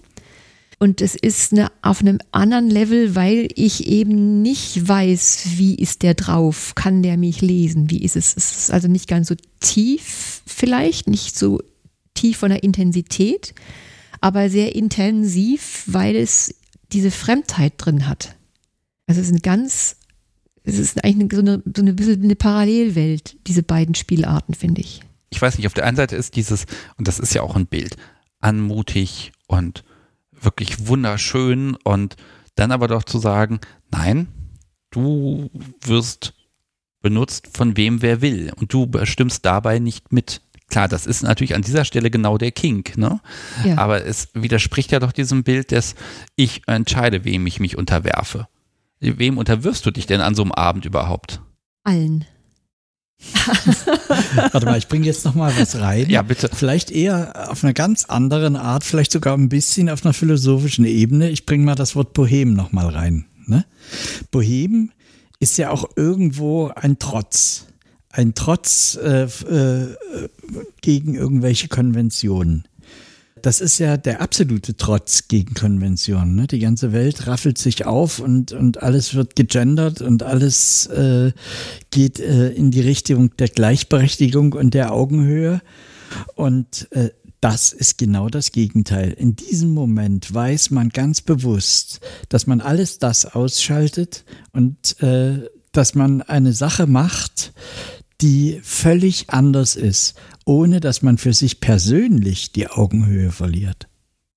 Und es ist eine, auf einem anderen Level, weil ich eben nicht weiß, wie ist der drauf, kann der mich lesen, wie ist es. Es ist also nicht ganz so tief vielleicht, nicht so tief von der Intensität, aber sehr intensiv, weil es diese Fremdheit drin hat. Also es ist eine ganz, es ist eigentlich so eine, so eine bisschen eine Parallelwelt, diese beiden Spielarten, finde ich. Ich weiß nicht, auf der einen Seite ist dieses, und das ist ja auch ein Bild, anmutig und wirklich wunderschön und dann aber doch zu sagen, nein, du wirst benutzt von wem wer will und du bestimmst dabei nicht mit. Klar, das ist natürlich an dieser Stelle genau der Kink, ne? Ja. Aber es widerspricht ja doch diesem Bild, dass ich entscheide, wem ich mich unterwerfe. Wem unterwirfst du dich denn an so einem Abend überhaupt? Allen. Warte mal, ich bringe jetzt noch mal was rein. Ja, bitte. Vielleicht eher auf einer ganz anderen Art, vielleicht sogar ein bisschen auf einer philosophischen Ebene. Ich bringe mal das Wort Bohem noch mal rein. Ne? Bohem ist ja auch irgendwo ein Trotz. Ein Trotz äh, äh, gegen irgendwelche Konventionen das ist ja der absolute Trotz gegen Konventionen. Ne? Die ganze Welt raffelt sich auf und, und alles wird gegendert und alles äh, geht äh, in die Richtung der Gleichberechtigung und der Augenhöhe. Und äh, das ist genau das Gegenteil. In diesem Moment weiß man ganz bewusst, dass man alles das ausschaltet und äh, dass man eine Sache macht, die völlig anders ist ohne dass man für sich persönlich die Augenhöhe verliert.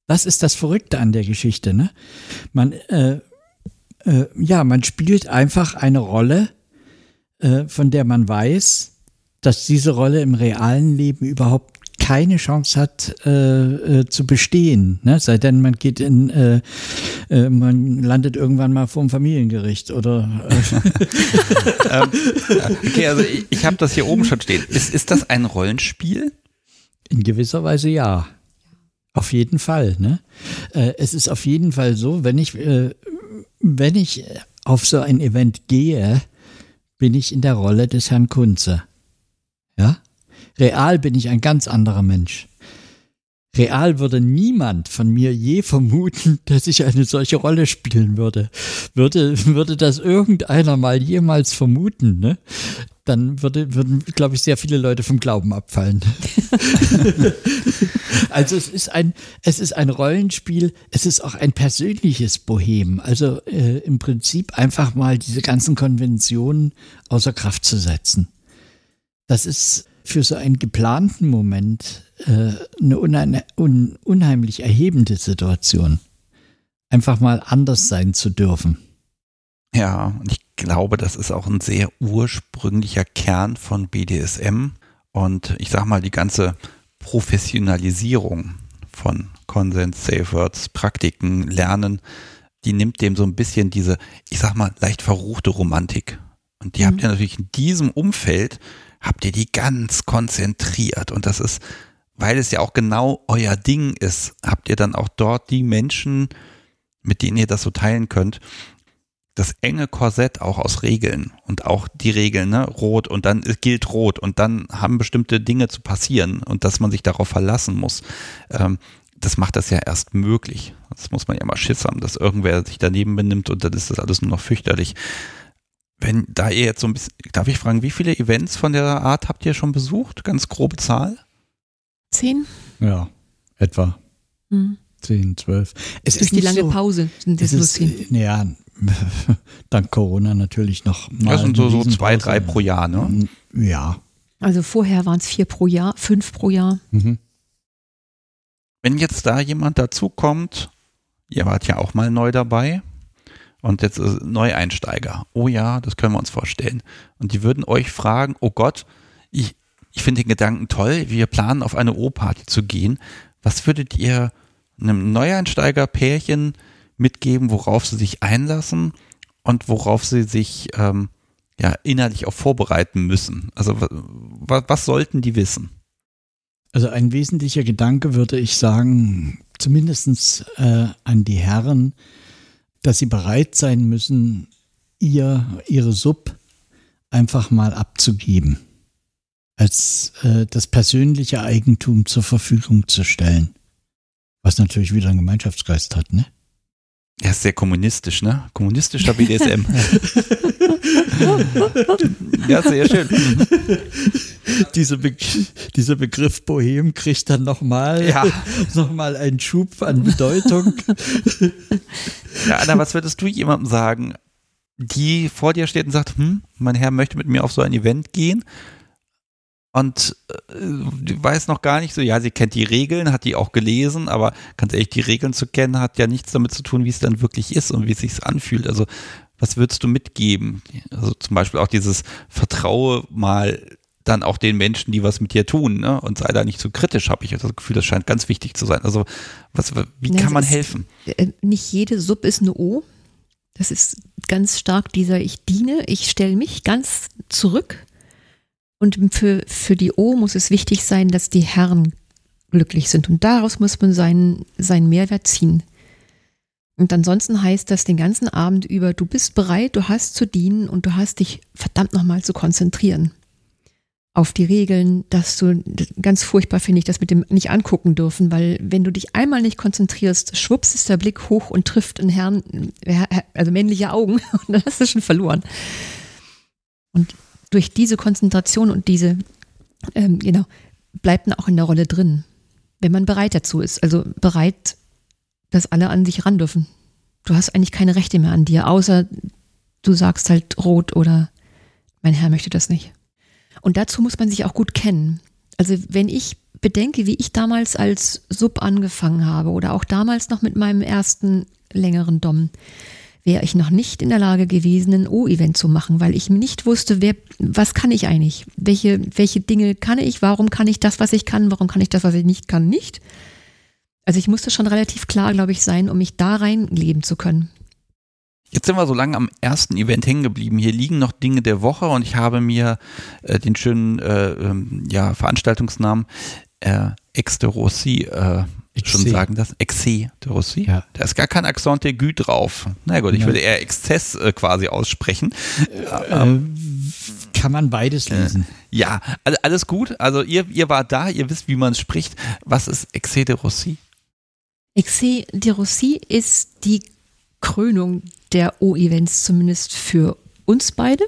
Das ist das Verrückte an der Geschichte. Ne? Man, äh, äh, ja, man spielt einfach eine Rolle, äh, von der man weiß, dass diese Rolle im realen Leben überhaupt keine Chance hat äh, äh, zu bestehen. Ne? Sei denn, man geht in, äh, äh, man landet irgendwann mal vor dem Familiengericht oder. Äh. ähm, okay, also ich, ich habe das hier oben schon stehen. Ist, ist das ein Rollenspiel? In gewisser Weise ja. Auf jeden Fall. Ne? Äh, es ist auf jeden Fall so, wenn ich, äh, wenn ich auf so ein Event gehe, bin ich in der Rolle des Herrn Kunze. Ja? Real bin ich ein ganz anderer Mensch. Real würde niemand von mir je vermuten, dass ich eine solche Rolle spielen würde. Würde, würde das irgendeiner mal jemals vermuten, ne? Dann würde, würden, glaube ich, sehr viele Leute vom Glauben abfallen. also es ist ein, es ist ein Rollenspiel, es ist auch ein persönliches Bohem. Also äh, im Prinzip einfach mal diese ganzen Konventionen außer Kraft zu setzen. Das ist für so einen geplanten Moment äh, eine unheim un unheimlich erhebende Situation. Einfach mal anders sein zu dürfen. Ja, und ich glaube, das ist auch ein sehr ursprünglicher Kern von BDSM. Und ich sag mal, die ganze Professionalisierung von Consent, Safe Words, Praktiken, Lernen, die nimmt dem so ein bisschen diese, ich sag mal, leicht verruchte Romantik. Und die mhm. habt ihr natürlich in diesem Umfeld habt ihr die ganz konzentriert. Und das ist, weil es ja auch genau euer Ding ist, habt ihr dann auch dort die Menschen, mit denen ihr das so teilen könnt. Das enge Korsett auch aus Regeln und auch die Regeln, ne, rot und dann gilt rot und dann haben bestimmte Dinge zu passieren und dass man sich darauf verlassen muss. Ähm, das macht das ja erst möglich. Das muss man ja mal Schiss haben, dass irgendwer sich daneben benimmt und dann ist das alles nur noch fürchterlich. Wenn da ihr jetzt so ein bisschen, darf ich fragen, wie viele Events von der Art habt ihr schon besucht? Ganz grobe Zahl? Zehn? Ja, etwa. Hm. Zehn, zwölf. Es Durch ist die lange so, Pause sind es nur zehn. Ja, dank Corona natürlich noch mal. Das sind so, so zwei, drei pro Jahr, ne? Ja. Also vorher waren es vier pro Jahr, fünf pro Jahr. Mhm. Wenn jetzt da jemand dazukommt, ihr wart ja auch mal neu dabei, und jetzt ist Neueinsteiger. Oh ja, das können wir uns vorstellen. Und die würden euch fragen, oh Gott, ich, ich finde den Gedanken toll, wir planen auf eine O-Party zu gehen. Was würdet ihr einem Neueinsteiger-Pärchen mitgeben, worauf sie sich einlassen und worauf sie sich ähm, ja innerlich auch vorbereiten müssen? Also was, was sollten die wissen? Also ein wesentlicher Gedanke würde ich sagen, zumindest äh, an die Herren, dass sie bereit sein müssen, ihr, ihre Sub einfach mal abzugeben, als äh, das persönliche Eigentum zur Verfügung zu stellen. Was natürlich wieder einen Gemeinschaftsgeist hat, ne? Er ist sehr kommunistisch, ne? Kommunistischer BDSM. ja, sehr schön. Diese Be dieser Begriff Bohem kriegt dann nochmal Ja. noch mal einen Schub an Bedeutung. Ja, Anna, was würdest du jemandem sagen, die vor dir steht und sagt, hm, mein Herr möchte mit mir auf so ein Event gehen und äh, weiß noch gar nicht so, ja, sie kennt die Regeln, hat die auch gelesen, aber ganz ehrlich, die Regeln zu kennen, hat ja nichts damit zu tun, wie es dann wirklich ist und wie es sich anfühlt. Also, was würdest du mitgeben? Also zum Beispiel auch dieses Vertraue mal dann auch den Menschen, die was mit dir tun, ne? Und sei da nicht so kritisch, habe ich das Gefühl, das scheint ganz wichtig zu sein. Also, was, wie Ja, kann es man ist- helfen? Äh, nicht jede Sub ist eine O. Das ist ganz stark dieser Ich diene, ich stelle mich ganz zurück. Und für, für die O muss es wichtig sein, dass die Herren glücklich sind. Und daraus muss man seinen, seinen Mehrwert ziehen. Und ansonsten heißt das den ganzen Abend über, du bist bereit, du hast zu dienen und du hast dich verdammt nochmal zu konzentrieren auf die Regeln, dass du, ganz furchtbar finde ich das mit dem nicht angucken dürfen, weil wenn du dich einmal nicht konzentrierst, schwupps ist der Blick hoch und trifft einen Herrn, also männliche Augen und dann hast du schon verloren. Und durch diese Konzentration und diese, ähm, genau, bleibt man auch in der Rolle drin, wenn man bereit dazu ist, also bereit, dass alle an sich ran dürfen. Du hast eigentlich keine Rechte mehr an dir, außer du sagst halt rot oder mein Herr möchte das nicht. Und dazu muss man sich auch gut kennen. Also wenn ich bedenke, wie ich damals als Sub angefangen habe oder auch damals noch mit meinem ersten längeren Dom, wäre ich noch nicht in der Lage gewesen, ein O-Event zu machen, weil ich nicht wusste, wer, was kann ich eigentlich? Welche, welche Dinge kann ich? Warum kann ich das, was ich kann? Warum kann ich das, was ich nicht kann, nicht? Also ich musste schon relativ klar, glaube ich, sein, um mich da reinleben zu können. Jetzt sind wir so lange am ersten Event hängen geblieben. Hier liegen noch Dinge der Woche und ich habe mir äh, den schönen äh, ähm, ja, Veranstaltungsnamen äh, Ex de Rossi äh, schon sagen das. Exe de Rossi. Ja. Da ist gar kein Accent aigu drauf. Na gut, ich Ja. würde eher Exzess äh, quasi aussprechen. Äh, kann man beides lesen. Ja, all- alles gut. Also ihr, ihr wart da, ihr wisst, wie man es spricht. Was ist Exe de Rossi? Exe de Rossi ist die Krönung der O-Events, zumindest für uns beide.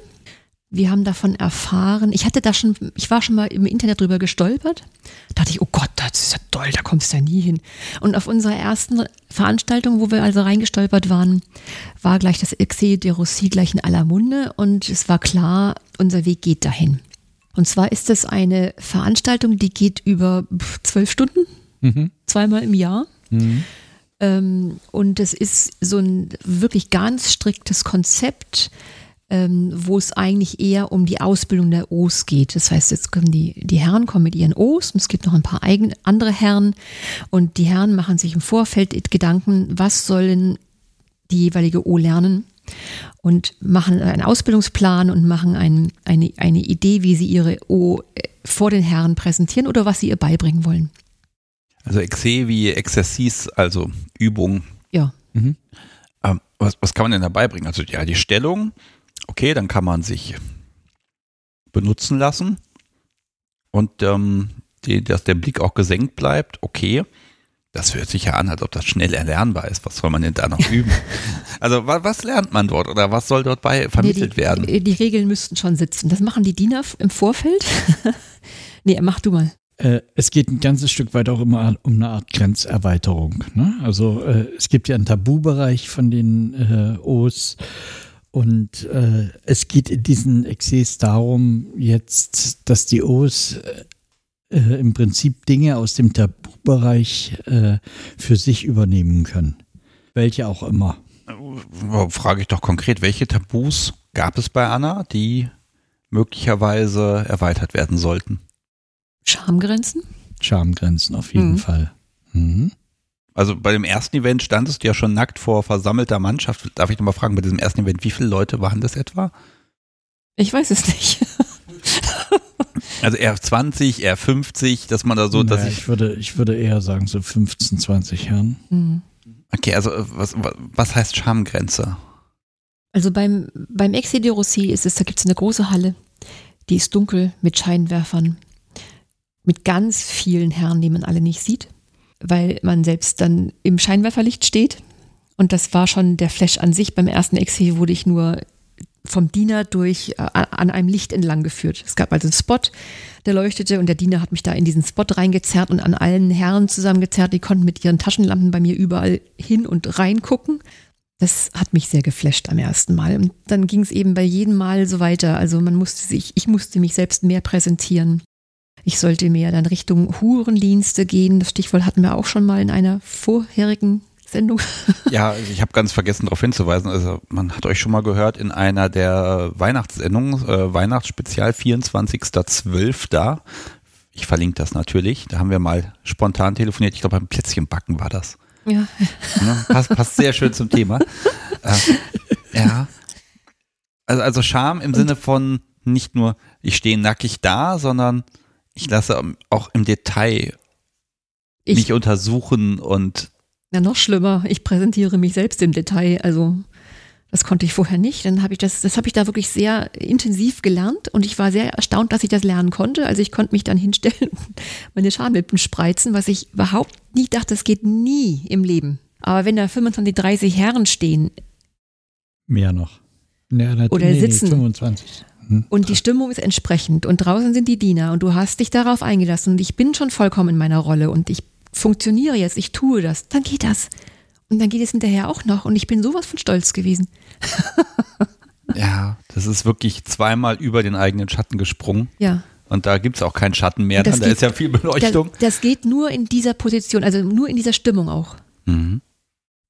Wir haben davon erfahren. Ich hatte da schon, ich war schon mal im Internet drüber gestolpert. Da dachte ich, oh Gott, das ist ja toll, da kommst du ja nie hin. Und auf unserer ersten Veranstaltung, wo wir also reingestolpert waren, war gleich das Exe de Rossi gleich in aller Munde und es war klar, unser Weg geht dahin. Und zwar ist es eine Veranstaltung, die geht über zwölf Stunden, Mhm. zweimal im Jahr. Mhm. Ähm, und es ist so ein wirklich ganz striktes Konzept, ähm, wo es eigentlich eher um die Ausbildung der O's geht. Das heißt, jetzt kommen die, die Herren kommen mit ihren O's und es gibt noch ein paar eigene, andere Herren und die Herren machen sich im Vorfeld Gedanken, was sollen die jeweilige O lernen und machen einen Ausbildungsplan und machen ein, eine, eine Idee, wie sie ihre O äh, vor den Herren präsentieren oder was sie ihr beibringen wollen. Also Exe wie Exercis, also Übung. Ja. Mhm. Ähm, was, was kann man denn dabei bringen? Also ja, die Stellung, okay, dann kann man sich benutzen lassen und ähm, die, dass der Blick auch gesenkt bleibt, okay. Das hört sich ja an, als ob das schnell erlernbar ist. Was soll man denn da noch üben? Also wa, was lernt man dort oder was soll dort bei vermittelt nee, die, werden? Die, die Regeln müssten schon sitzen. Das machen die Diener f- im Vorfeld. nee, mach du mal. Äh, es geht ein ganzes Stück weit auch immer um eine Art Grenzerweiterung. Ne? Also äh, es gibt ja einen Tabubereich von den äh, O's und äh, es geht in diesen Exes darum jetzt, dass die O's äh, äh, im Prinzip Dinge aus dem Tabubereich äh, für sich übernehmen können. Welche auch immer. Äh, Frage ich doch konkret, welche Tabus gab es bei Anna, die möglicherweise erweitert werden sollten? Schamgrenzen? Charmgrenzen auf jeden Mhm. Fall. Mhm. Also bei dem ersten Event standest du ja schon nackt vor versammelter Mannschaft. Darf ich nochmal fragen, bei diesem ersten Event, wie viele Leute waren das etwa? Ich weiß es nicht. Also eher 20, eher 50, dass man da so, dass Naja, ich. ich, würde, ich würde eher sagen, so 15, 20 Jahren. Hm. Okay, also äh, was, was heißt Schamgrenze? Also beim, beim Exe de Rossi ist es, da gibt es eine große Halle, die ist dunkel mit Scheinwerfern, mit ganz vielen Herren, die man alle nicht sieht. Weil man selbst dann im Scheinwerferlicht steht. Und das war schon der Flash an sich. Beim ersten Exil wurde ich nur vom Diener durch äh, an einem Licht entlang geführt. Es gab also einen Spot, der leuchtete und der Diener hat mich da in diesen Spot reingezerrt und an allen Herren zusammengezerrt. Die konnten mit ihren Taschenlampen bei mir überall hin und reingucken. Das hat mich sehr geflasht am ersten Mal. Und dann ging es eben bei jedem Mal so weiter. Also man musste sich, ich musste mich selbst mehr präsentieren. Ich sollte mehr dann Richtung Hurendienste gehen. Das Stichwort hatten wir auch schon mal in einer vorherigen Sendung. Ja, ich habe ganz vergessen darauf hinzuweisen. Also man hat euch schon mal gehört in einer der Weihnachtssendungen, äh, Weihnachtsspezial 24.12. da. Ich verlinke das natürlich. Da haben wir mal spontan telefoniert. Ich glaube, beim Plätzchenbacken war das. Ja. ja passt, passt sehr schön zum Thema. Äh, ja. Also, also Scham im Und Sinne von nicht nur, ich stehe nackig da, sondern ich lasse auch im Detail ich, mich untersuchen und. Na, noch schlimmer, ich präsentiere mich selbst im Detail. Also, das konnte ich vorher nicht. Dann habe ich das, das habe ich da wirklich sehr intensiv gelernt und ich war sehr erstaunt, dass ich das lernen konnte. Also ich konnte mich dann hinstellen und meine Schamlippen spreizen, was ich überhaupt nie dachte, das geht nie im Leben. Aber wenn da 25, 30 Herren stehen. Mehr noch. Ja, oder nee, sitzen. 25. Und die Stimmung ist entsprechend und draußen sind die Diener und du hast dich darauf eingelassen und ich bin schon vollkommen in meiner Rolle und ich funktioniere jetzt, ich tue das, dann geht das. Und dann geht es hinterher auch noch und ich bin sowas von stolz gewesen. ja, das ist wirklich zweimal über den eigenen Schatten gesprungen. Ja. Und da gibt es auch keinen Schatten mehr, dann, da ist ja viel Beleuchtung. Das, das, geht nur in dieser Position, also nur in dieser Stimmung auch. Mhm.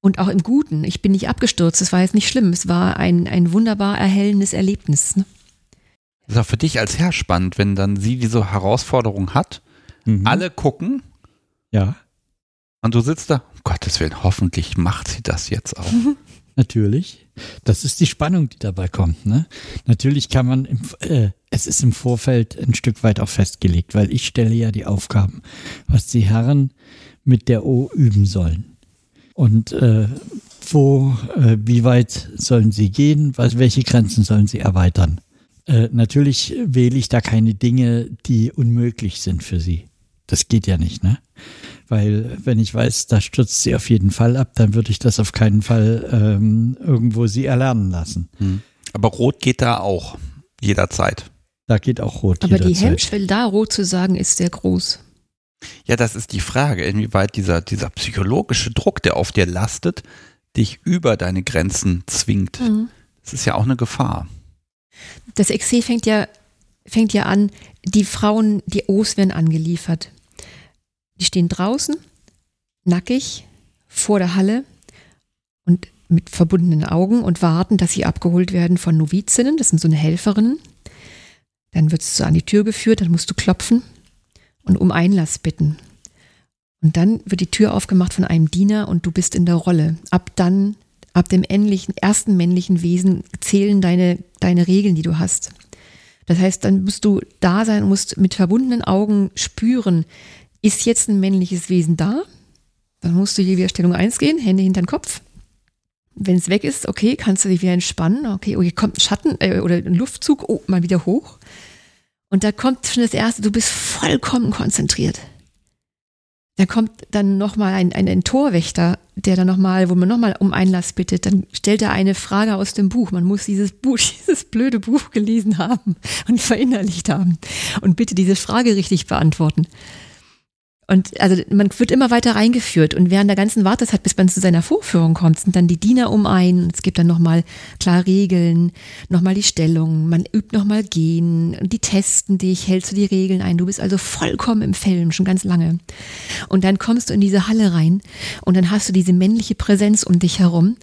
Und auch im Guten. Ich bin nicht abgestürzt, es war jetzt nicht schlimm. Es war ein, ein wunderbar erhellendes Erlebnis. Ne? Das ist auch für dich als Herr spannend, wenn dann sie diese Herausforderung hat. Mhm. Alle gucken. Ja. Und du sitzt da, um Gottes Willen, hoffentlich macht sie das jetzt auch. Natürlich. Das ist die Spannung, die dabei kommt. Ne? Natürlich kann man, im, äh, es ist im Vorfeld ein Stück weit auch festgelegt, weil ich stelle ja die Aufgaben, was die Herren mit der O üben sollen. Und äh, wo, äh, wie weit sollen sie gehen, was, welche Grenzen sollen sie erweitern. Äh, natürlich wähle ich da keine Dinge, die unmöglich sind für sie. Das geht ja nicht, ne? Weil wenn ich weiß, da stürzt sie auf jeden Fall ab, dann würde ich das auf keinen Fall ähm, irgendwo sie erlernen lassen. Hm. Aber rot geht da auch jederzeit. Da geht auch rot. Aber jederzeit. die Hemmschwelle, da rot zu sagen, ist sehr groß. Ja, das ist die Frage, inwieweit dieser, dieser psychologische Druck, der auf dir lastet, dich über deine Grenzen zwingt. Mhm. Das ist ja auch eine Gefahr das Exil fängt ja, fängt ja an, die Frauen, die O's werden angeliefert. Die stehen draußen, nackig, vor der Halle und mit verbundenen Augen und warten, dass sie abgeholt werden von Novizinnen, das sind so eine Helferinnen. Dann wird es an die Tür geführt, dann musst du klopfen und um Einlass bitten. Und dann wird die Tür aufgemacht von einem Diener und du bist in der Rolle. Ab dann ab dem männlichen, ersten männlichen Wesen zählen deine, deine Regeln, die du hast. Das heißt, dann musst du da sein, musst mit verbundenen Augen spüren, ist jetzt ein männliches Wesen da? Dann musst du hier wieder Stellung 1 gehen, Hände hinter den Kopf. Wenn es weg ist, okay, kannst du dich wieder entspannen. Okay, oh, hier kommt ein Schatten äh, oder ein Luftzug, oh, mal wieder hoch. Und da kommt schon das Erste, du bist vollkommen konzentriert. Da kommt dann nochmal ein, ein, ein Torwächter, der dann nochmal, wo man nochmal um Einlass bittet, dann stellt er eine Frage aus dem Buch. Man muss dieses Buch, dieses blöde Buch gelesen haben und verinnerlicht haben und bitte diese Frage richtig beantworten. Und also man wird immer weiter reingeführt und während der ganzen Wartezeit, bis man zu seiner Vorführung kommt, sind dann die Diener um ein. Es gibt dann nochmal klar Regeln, nochmal die Stellung, man übt nochmal gehen, die testen dich, hältst du die Regeln ein. Du bist also vollkommen im Film, schon ganz lange. Und dann kommst du in diese Halle rein und dann hast du diese männliche Präsenz um dich herum.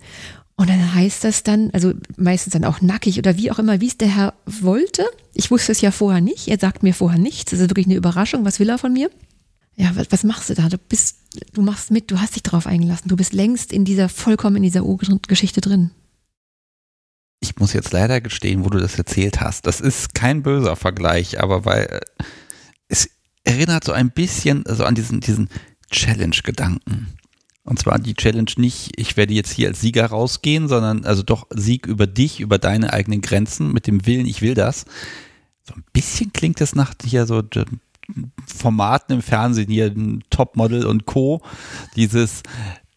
Und dann heißt das dann, also meistens dann auch nackig oder wie auch immer, wie es der Herr wollte. Ich wusste es ja vorher nicht. Er sagt mir vorher nichts. Das ist wirklich eine Überraschung. Was will er von mir? Ja, was, machst du da? Du bist, du machst mit, du hast dich darauf eingelassen. Du bist längst in dieser, vollkommen in dieser Geschichte drin. Ich muss jetzt leider gestehen, wo du das erzählt hast. Das ist kein böser Vergleich, aber weil äh, es erinnert so ein bisschen also an diesen, diesen Challenge-Gedanken. Und zwar die Challenge nicht, ich werde jetzt hier als Sieger rausgehen, sondern also doch Sieg über dich, über deine eigenen Grenzen mit dem Willen, ich will das. So ein bisschen klingt das nach hier so Formaten im Fernsehen, hier Topmodel und Co. Dieses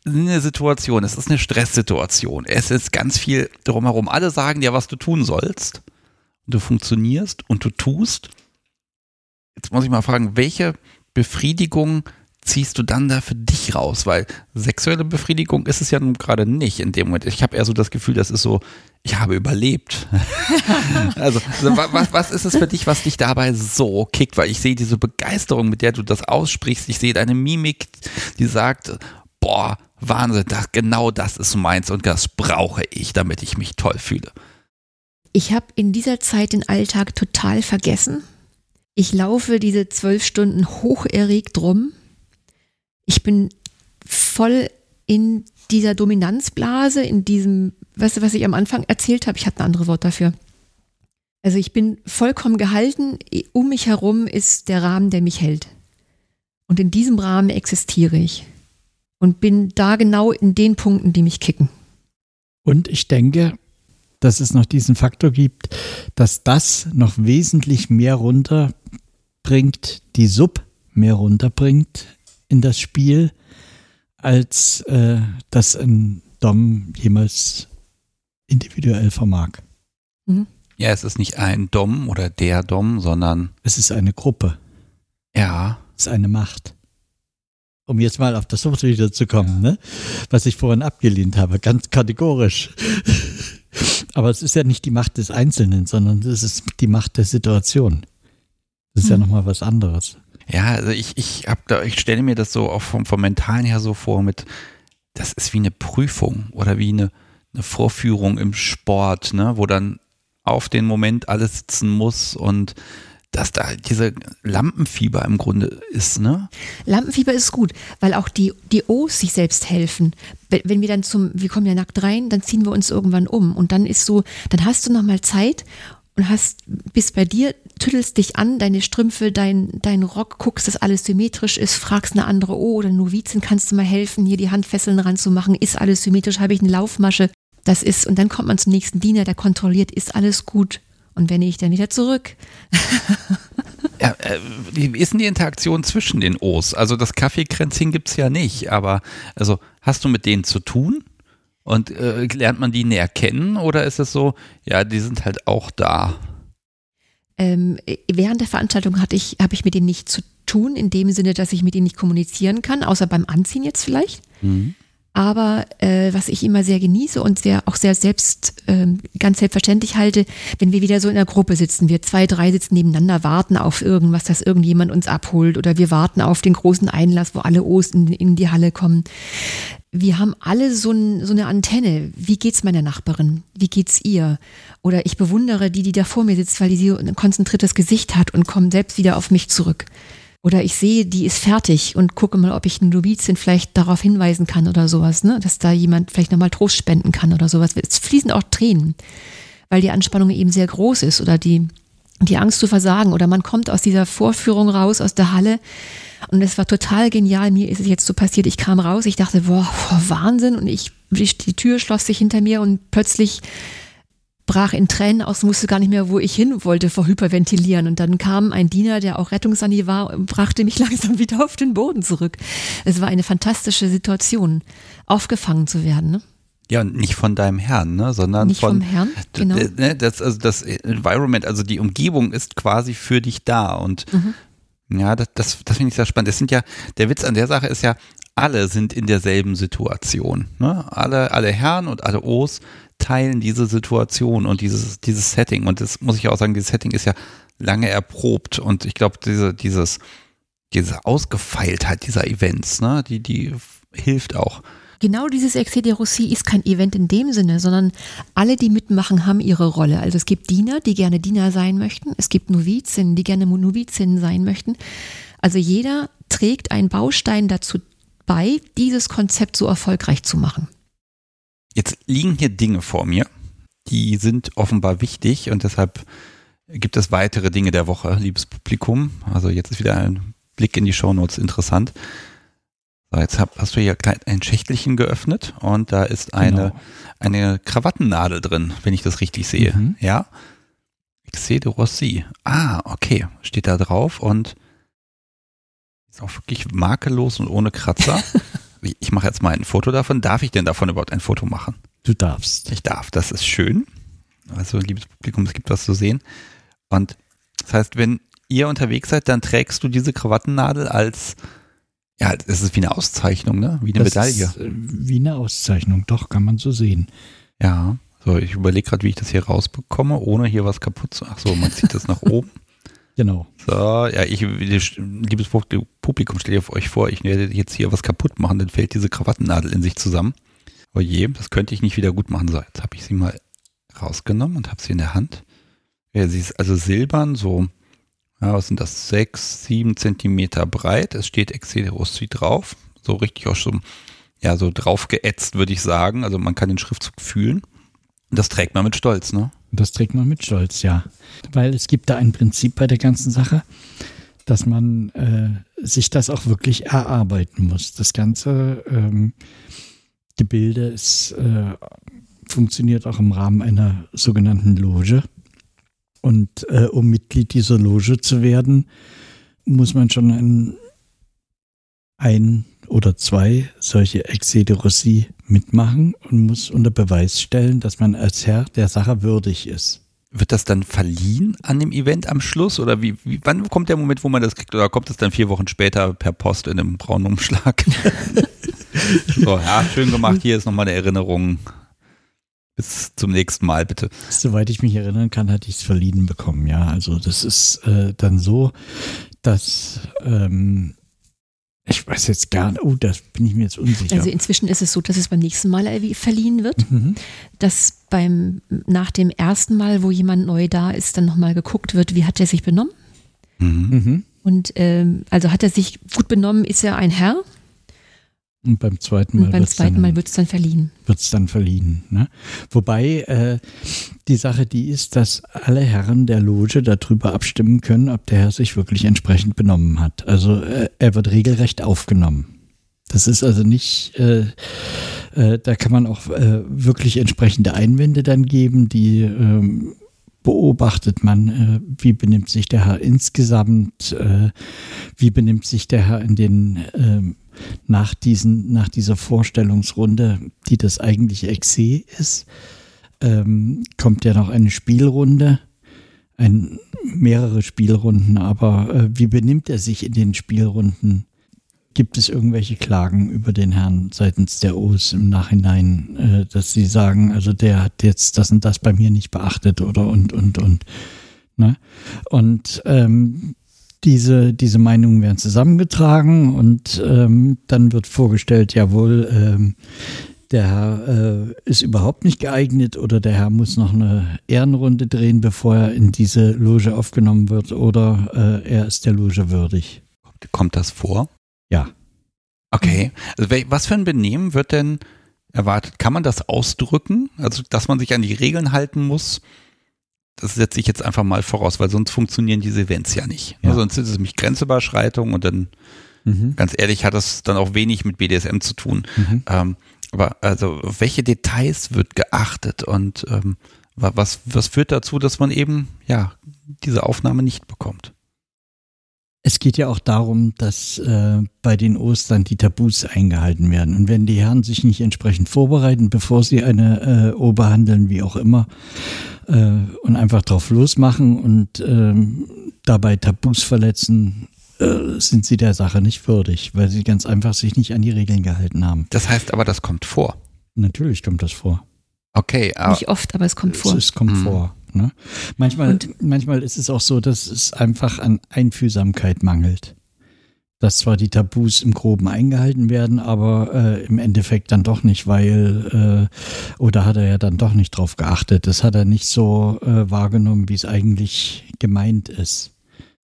eine Situation, es ist eine Stresssituation. Es ist ganz viel drumherum. Alle sagen dir, was du tun sollst. Du funktionierst und du tust. Jetzt muss ich mal fragen, welche Befriedigung ziehst du dann da für dich raus? Weil sexuelle Befriedigung ist es ja nun gerade nicht in dem Moment. Ich habe eher so das Gefühl, das ist so, ich habe überlebt. also, also was, was ist es für dich, was dich dabei so kickt? Weil ich sehe diese Begeisterung, mit der du das aussprichst. Ich sehe deine Mimik, die sagt, boah, Wahnsinn, das, genau das ist meins und das brauche ich, damit ich mich toll fühle. Ich habe in dieser Zeit den Alltag total vergessen. Ich laufe diese zwölf Stunden hocherregt rum ich bin voll in dieser Dominanzblase, in diesem, weißt du, was ich am Anfang erzählt habe, ich hatte ein anderes Wort dafür. Also ich bin vollkommen gehalten, um mich herum ist der Rahmen, der mich hält. Und in diesem Rahmen existiere ich. Und bin da genau in den Punkten, die mich kicken. Und ich denke, dass es noch diesen Faktor gibt, dass das noch wesentlich mehr runterbringt, die Sub mehr runterbringt in das Spiel, als äh, das ein Dom jemals individuell vermag. Mhm. Ja, es ist nicht ein Dom oder der Dom, sondern. Es ist eine Gruppe. Ja. Es ist eine Macht. Um jetzt mal auf das Wort wieder zu kommen, ne? was ich vorhin abgelehnt habe, ganz kategorisch. Aber es ist ja nicht die Macht des Einzelnen, sondern es ist die Macht der Situation. Das ist hm. ja nochmal was anderes. Ja, also ich, ich hab da, ich stelle mir das so auch vom, vom Mentalen her so vor mit, das ist wie eine Prüfung oder wie eine, eine Vorführung im Sport, ne, wo dann auf den Moment alles sitzen muss und dass da diese Lampenfieber im Grunde ist, ne? Lampenfieber ist gut, weil auch die, die O's sich selbst helfen. Wenn wir dann zum, wir kommen ja nackt rein, dann ziehen wir uns irgendwann um und dann ist so, dann hast du nochmal Zeit und hast, bist bei dir, tüttelst dich an, deine Strümpfe, dein, dein Rock, guckst, dass alles symmetrisch ist, fragst eine andere, oh, oder Novizin, kannst du mal helfen, hier die Handfesseln ranzumachen, ist alles symmetrisch, habe ich eine Laufmasche, das ist, und dann kommt man zum nächsten Diener, der kontrolliert, ist alles gut. Und wenn ich dann wieder zurück. ja, äh, wie ist denn die Interaktion zwischen den O's? Also das Kaffeekränzchen gibt es ja nicht, aber also hast du mit denen zu tun? Und äh, lernt man die näher kennen oder ist es so, ja, die sind halt auch da? Ähm, während der Veranstaltung hatte ich, habe ich mit denen nicht zu tun, in dem Sinne, dass ich mit ihnen nicht kommunizieren kann, außer beim Anziehen jetzt vielleicht. Mhm. Aber äh, was ich immer sehr genieße und sehr auch sehr selbst äh, ganz selbstverständlich halte, wenn wir wieder so in der Gruppe sitzen, wir zwei, drei sitzen nebeneinander, warten auf irgendwas, dass irgendjemand uns abholt oder wir warten auf den großen Einlass, wo alle O's in, in die Halle kommen wir haben alle so, ein, so eine Antenne. Wie geht's meiner Nachbarin? Wie geht's ihr? Oder ich bewundere die, die da vor mir sitzt, weil die so ein konzentriertes Gesicht hat und kommt selbst wieder auf mich zurück. Oder ich sehe, die ist fertig und gucke mal, ob ich eine Novizin vielleicht darauf hinweisen kann oder sowas, ne? dass da jemand vielleicht nochmal Trost spenden kann oder sowas. Es fließen auch Tränen, weil die Anspannung eben sehr groß ist oder die, die Angst zu versagen. Oder man kommt aus dieser Vorführung raus, aus der Halle und es war total genial. Mir ist es jetzt so passiert. Ich kam raus, ich dachte, boah, boah Wahnsinn. Und ich, die Tür schloss sich hinter mir und plötzlich brach in Tränen aus, wusste gar nicht mehr, wo ich hin wollte vor Hyperventilieren. Und dann kam ein Diener, der auch Rettungssani war, und brachte mich langsam wieder auf den Boden zurück. Es war eine fantastische Situation, aufgefangen zu werden. Ne? Ja, und nicht von deinem Herrn, ne, sondern nicht von vom Herrn, genau. Ne, das, also das Environment, also die Umgebung ist quasi für dich da und mhm. Ja, das, das, das finde ich sehr spannend. Das sind ja, der Witz an der Sache ist ja, alle sind in derselben Situation. Ne? Alle, alle Herren und alle O's teilen diese Situation und dieses, dieses Setting. Und das muss ich auch sagen, dieses Setting ist ja lange erprobt. Und ich glaube, diese, dieses, diese Ausgefeiltheit dieser Events, ne, die, die hilft auch genau dieses Excès de Rossi ist kein Event in dem Sinne, sondern alle, die mitmachen, haben ihre Rolle. Also es gibt Diener, die gerne Diener sein möchten. Es gibt Novizinnen, die gerne Novizinnen sein möchten. Also jeder trägt einen Baustein dazu bei, dieses Konzept so erfolgreich zu machen. Jetzt liegen hier Dinge vor mir, die sind offenbar wichtig und deshalb gibt es weitere Dinge der Woche, liebes Publikum. Also jetzt ist wieder ein Blick in die Shownotes interessant. So, jetzt hab, hast du hier ein Schächtelchen geöffnet und da ist eine, genau. eine Krawattennadel drin, wenn ich das richtig sehe. Mhm. Ja. Excès de Rossi. Ah, okay. Steht da drauf und Ist auch wirklich makellos und ohne Kratzer. ich mache jetzt mal ein Foto davon. Darf ich denn davon überhaupt ein Foto machen? Du darfst. Ich darf, das ist schön. Also, liebes Publikum, es gibt was zu sehen. Und das heißt, wenn ihr unterwegs seid, dann trägst du diese Krawattennadel als, ja, es ist wie eine Auszeichnung, ne? Wie eine Das Medaille. Ist, äh, wie eine Auszeichnung, doch, kann man so sehen. Ja. So, ich überlege gerade, wie ich das hier rausbekomme, ohne hier was kaputt zu. Ach so, man zieht das nach oben. Genau. So, ja, ich, liebes Publikum, stellt euch vor, ich werde jetzt hier was kaputt machen, dann fällt diese Krawattennadel in sich zusammen. Oh je, das könnte ich nicht wieder gut machen. So, jetzt habe ich sie mal rausgenommen und habe sie in der Hand. Ja, sie ist also silbern, so, ja, was sind das, sechs, sieben Zentimeter breit. Es steht Excelerossi drauf. So richtig auch schon, ja, so drauf geätzt, würde ich sagen. Also man kann den Schriftzug fühlen. Das trägt man mit Stolz, ne? Das trägt man mit Stolz, ja. Weil es gibt da ein Prinzip bei der ganzen Sache, dass man äh, sich das auch wirklich erarbeiten muss. Das ganze ähm, Gebilde ist, äh, funktioniert auch im Rahmen einer sogenannten Loge. Und äh, um Mitglied dieser Loge zu werden, muss man schon ein, ein oder zwei solche Excès de Rossi mitmachen und muss unter Beweis stellen, dass man als Herr der Sache würdig ist. Wird das dann verliehen an dem Event am Schluss oder wie, wie wann kommt der Moment, wo man das kriegt oder kommt es dann vier Wochen später per Post in einem braunen Umschlag? so, ja, schön gemacht. Hier ist nochmal eine Erinnerung. Bis zum nächsten Mal, bitte. Soweit ich mich erinnern kann, hatte ich es verliehen bekommen, ja. Also das ist äh, dann so, dass ähm, ich weiß jetzt gar nicht, oh, das bin ich mir jetzt unsicher. Also inzwischen ist es so, dass es beim nächsten Mal verliehen wird. mhm. Dass beim nach dem ersten Mal, wo jemand neu da ist, dann nochmal geguckt wird, wie hat er sich benommen. Mhm. Mhm. Und ähm, also hat er sich gut benommen, ist er ein Herr. Und beim zweiten Mal Und beim wird's zweiten dann, Mal wird es dann verliehen. dann verliehen. Ne? Wobei äh, die Sache die ist, dass alle Herren der Loge darüber abstimmen können, ob der Herr sich wirklich entsprechend benommen hat. Also äh, er wird regelrecht aufgenommen. Das ist also nicht, äh, äh, da kann man auch äh, wirklich entsprechende Einwände dann geben, die ähm, beobachtet man, äh, wie benimmt sich der Herr insgesamt, wie benimmt sich der Herr in den ähm, nach diesen, nach dieser Vorstellungsrunde, die das eigentliche Exé ist, ähm, kommt ja noch eine Spielrunde, ein, mehrere Spielrunden, aber äh, wie benimmt er sich in den Spielrunden? Gibt es irgendwelche Klagen über den Herrn seitens der O's im Nachhinein, äh, dass sie sagen, also der hat jetzt das und das bei mir nicht beachtet oder und und und. Ne? Und ähm, diese, diese Meinungen werden zusammengetragen und ähm, dann wird vorgestellt, jawohl, ähm, der Herr äh, ist überhaupt nicht geeignet oder der Herr muss noch eine Ehrenrunde drehen, bevor er in diese Loge aufgenommen wird oder äh, er ist der Loge würdig. Kommt, das vor? Ja. Okay. Also, was für ein Benehmen wird denn erwartet? Kann man das ausdrücken? Also, dass man sich an die Regeln halten muss? Das setze ich jetzt einfach mal voraus, weil sonst funktionieren diese Events ja nicht. Ja. Sonst ist es nämlich Grenzüberschreitung und dann, Mhm. ganz ehrlich, hat das dann auch wenig mit BDSM zu tun. Mhm. Ähm, aber also, auf welche Details wird geachtet und ähm, wa- was, was führt dazu, dass man eben, ja, diese Aufnahme nicht bekommt? Es geht ja auch darum, dass äh, bei den Ostern die Tabus eingehalten werden. Und wenn die Herren sich nicht entsprechend vorbereiten, bevor sie eine äh, O behandeln, wie auch immer, äh, und einfach drauf losmachen und ähm, dabei Tabus verletzen, äh, sind sie der Sache nicht würdig, weil sie ganz einfach sich nicht an die Regeln gehalten haben. Das heißt aber, das kommt vor. Natürlich kommt das vor. Okay, aber Nicht oft, aber es kommt vor. Es, es kommt Mhm. vor. Ne? Manchmal, Und- manchmal ist es auch so, dass es einfach an Einfühlsamkeit mangelt. Dass zwar die Tabus im Groben eingehalten werden, aber äh, im Endeffekt dann doch nicht, weil, äh, oder hat er ja dann doch nicht drauf geachtet. Das hat er nicht so äh, wahrgenommen, wie es eigentlich gemeint ist.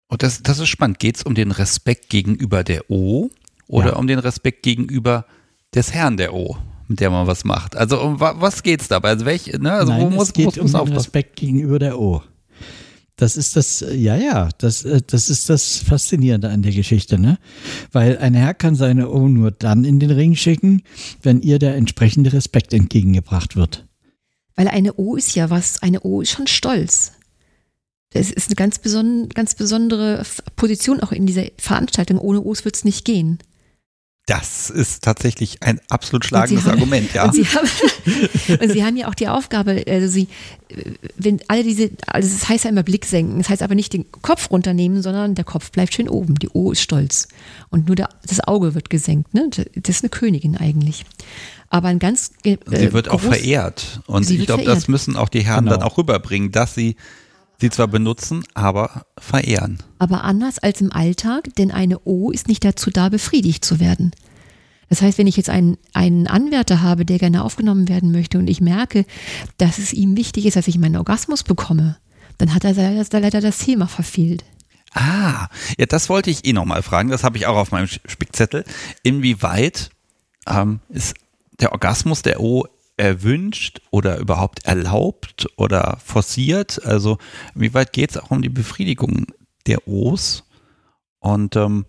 Und das, das ist spannend. Geht es um den Respekt gegenüber der O oder Ja. um den Respekt gegenüber des Herrn der O, mit der man was macht? Also um wa was geht's dabei? Also welche, ne? Also Nein, wo muss, es geht muss, um den aufpassen? Respekt gegenüber der O. Das ist das, ja, ja, das, äh, das ist das Faszinierende an der Geschichte, ne? Weil ein Herr kann seine O nur dann in den Ring schicken, wenn ihr der entsprechende Respekt entgegengebracht wird. Weil eine O ist ja was, eine O ist schon stolz. Das ist eine ganz, beson ganz besondere Position auch in dieser Veranstaltung. Ohne O's wird es nicht gehen. Das ist tatsächlich ein absolut schlagendes haben, Argument, ja. Und sie, haben, und sie haben ja auch die Aufgabe, also sie, wenn alle diese, also das heißt ja immer Blick senken, das heißt aber nicht den Kopf runternehmen, sondern der Kopf bleibt schön oben, die O ist stolz. Und nur der, das Auge wird gesenkt, ne? Das ist eine Königin eigentlich. Aber ein ganz. Äh, sie wird auch verehrt. Und ich glaube, das müssen auch die Herren genau. dann auch rüberbringen, dass sie sie zwar benutzen, aber verehren. Aber anders als im Alltag, denn eine O ist nicht dazu da, befriedigt zu werden. Das heißt, wenn ich jetzt einen, einen Anwärter habe, der gerne aufgenommen werden möchte und ich merke, dass es ihm wichtig ist, dass ich meinen Orgasmus bekomme, dann hat er leider das Thema verfehlt. Ah, ja, das wollte ich eh nochmal fragen. Das habe ich auch auf meinem Spickzettel. Inwieweit ähm, ist der Orgasmus der O erwünscht oder überhaupt erlaubt oder forciert? Also wie weit geht es auch um die Befriedigung der O's? Und ähm,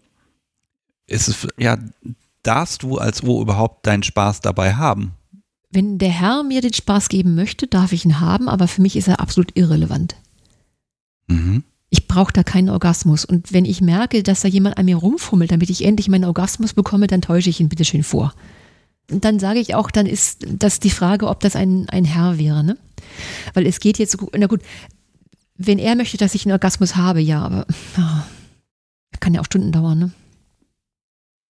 ist es, ja, darfst du als O überhaupt deinen Spaß dabei haben? Wenn der Herr mir den Spaß geben möchte, darf ich ihn haben, aber für mich ist er absolut irrelevant. Mhm. Ich brauche da keinen Orgasmus. Und wenn ich merke, dass da jemand an mir rumfummelt, damit ich endlich meinen Orgasmus bekomme, dann täusche ich ihn bitteschön vor dann sage ich auch, dann ist das die Frage, ob das ein, ein Herr wäre, ne? Weil es geht jetzt, na gut, wenn er möchte, dass ich einen Orgasmus habe, ja, aber ja, kann ja auch Stunden dauern, ne?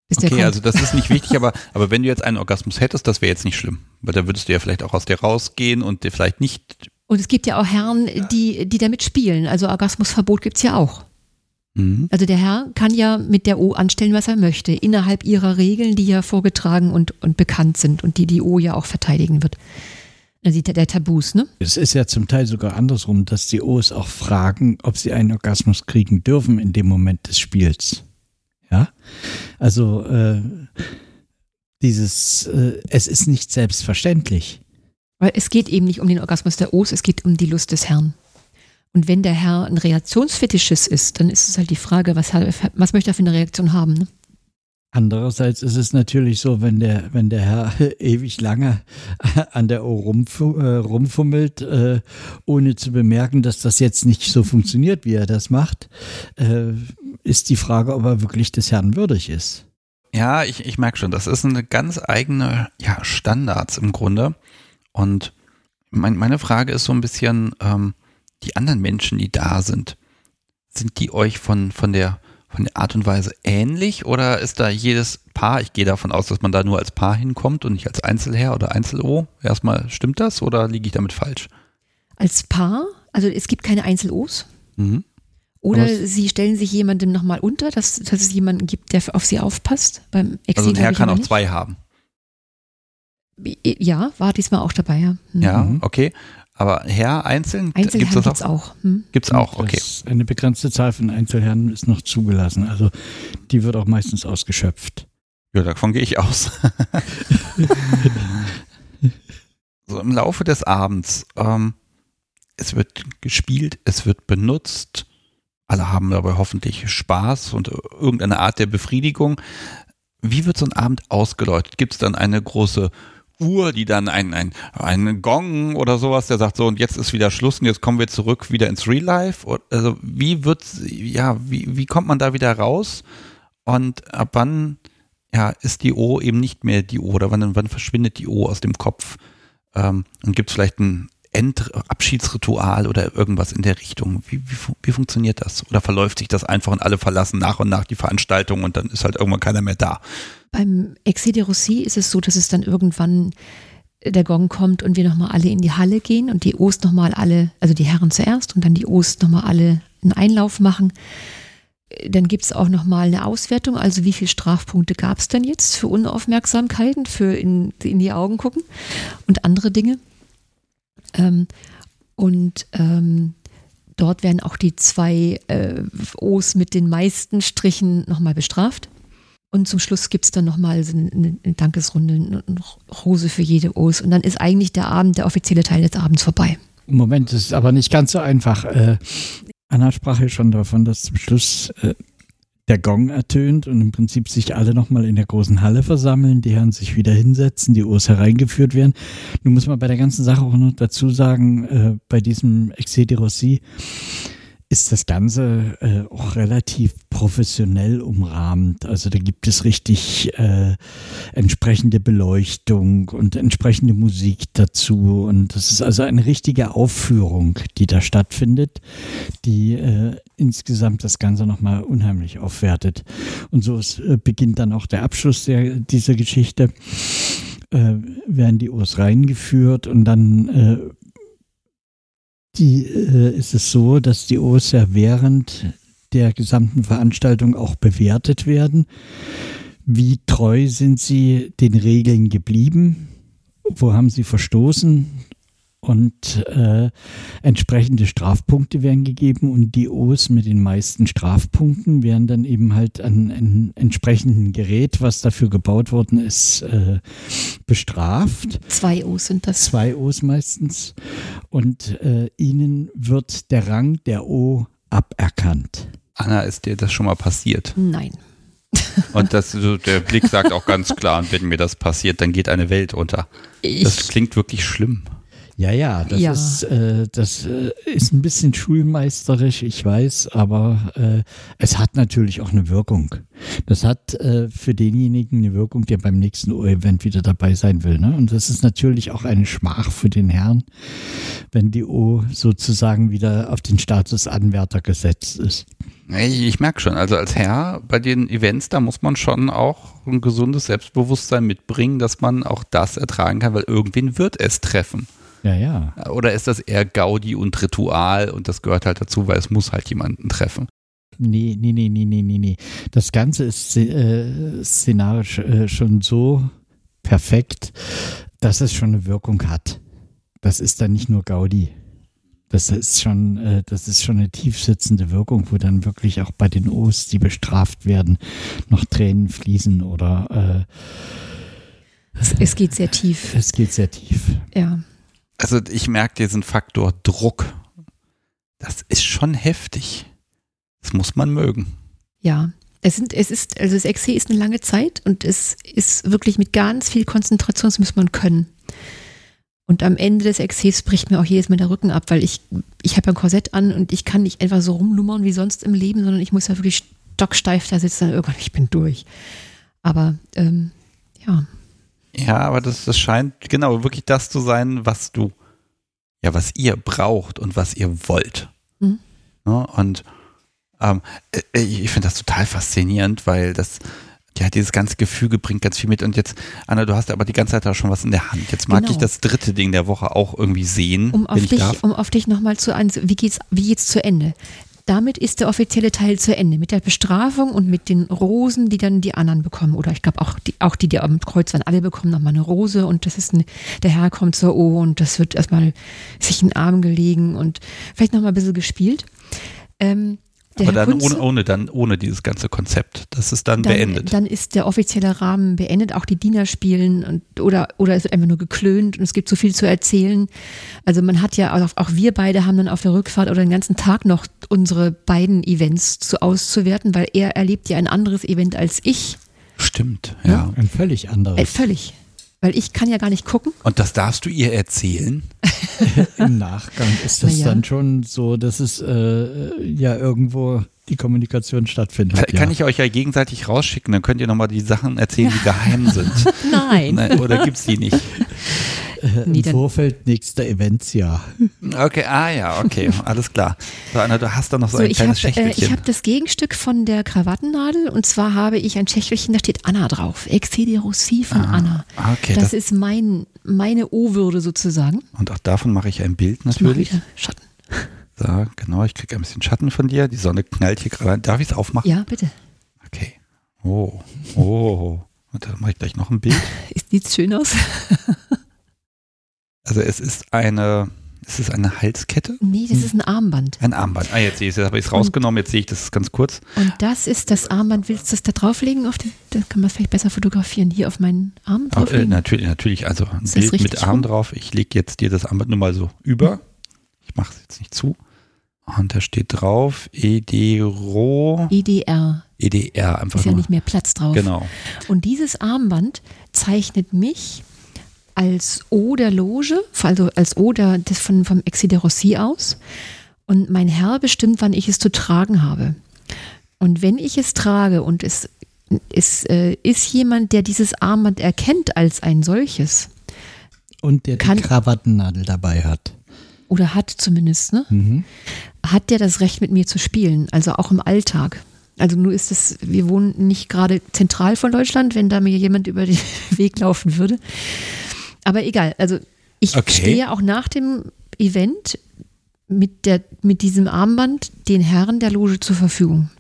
Bis okay, also das ist nicht wichtig, aber, aber wenn du jetzt einen Orgasmus hättest, das wäre jetzt nicht schlimm. Weil da würdest du ja vielleicht auch aus dir rausgehen und dir vielleicht nicht. Und es gibt ja auch Herren, die, die damit spielen. Also Orgasmusverbot gibt es ja auch. Mhm. Also der Herr kann ja mit der O anstellen, was er möchte, innerhalb ihrer Regeln, die ja vorgetragen und, und bekannt sind und die die O ja auch verteidigen wird. Also der Tabus, ne? Es ist ja zum Teil sogar andersrum, dass die O's auch fragen, ob sie einen Orgasmus kriegen dürfen in dem Moment des Spiels. Ja, also äh, dieses, äh, es ist nicht selbstverständlich. Weil es geht eben nicht um den Orgasmus der O's, es geht um die Lust des Herrn. Und wenn der Herr ein Reaktionsfetischist ist, dann ist es halt die Frage, was, was möchte er für eine Reaktion haben? Ne? Andererseits ist es natürlich so, wenn der, wenn der Herr ewig lange an der Ohr rumf äh, rumfummelt, äh, ohne zu bemerken, dass das jetzt nicht so funktioniert, wie er das macht, äh, ist die Frage, ob er wirklich des Herrn würdig ist. Ja, ich, ich merke schon, das ist eine ganz eigene ja, Standards im Grunde. Und mein, meine Frage ist so ein bisschen, ähm, die anderen Menschen, die da sind, sind die euch von, von, der, von der Art und Weise ähnlich oder ist da jedes Paar, ich gehe davon aus, dass man da nur als Paar hinkommt und nicht als Einzelherr oder Einzel-O? Erstmal, stimmt das oder liege ich damit falsch? Als Paar? Also es gibt keine Einzel-Os? Mhm. Oder sie stellen sich jemandem nochmal unter, dass, dass es jemanden gibt, der auf sie aufpasst. Beim Exil also ein Herr kann auch zwei haben. Ja, war diesmal auch dabei, ja. Mhm. Ja, okay. Aber Herr einzeln? Einzelherren gibt es auch. Hm? Gibt es auch, okay. eine begrenzte Zahl von Einzelherren ist noch zugelassen. Also die wird auch meistens ausgeschöpft. Ja, davon gehe ich aus. so im Laufe des Abends, ähm, es wird gespielt, es wird benutzt, alle haben dabei hoffentlich Spaß und irgendeine Art der Befriedigung. Wie wird so ein Abend ausgeläutet? Gibt es dann eine große Uhr, die dann ein, ein, ein Gong oder sowas, der sagt so, und jetzt ist wieder Schluss und jetzt kommen wir zurück wieder ins Real Life. Also wie wird, ja, wie, wie kommt man da wieder raus? Und ab wann, ja, ist die O eben nicht mehr die O oder wann, wann verschwindet die O aus dem Kopf? Ähm, und gibt es vielleicht ein End Abschiedsritual oder irgendwas in der Richtung? Wie, wie, wie funktioniert das? Oder verläuft sich das einfach und alle verlassen nach und nach die Veranstaltung und dann ist halt irgendwann keiner mehr da? Beim Exil de Rossi ist es so, dass es dann irgendwann der Gong kommt und wir nochmal alle in die Halle gehen und die Ost nochmal alle, also die Herren zuerst und dann die Ost nochmal alle einen Einlauf machen. Dann gibt es auch nochmal eine Auswertung, also wie viele Strafpunkte gab es denn jetzt für Unaufmerksamkeiten, für in, in die Augen gucken und andere Dinge. Ähm, und ähm, dort werden auch die zwei äh, O's mit den meisten Strichen nochmal bestraft. Und zum Schluss gibt es dann nochmal so eine, eine Dankesrunde, eine Rose für jede O's. Und dann ist eigentlich der Abend, der offizielle Teil des Abends vorbei. Moment, das ist aber nicht ganz so einfach. Äh, Anna sprach ja schon davon, dass zum Schluss äh, der Gong ertönt und im Prinzip sich alle nochmal in der großen Halle versammeln, die Herren sich wieder hinsetzen, die O's hereingeführt werden. Nun muss man bei der ganzen Sache auch noch dazu sagen, äh, bei diesem Excès de Rossi, ist das Ganze äh, auch relativ professionell umrahmt. Also da gibt es richtig äh, entsprechende Beleuchtung und entsprechende Musik dazu. Und das ist also eine richtige Aufführung, die da stattfindet, die äh, insgesamt das Ganze nochmal unheimlich aufwertet. Und so ist, äh, beginnt dann auch der Abschluss der, dieser Geschichte. Äh, werden die Urs reingeführt und dann äh, die, äh, ist es so, dass die O's ja während der gesamten Veranstaltung auch bewertet werden. Wie treu sind sie den Regeln geblieben? Wo haben sie verstoßen? Und äh, entsprechende Strafpunkte werden gegeben und die O's mit den meisten Strafpunkten werden dann eben halt an einem entsprechenden Gerät, was dafür gebaut worden ist, äh, bestraft. Zwei O's sind das. Zwei O's meistens und äh, ihnen wird der Rang der O aberkannt. Anna, ist dir das schon mal passiert? Nein. Und das, so, der Blick sagt auch ganz klar, wenn mir das passiert, dann geht eine Welt unter. Ich, Das klingt wirklich schlimm. Ja, ja, das, Ja. Ist, äh, das äh, ist ein bisschen schulmeisterisch, ich weiß, aber äh, es hat natürlich auch eine Wirkung. Das hat äh, für denjenigen eine Wirkung, der beim nächsten O-Event wieder dabei sein will. Ne? Und das ist natürlich auch eine Schmach für den Herrn, wenn die O sozusagen wieder auf den Status Anwärter gesetzt ist. Ich, ich merke schon, also als Herr bei den Events, da muss man schon auch ein gesundes Selbstbewusstsein mitbringen, dass man auch das ertragen kann, weil irgendwen wird es treffen. Ja, ja. Oder ist das eher Gaudi und Ritual und das gehört halt dazu, weil es muss halt jemanden treffen. Nee, nee, nee, nee, nee, nee, nee. Das Ganze ist äh, szenarisch äh, schon so perfekt, dass es schon eine Wirkung hat. Das ist dann nicht nur Gaudi. Das ist schon, äh, das ist schon eine tiefsitzende Wirkung, wo dann wirklich auch bei den O's, die bestraft werden, noch Tränen fließen oder es, es geht sehr tief. äh, es geht sehr tief. Ja. Also ich merke diesen Faktor Druck. Das ist schon heftig. Das muss man mögen. Ja. Es, sind, es ist, also das Exe ist eine lange Zeit und es ist wirklich mit ganz viel Konzentration, das muss man können. Und am Ende des Exes bricht mir auch jedes Mal der Rücken ab, weil ich, ich habe ein Korsett an und ich kann nicht einfach so rumlummern wie sonst im Leben, sondern ich muss ja wirklich stocksteif da sitzen und irgendwann, ich bin durch. Aber ähm, ja, Ja, aber das, das scheint genau wirklich das zu sein, was du, ja, was ihr braucht und was ihr wollt. Mhm. Ne? Und ähm, äh, ich finde das total faszinierend, weil das, ja, dieses ganze Gefüge bringt ganz viel mit. Und jetzt, Anna, du hast aber die ganze Zeit auch schon was in der Hand. Jetzt mag Genau. ich das dritte Ding der Woche auch irgendwie sehen, um wenn auf ich dich, darf. um auf dich nochmal zu an, wie geht's, wie geht's zu Ende? Damit ist der offizielle Teil zu Ende. Mit der Bestrafung und mit den Rosen, die dann die anderen bekommen. Oder ich glaube auch die, auch die, die am Kreuz waren, alle bekommen nochmal eine Rose und das ist ein, der Herr kommt zur O und das wird erstmal sich in den Arm gelegen und vielleicht nochmal ein bisschen gespielt. Ähm, der Aber Herr dann ohne, ohne, dann ohne dieses ganze Konzept. Das ist dann, dann, beendet. Dann ist der offizielle Rahmen beendet, auch die Diener spielen und, oder, oder es wird einfach nur geklönt und es gibt so viel zu erzählen. Also man hat ja, auch, auch wir beide haben dann auf der Rückfahrt oder den ganzen Tag noch unsere beiden Events zu auszuwerten, weil er erlebt ja ein anderes Event als ich. Stimmt, ja. Ein völlig anderes. Äh, völlig. Weil ich kann ja gar nicht gucken. Und das darfst du ihr erzählen? Im Nachgang ist das ja. dann schon so, dass es äh, ja irgendwo die Kommunikation stattfindet. Kann, ja. kann ich euch ja gegenseitig rausschicken, dann könnt ihr nochmal die Sachen erzählen, die geheim sind. Nein. Nein, oder gibt's die nicht? Äh, Im Vorfeld nächster Eventsjahr. Okay, ah ja, okay, alles klar. So, Anna, du hast da noch so, So, ein ich habe kleines äh, ich Schächtelchen. hab das Gegenstück von der Krawattennadel und zwar habe ich ein Schächtelchen, da steht Anna drauf. Exe de Rossi von Anna. Ah, okay, das, das- ist mein, meine O-Würde sozusagen. Und auch davon mache ich ein Bild natürlich. wieder Schatten. So, genau, ich kriege ein bisschen Schatten von dir. Die Sonne knallt hier gerade. rein. Darf ich es aufmachen? Ja, bitte. Okay. Oh, oh. Und dann mache ich gleich noch ein Bild. Sieht schön aus? Also es ist eine, es ist eine Halskette, Nee, das ist ein Armband. ein Armband. Ah, jetzt sehe ich es, jetzt habe ich es rausgenommen, jetzt sehe ich das ganz kurz. Und das ist das Armband. Willst du das da drauflegen? Auf den, dann kann man es vielleicht besser fotografieren. Hier auf meinen Arm Aber, äh, drauflegen. natürlich, natürlich, also ein Ist Bild mit Arm rum? drauf. Ich lege jetzt dir das Armband nur mal so über. Ich mache es jetzt nicht zu. Und da steht drauf EDRO, EDR. EDR einfach Ist ja nur. nicht mehr Platz drauf. Genau. Und dieses Armband zeichnet mich als O der Loge, also als O der, des von, vom Exi de Rossi aus. Und mein Herr bestimmt, wann ich es zu tragen habe. Und wenn ich es trage und es, es äh, ist jemand, der dieses Armband erkennt als ein solches. Und der die Krawattennadel dabei hat. Oder hat zumindest, ne? Mhm. Hat der das Recht, mit mir zu spielen, also auch im Alltag. Also nur ist es, wir wohnen nicht gerade zentral von Deutschland, wenn da mir jemand über den Weg laufen würde. Aber egal, also ich okay. stehe auch nach dem Event mit, der, mit diesem Armband den Herren der Loge zur Verfügung.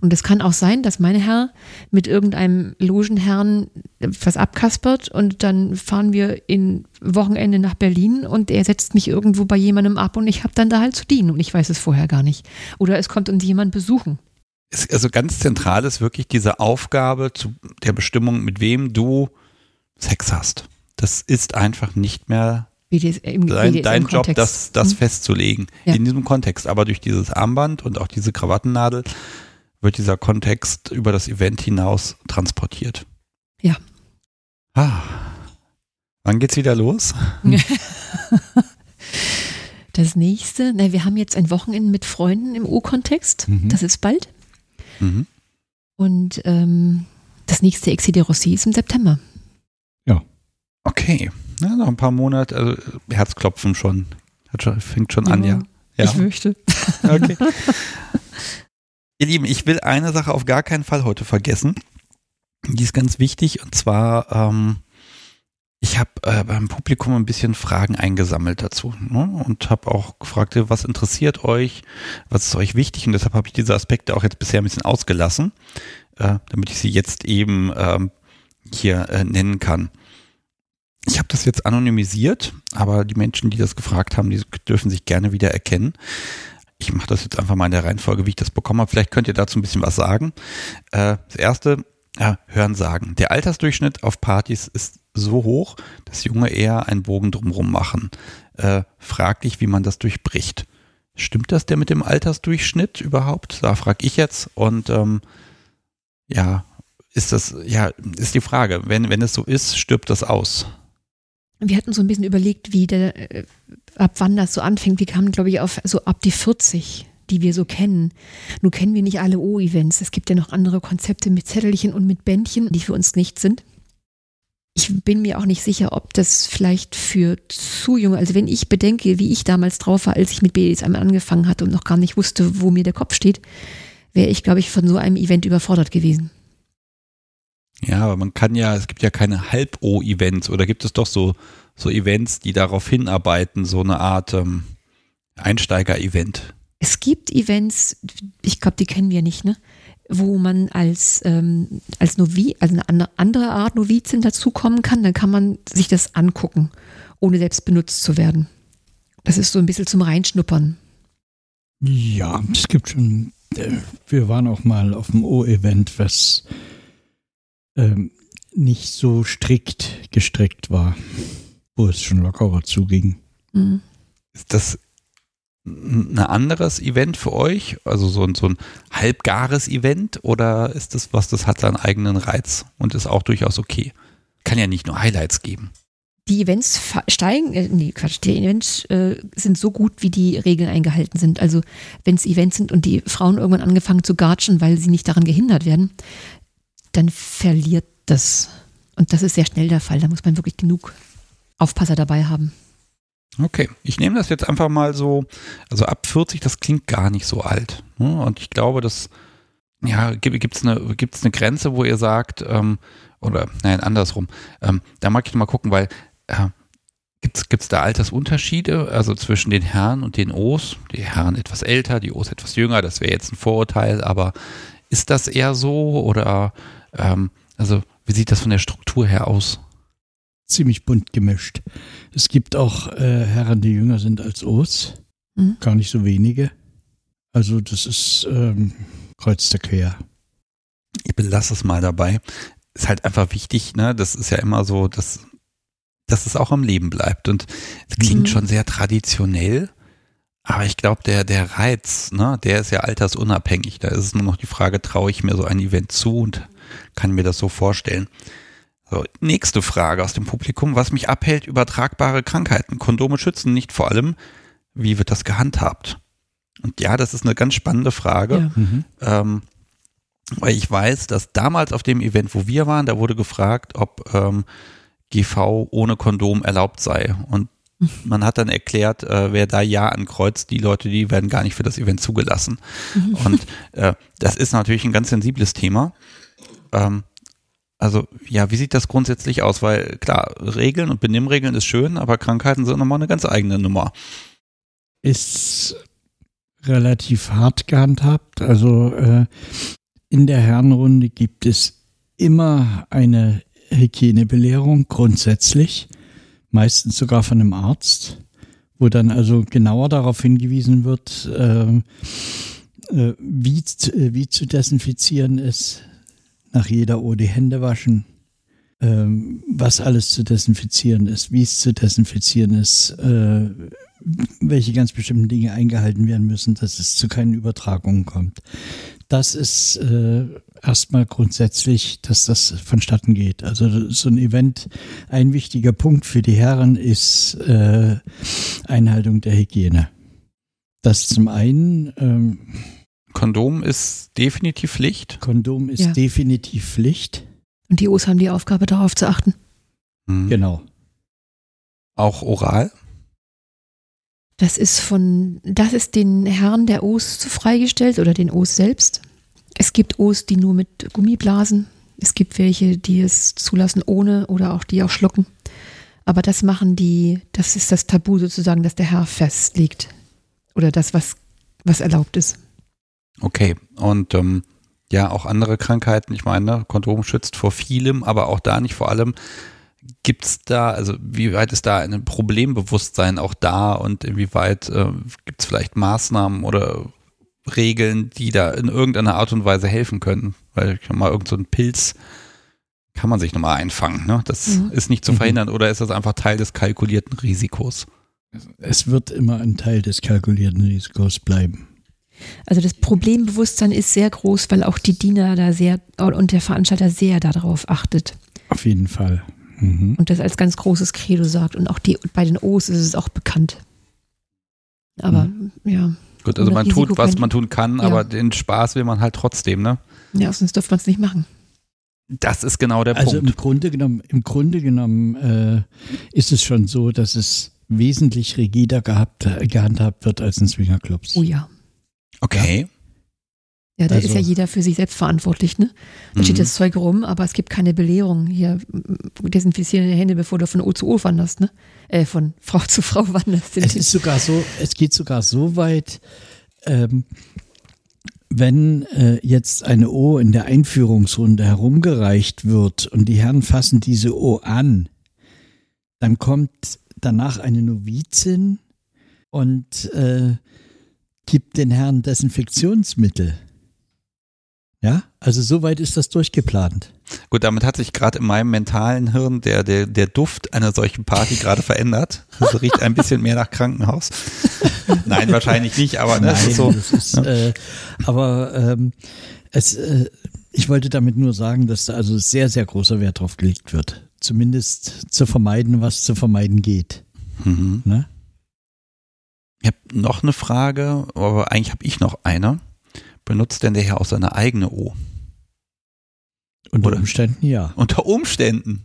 Und es kann auch sein, dass mein Herr mit irgendeinem Logenherrn was abkaspert und dann fahren wir in Wochenende nach Berlin und er setzt mich irgendwo bei jemandem ab und ich habe dann da halt zu dienen und ich weiß es vorher gar nicht. Oder es kommt uns jemand besuchen. Also ganz zentral ist wirklich diese Aufgabe zu der Bestimmung, mit wem du Sex hast. Das ist einfach nicht mehr BDSM, dein, BDSM dein Job, das, das hm? festzulegen. Ja. In diesem Kontext. Aber durch dieses Armband und auch diese Krawattennadel wird dieser Kontext über das Event hinaus transportiert. Ja. Ah. Wann geht's wieder los? Das nächste, na, wir haben jetzt ein Wochenende mit Freunden im O-Kontext. Mhm. Das ist bald. Mhm. Und ähm, das nächste Exi de Rossi ist im September. Okay. Ja, noch ein paar Monate, also Herzklopfen schon. Fängt schon ja, an, ja. ja. Ich möchte. Okay. Ihr Lieben, ich will eine Sache auf gar keinen Fall heute vergessen. Die ist ganz wichtig und zwar, ähm, ich habe äh, beim Publikum ein bisschen Fragen eingesammelt dazu ne? und habe auch gefragt, was interessiert euch, was ist euch wichtig und deshalb habe ich diese Aspekte auch jetzt bisher ein bisschen ausgelassen, äh, damit ich sie jetzt eben ähm, hier äh, nennen kann. Ich habe das jetzt anonymisiert, aber die Menschen, die das gefragt haben, die dürfen sich gerne wieder erkennen ich mache das jetzt einfach mal in der Reihenfolge, wie ich das bekommen habe. Vielleicht könnt ihr dazu ein bisschen was sagen. Äh, das erste, ja, hören sagen. Der Altersdurchschnitt auf Partys ist so hoch, dass Junge eher einen Bogen drumherum machen. Äh, frag dich, wie man das durchbricht. Stimmt das der mit dem Altersdurchschnitt überhaupt? Da frage ich jetzt. Und ähm, ja, ist das, ja, ist die Frage. Wenn, wenn es so ist, stirbt das aus. Wir hatten so ein bisschen überlegt, wie der, äh, ab wann das so anfängt. Wir kamen, glaube ich, auf so ab die 40, die wir so kennen. Nur kennen wir nicht alle O-Events. Es gibt ja noch andere Konzepte mit Zettelchen und mit Bändchen, die für uns nicht sind. Ich bin mir auch nicht sicher, ob das vielleicht für zu junge, also wenn ich bedenke, wie ich damals drauf war, als ich mit BDSM angefangen hatte und noch gar nicht wusste, wo mir der Kopf steht, wäre ich, glaube ich, von so einem Event überfordert gewesen. Ja, aber man kann ja, es gibt ja keine Halb-O-Events oder gibt es doch so so Events, die darauf hinarbeiten, so eine Art ähm, Einsteiger-Event? Es gibt Events, ich glaube, die kennen wir nicht, ne? wo man als, ähm, als Novi, also eine andere Art Novizin dazukommen kann, dann kann man sich das angucken, ohne selbst benutzt zu werden. Das ist so ein bisschen zum Reinschnuppern. Ja, es gibt schon, äh, wir waren auch mal auf dem O-Event, was ähm, nicht so strikt gestrickt war wo es schon lockerer zuging. Mhm. Ist das ein anderes Event für euch? Also so ein, so ein halbgares Event oder ist das was, das hat seinen eigenen Reiz und ist auch durchaus okay? Kann ja nicht nur Highlights geben. Die Events steigen, äh, nee, Quatsch, die Events äh, sind so gut, wie die Regeln eingehalten sind. Also wenn es Events sind und die Frauen irgendwann angefangen zu gatschen, weil sie nicht daran gehindert werden, dann verliert das. Und das ist sehr schnell der Fall. Da muss man wirklich genug Aufpasser dabei haben. Okay, ich nehme das jetzt einfach mal so, also ab 40, das klingt gar nicht so alt. Ne? Und ich glaube, dass, ja, gibt es eine, gibt's eine Grenze, wo ihr sagt, ähm, oder nein, andersrum, ähm, da mag ich mal gucken, weil äh, gibt es da Altersunterschiede, also zwischen den Herren und den O's? Die Herren etwas älter, die O's etwas jünger, das wäre jetzt ein Vorurteil, aber ist das eher so oder, ähm, also wie sieht das von der Struktur her aus? ziemlich bunt gemischt. Es gibt auch äh, Herren, die jünger sind als O's. Mhm. Gar nicht so wenige. Also das ist ähm, kreuz der quer. Ich belasse es mal dabei. Ist halt einfach wichtig, ne? Das ist ja immer so, dass, dass es auch am Leben bleibt. Und es klingt mhm. schon sehr traditionell. Aber ich glaube, der, der Reiz, ne, der ist ja altersunabhängig. Da ist es nur noch die Frage, traue ich mir so ein Event zu und kann mir das so vorstellen. So, nächste Frage aus dem Publikum. Was mich abhält, übertragbare Krankheiten. Kondome schützen nicht vor allem. Wie wird das gehandhabt? Und ja, das ist eine ganz spannende Frage. Ja. Mhm. Ähm, weil ich weiß, dass damals auf dem Event, wo wir waren, da wurde gefragt, ob ähm, GV ohne Kondom erlaubt sei. Und man hat dann erklärt, äh, wer da Ja ankreuzt, die Leute, die werden gar nicht für das Event zugelassen. Und äh, das ist natürlich ein ganz sensibles Thema. Ähm, also ja, wie sieht das grundsätzlich aus? Weil klar, Regeln und Benimmregeln ist schön, aber Krankheiten sind nochmal eine ganz eigene Nummer. Ist relativ hart gehandhabt. Also äh, in der Herrenrunde gibt es immer eine Hygienebelehrung grundsätzlich, meistens sogar von einem Arzt, wo dann also genauer darauf hingewiesen wird, äh, äh, wie, zu- äh, wie zu desinfizieren ist, nach jeder O die Hände waschen, ähm, was alles zu desinfizieren ist, wie es zu desinfizieren ist, äh, welche ganz bestimmten Dinge eingehalten werden müssen, dass es zu keinen Übertragungen kommt. Das ist äh, erstmal grundsätzlich, dass das vonstatten geht. Also so ein Event, ein wichtiger Punkt für die Herren ist äh, Einhaltung der Hygiene. Das zum einen, ähm, Kondom ist definitiv Pflicht. Kondom ist Ja. definitiv Pflicht. Und die O's haben die Aufgabe, darauf zu achten. Mhm. Genau. Auch oral. Das ist von, das ist den Herren der O's freigestellt oder den O's selbst. Es gibt O's, die nur mit Gummiblasen. Es gibt welche, die es zulassen ohne oder auch die auch schlucken. Aber das machen die, das ist das Tabu sozusagen, das der Herr festlegt. Oder das, was, was erlaubt ist. Okay. Und ähm, ja, auch andere Krankheiten. Ich meine, Kondom schützt vor vielem, aber auch da nicht vor allem. Gibt es da, also wie weit ist da ein Problembewusstsein auch da und inwieweit äh, gibt es vielleicht Maßnahmen oder Regeln, die da in irgendeiner Art und Weise helfen können? Weil ich sag mal, irgend so ein Pilz kann man sich nochmal einfangen. Ne? Das Mhm. ist nicht zu Mhm. verhindern oder ist das einfach Teil des kalkulierten Risikos? Es wird immer ein Teil des kalkulierten Risikos bleiben. Also das Problembewusstsein ist sehr groß, weil auch die Diener da sehr und der Veranstalter sehr darauf achtet Auf jeden Fall. Mhm. und das als ganz großes Credo sagt. Und auch die, bei den O's ist es auch bekannt. Aber ja, Gut, also man Risiko tut, was man tun kann, Ja. aber den Spaß will man halt trotzdem, ne? ja sonst dürfte man es nicht machen. Das ist genau der Also im Punkt. Grunde genommen, im Grunde genommen äh, ist es schon so, dass es wesentlich rigider gehabt, gehandhabt wird als in Swingerclubs. Oh ja. Okay. Ja, da Also- ist ja jeder für sich selbst verantwortlich, ne? Da Mhm. steht das Zeug rum, aber es gibt keine Belehrung. Hier, m- desinfiziere deine Hände, bevor du von O zu O wanderst, ne? Äh, von Frau zu Frau wanderst. Es ist sogar so, es geht sogar so weit, ähm, wenn äh, jetzt eine O in der Einführungsrunde herumgereicht wird und die Herren fassen diese O an, dann kommt danach eine Novizin und äh, gibt den Herren Desinfektionsmittel. Ja, also soweit ist das durchgeplant. Gut, damit hat sich gerade in meinem mentalen Hirn der, der, der Duft einer solchen Party gerade verändert. Das riecht ein bisschen mehr nach Krankenhaus. Nein, wahrscheinlich nicht, aber ne, das ist so. ist, äh, aber ähm, es, äh, ich wollte damit nur sagen, dass da also sehr, sehr großer Wert drauf gelegt wird. Zumindest zu vermeiden, was zu vermeiden geht. Mhm. Ne? Ich habe noch eine Frage, aber eigentlich habe ich noch eine. Benutzt denn der Herr auch seine eigene O? Unter Oder? Umständen ja. Unter Umständen.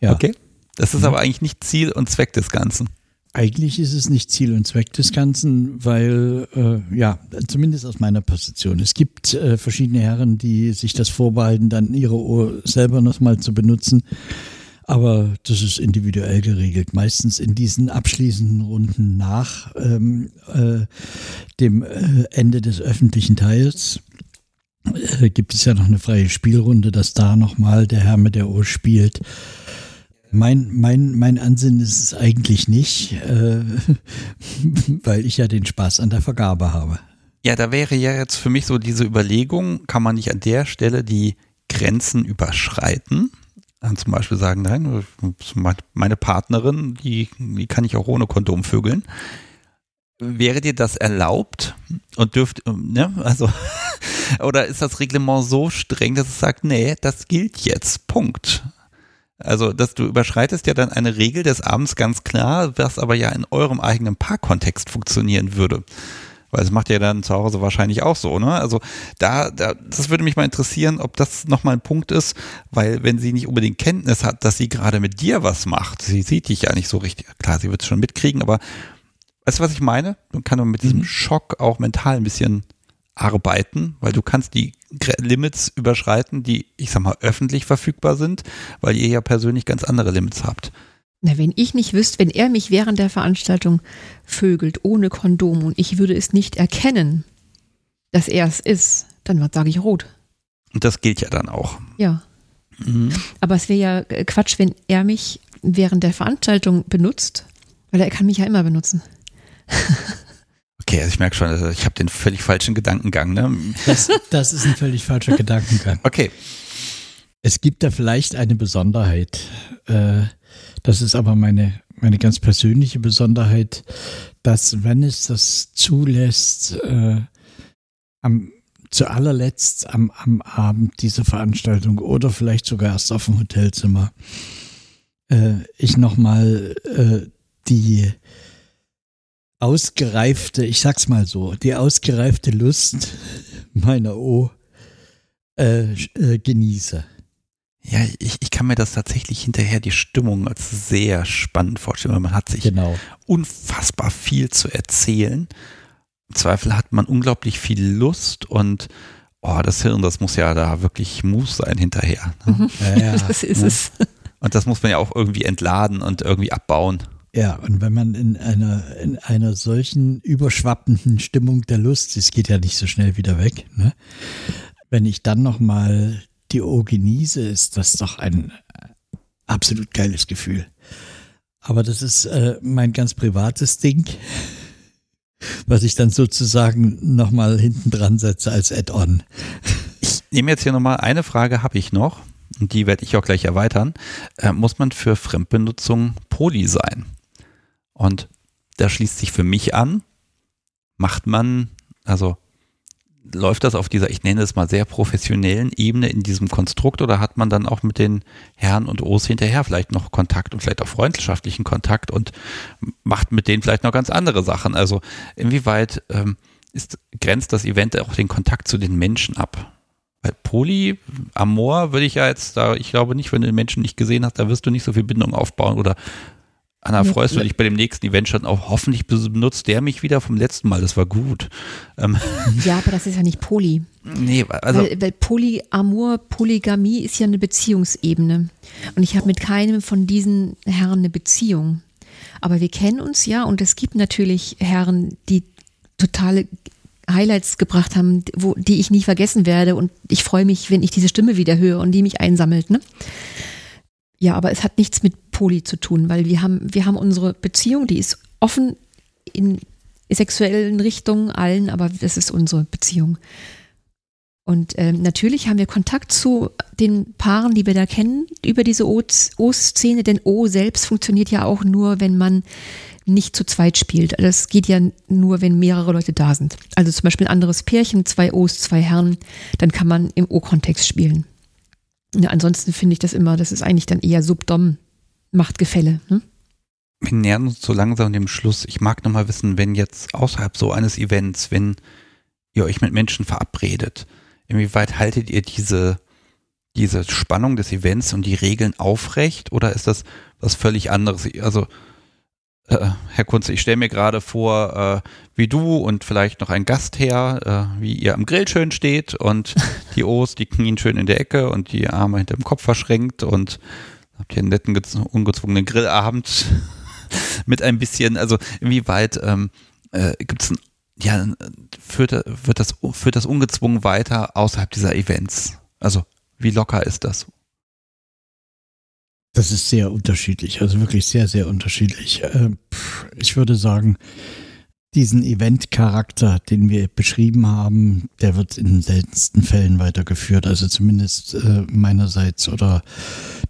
ja. Okay. Das ist Mhm. aber eigentlich nicht Ziel und Zweck des Ganzen. Eigentlich ist es nicht Ziel und Zweck des Ganzen, weil, äh, ja, zumindest aus meiner Position. Es gibt äh, verschiedene Herren, die sich das vorbehalten, dann ihre Uhr selber nochmal zu benutzen. Aber das ist individuell geregelt. Meistens in diesen abschließenden Runden nach ähm, äh, dem äh, Ende des öffentlichen Teils äh, gibt es ja noch eine freie Spielrunde, dass da nochmal der Herr mit der Uhr spielt. Mein, mein, mein Ansinnen ist es eigentlich nicht, äh, weil ich ja den Spaß an der Vergabe habe. Ja, da wäre ja jetzt für mich so diese Überlegung, kann man nicht an der Stelle die Grenzen überschreiten? Dann zum Beispiel sagen, nein, meine Partnerin, die, die kann ich auch ohne Kondom vögeln. Wäre dir das erlaubt und dürft, ne, also, oder ist das Reglement so streng, dass es sagt, nee, das gilt jetzt, Punkt. Also, dass du überschreitest ja dann eine Regel des Abends ganz klar, was aber ja in eurem eigenen Paarkontext funktionieren würde. Weil es macht ja dann zu Hause wahrscheinlich auch so, ne? Also da, da, das würde mich mal interessieren, ob das nochmal ein Punkt ist, weil wenn sie nicht unbedingt Kenntnis hat, dass sie gerade mit dir was macht, sie sieht dich ja nicht so richtig, klar, sie wird es schon mitkriegen, aber weißt du, was ich meine? Man kann mit diesem mhm. Schock auch mental ein bisschen arbeiten, weil du kannst die Limits überschreiten, die, ich sag mal, öffentlich verfügbar sind, weil ihr ja persönlich ganz andere Limits habt. Na, wenn ich nicht wüsste, wenn er mich während der Veranstaltung vögelt ohne Kondom und ich würde es nicht erkennen, dass er es ist, dann sage ich rot. Und das gilt ja dann auch. Ja. Mhm. Aber es wäre ja äh, Quatsch, wenn er mich während der Veranstaltung benutzt, weil er kann mich ja immer benutzen. Okay, also ich merke schon, also ich habe den völlig falschen Gedankengang. Ne? Das, das ist ein völlig falscher Gedankengang. Okay. Es gibt da vielleicht eine Besonderheit. Äh, das ist aber meine, meine ganz persönliche Besonderheit, dass wenn es das zulässt, äh, am, zu allerletzt am, am Abend dieser Veranstaltung oder vielleicht sogar erst auf dem Hotelzimmer, äh, ich nochmal äh, die ausgereifte, ich sag's mal so, die ausgereifte Lust meiner O äh, äh, genieße. Ja, ich, ich kann mir das tatsächlich hinterher die Stimmung als sehr spannend vorstellen, weil man hat sich genau. unfassbar viel zu erzählen. Im Zweifel hat man unglaublich viel Lust und oh, das Hirn, das muss ja da wirklich Mousse sein hinterher. Ne? Mhm. Ja, ja, das ist ne? es. Und das muss man ja auch irgendwie entladen und irgendwie abbauen. Ja, und wenn man in einer, in einer solchen überschwappenden Stimmung der Lust, es geht ja nicht so schnell wieder weg, ne? wenn ich dann nochmal genieße, ist das doch ein absolut geiles Gefühl. Aber das ist äh, mein ganz privates Ding, was ich dann sozusagen nochmal hinten dran setze als Add-on. Ich nehme jetzt hier nochmal eine Frage, habe ich noch, und die werde ich auch gleich erweitern. Äh, muss man für Fremdbenutzung Poli sein? Und da schließt sich für mich an, macht man, also läuft das auf dieser, ich nenne es mal sehr professionellen Ebene in diesem Konstrukt oder hat man dann auch mit den Herren und O's hinterher vielleicht noch Kontakt und vielleicht auch freundschaftlichen Kontakt und macht mit denen vielleicht noch ganz andere Sachen? Also inwieweit ähm, ist, grenzt das Event auch den Kontakt zu den Menschen ab? Weil Poly, Amor würde ich ja jetzt da, ich glaube nicht, wenn du den Menschen nicht gesehen hast, da wirst du nicht so viel Bindung aufbauen oder Anna, freust du dich bei dem nächsten Event schon auf? Hoffentlich benutzt der mich wieder vom letzten Mal. Das war gut. Ähm. Ja, aber das ist ja nicht Poly. Nee, also. Weil, weil Polyamor, Polygamie ist ja eine Beziehungsebene. Und ich habe mit keinem von diesen Herren eine Beziehung. Aber wir kennen uns ja und es gibt natürlich Herren, die totale Highlights gebracht haben, wo, die ich nie vergessen werde. Und ich freue mich, wenn ich diese Stimme wieder höre und die mich einsammelt. Ne? Ja, aber es hat nichts mit Poli zu tun, weil wir haben, wir haben unsere Beziehung, die ist offen in sexuellen Richtungen allen, aber das ist unsere Beziehung. Und ähm, natürlich haben wir Kontakt zu den Paaren, die wir da kennen, über diese O-Szene, denn O selbst funktioniert ja auch nur, wenn man nicht zu zweit spielt. Das geht ja nur, wenn mehrere Leute da sind. Also zum Beispiel ein anderes Pärchen, zwei O's, zwei Herren, dann kann man im O-Kontext spielen. Ja, ansonsten finde ich das immer, das ist eigentlich dann eher Subdom Machtgefälle. Ne? Wir nähern uns so langsam dem Schluss. Ich mag nochmal wissen, wenn jetzt außerhalb so eines Events, wenn ihr euch mit Menschen verabredet, inwieweit haltet ihr diese, diese Spannung des Events und die Regeln aufrecht oder ist das was völlig anderes? Also äh, Herr Kunze, ich stelle mir gerade vor, äh, wie du und vielleicht noch ein Gastherr, äh, wie ihr am Grill schön steht und die O's, die knien schön in der Ecke und die Arme hinter dem Kopf verschränkt und habt ihr einen netten, ungezwungenen Grillabend mit ein bisschen, also inwieweit ähm, äh, gibt es ein, ja, führt, wird das, führt das ungezwungen weiter außerhalb dieser Events? Also wie locker ist das? Das ist sehr unterschiedlich, also wirklich sehr, sehr unterschiedlich. Äh, ich würde sagen, diesen Event-Charakter, den wir beschrieben haben, der wird in den seltensten Fällen weitergeführt. Also zumindest äh, meinerseits oder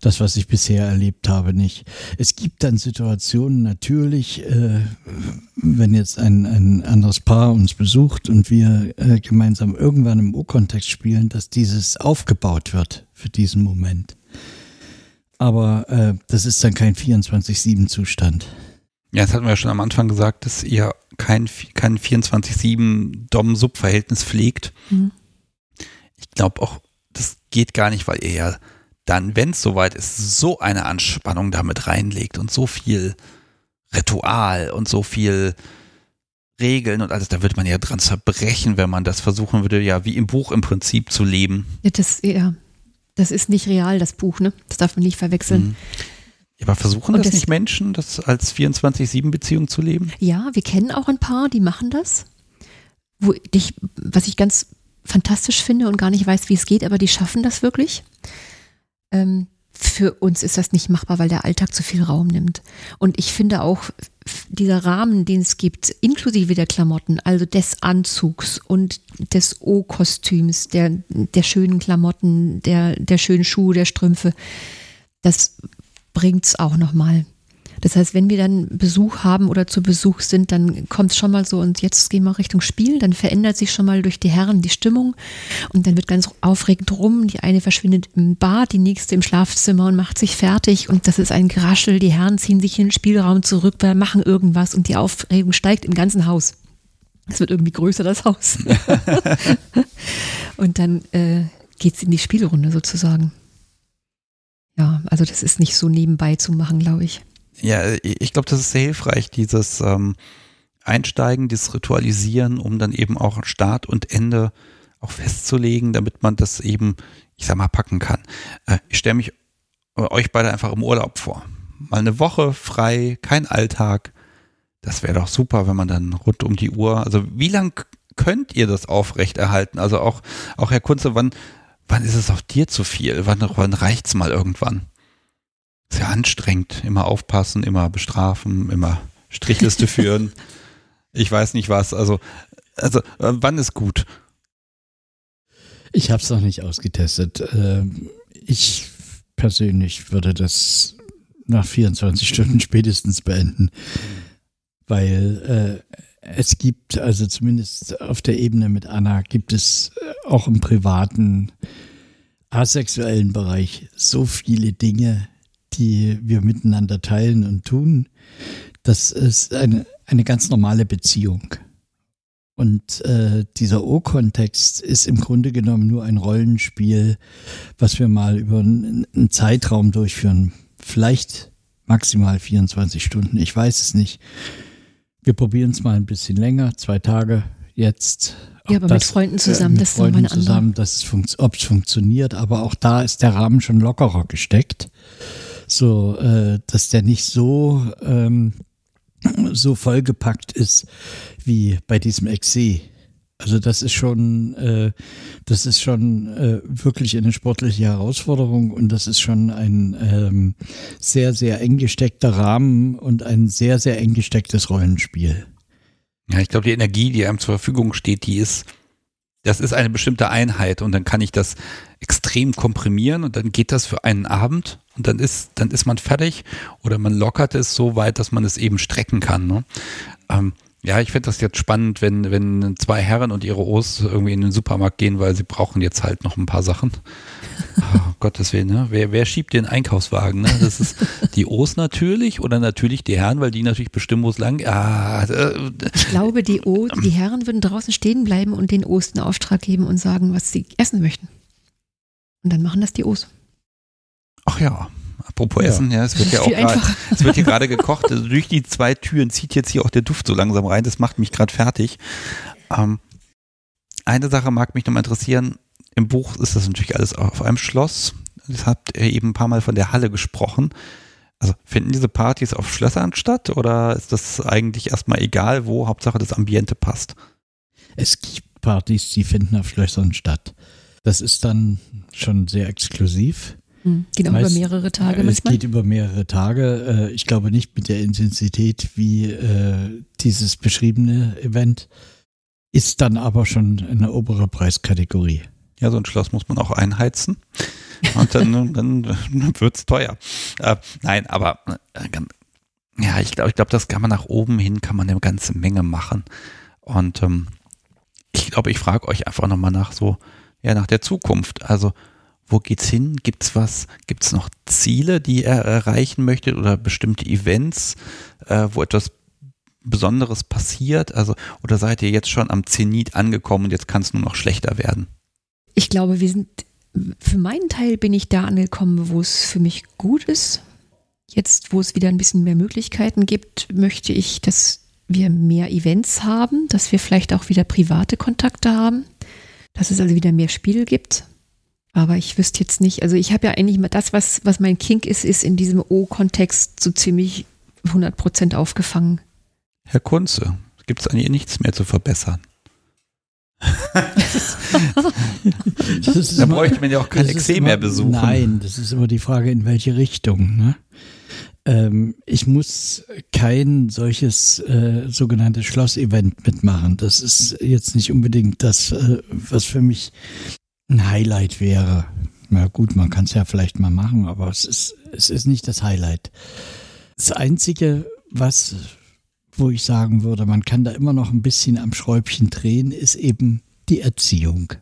das, was ich bisher erlebt habe, nicht. Es gibt dann Situationen natürlich, äh, wenn jetzt ein, ein anderes Paar uns besucht und wir äh, gemeinsam irgendwann im U-Kontext spielen, dass dieses aufgebaut wird für diesen Moment. Aber äh, das ist dann kein 24-7-Zustand. Ja, das hatten wir ja schon am Anfang gesagt, dass ihr kein, kein 24-7 Dom-Sub-Verhältnis pflegt. Mhm. Ich glaube auch, das geht gar nicht, weil ihr ja dann, wenn es soweit ist, so eine Anspannung damit reinlegt und so viel Ritual und so viel Regeln und alles, da wird man ja dran zerbrechen, wenn man das versuchen würde, ja, wie im Buch im Prinzip zu leben. Ja, das, ja, das ist nicht real, das Buch, ne? Das darf man nicht verwechseln. Mhm. Aber versuchen das, das, nicht Menschen, das als 24-7-Beziehung zu leben? Ja, wir kennen auch ein paar, die machen das. Wo ich, was ich ganz fantastisch finde und gar nicht weiß, wie es geht, aber die schaffen das wirklich. Ähm, für uns ist das nicht machbar, weil der Alltag zu viel Raum nimmt. Und ich finde auch, dieser Rahmen, den es gibt, inklusive der Klamotten, also des Anzugs und des O-Kostüms, der, der schönen Klamotten, der, der schönen Schuhe, der Strümpfe, das bringt es auch nochmal. Das heißt, wenn wir dann Besuch haben oder zu Besuch sind, dann kommt es schon mal so und jetzt gehen wir Richtung Spiel, dann verändert sich schon mal durch die Herren die Stimmung und dann wird ganz aufregend rum. Die eine verschwindet im Bad, die nächste im Schlafzimmer und macht sich fertig und das ist ein Geraschel. Die Herren ziehen sich in den Spielraum zurück, machen irgendwas und die Aufregung steigt im ganzen Haus. Es wird irgendwie größer, das Haus. und dann äh, geht es in die Spielrunde sozusagen. Ja, also das ist nicht so nebenbei zu machen, glaube ich. Ja, ich glaube, das ist sehr hilfreich, dieses ähm, Einsteigen, dieses Ritualisieren, um dann eben auch Start und Ende auch festzulegen, damit man das eben, ich sag mal, packen kann. Äh, ich stelle mich äh, euch beide einfach im Urlaub vor. Mal eine Woche frei, kein Alltag. Das wäre doch super, wenn man dann rund um die Uhr, also wie lang könnt ihr das aufrechterhalten? Also auch, auch Herr Kunze, wann, wann ist es auch dir zu viel? Wann, wann reicht's mal irgendwann? Sehr anstrengend. Immer aufpassen, immer bestrafen, immer Strichliste führen. Ich weiß nicht was. Also, also äh, wann ist gut? Ich habe es noch nicht ausgetestet. Ähm, ich persönlich würde das nach 24 Stunden spätestens beenden, weil äh, es gibt, also zumindest auf der Ebene mit Anna, gibt es äh, auch im privaten, asexuellen Bereich so viele Dinge, die wir miteinander teilen und tun. Das ist eine, eine ganz normale Beziehung. Und äh, dieser O-Kontext ist im Grunde genommen nur ein Rollenspiel, was wir mal über einen, einen Zeitraum durchführen. Vielleicht maximal 24 Stunden, ich weiß es nicht. Wir probieren es mal ein bisschen länger, zwei Tage jetzt. Ja, aber das, mit Freunden zusammen, äh, mit das ist Freunden zusammen, ob es funktioniert. Aber auch da ist der Rahmen schon lockerer gesteckt, so äh, dass der nicht so ähm, so vollgepackt ist wie bei diesem Exe. Also das ist schon, äh, das ist schon äh, wirklich eine sportliche Herausforderung und das ist schon ein ähm, sehr, sehr eng gesteckter Rahmen und ein sehr, sehr eng gestecktes Rollenspiel. Ja, ich glaube, die Energie, die einem zur Verfügung steht, die ist, das ist eine bestimmte Einheit und dann kann ich das extrem komprimieren und dann geht das für einen Abend und dann ist, dann ist man fertig oder man lockert es so weit, dass man es eben strecken kann. Ne? Ähm, ja, ich finde das jetzt spannend, wenn, wenn zwei Herren und ihre O's irgendwie in den Supermarkt gehen, weil sie brauchen jetzt halt noch ein paar Sachen. Oh, Gottes Willen, ne? Wer, wer schiebt den Einkaufswagen? Ne? Das ist die O's natürlich oder natürlich die Herren, weil die natürlich bestimmen, wo es lang. Ah, äh, ich glaube, die O, die Herren würden draußen stehen bleiben und den O's einen Auftrag geben und sagen, was sie essen möchten. Und dann machen das die O's. Ach ja, Apropos ja. Essen, ja, es wird ja auch grad, es wird hier gerade gekocht. Also durch die zwei Türen zieht jetzt hier auch der Duft so langsam rein. Das macht mich gerade fertig. Ähm, eine Sache mag mich noch mal interessieren. Im Buch ist das natürlich alles auf einem Schloss. Das habt ihr eben ein paar Mal von der Halle gesprochen. Also finden diese Partys auf Schlössern statt oder ist das eigentlich erstmal egal, wo Hauptsache das Ambiente passt? Es gibt Partys, die finden auf Schlössern statt. Das ist dann schon sehr exklusiv. Hm. Geht auch Meist, über mehrere Tage. Es geht über mehrere Tage. Äh, ich glaube nicht mit der Intensität wie äh, dieses beschriebene Event. Ist dann aber schon eine obere Preiskategorie. Ja, so ein Schloss muss man auch einheizen. Und dann, dann, wird es teuer. Äh, nein, aber äh, ja, ich glaube, ich glaube, das kann man nach oben hin, kann man eine ganze Menge machen. Und ähm, ich glaube, ich frage euch einfach nochmal nach so, ja, nach der Zukunft. Also Wo geht's hin? Gibt's was? Gibt's noch Ziele, die ihr erreichen möchtet oder bestimmte Events, äh, wo etwas Besonderes passiert? Also, oder seid ihr jetzt schon am Zenit angekommen und jetzt kann es nur noch schlechter werden? Ich glaube, wir sind, für meinen Teil bin ich da angekommen, wo es für mich gut ist. Jetzt, wo es wieder ein bisschen mehr Möglichkeiten gibt, möchte ich, dass wir mehr Events haben, dass wir vielleicht auch wieder private Kontakte haben, dass es also wieder mehr Spiel gibt. Aber ich wüsste jetzt nicht, also ich habe ja eigentlich mal das, was, was mein Kink ist, ist in diesem O-Kontext so ziemlich 100 Prozent aufgefangen. Herr Kunze, gibt es eigentlich nichts mehr zu verbessern? da bräuchte man ja auch kein Exem mehr besuchen. Nein, das ist immer die Frage, in welche Richtung. Ne? Ähm, ich muss kein solches äh, sogenanntes Schlossevent mitmachen. Das ist jetzt nicht unbedingt das, äh, was für mich ein Highlight wäre. Na gut, man kann es ja vielleicht mal machen, aber es ist, es ist nicht das Highlight. Das Einzige, was wo ich sagen würde, man kann da immer noch ein bisschen am Schräubchen drehen, ist eben die Erziehung.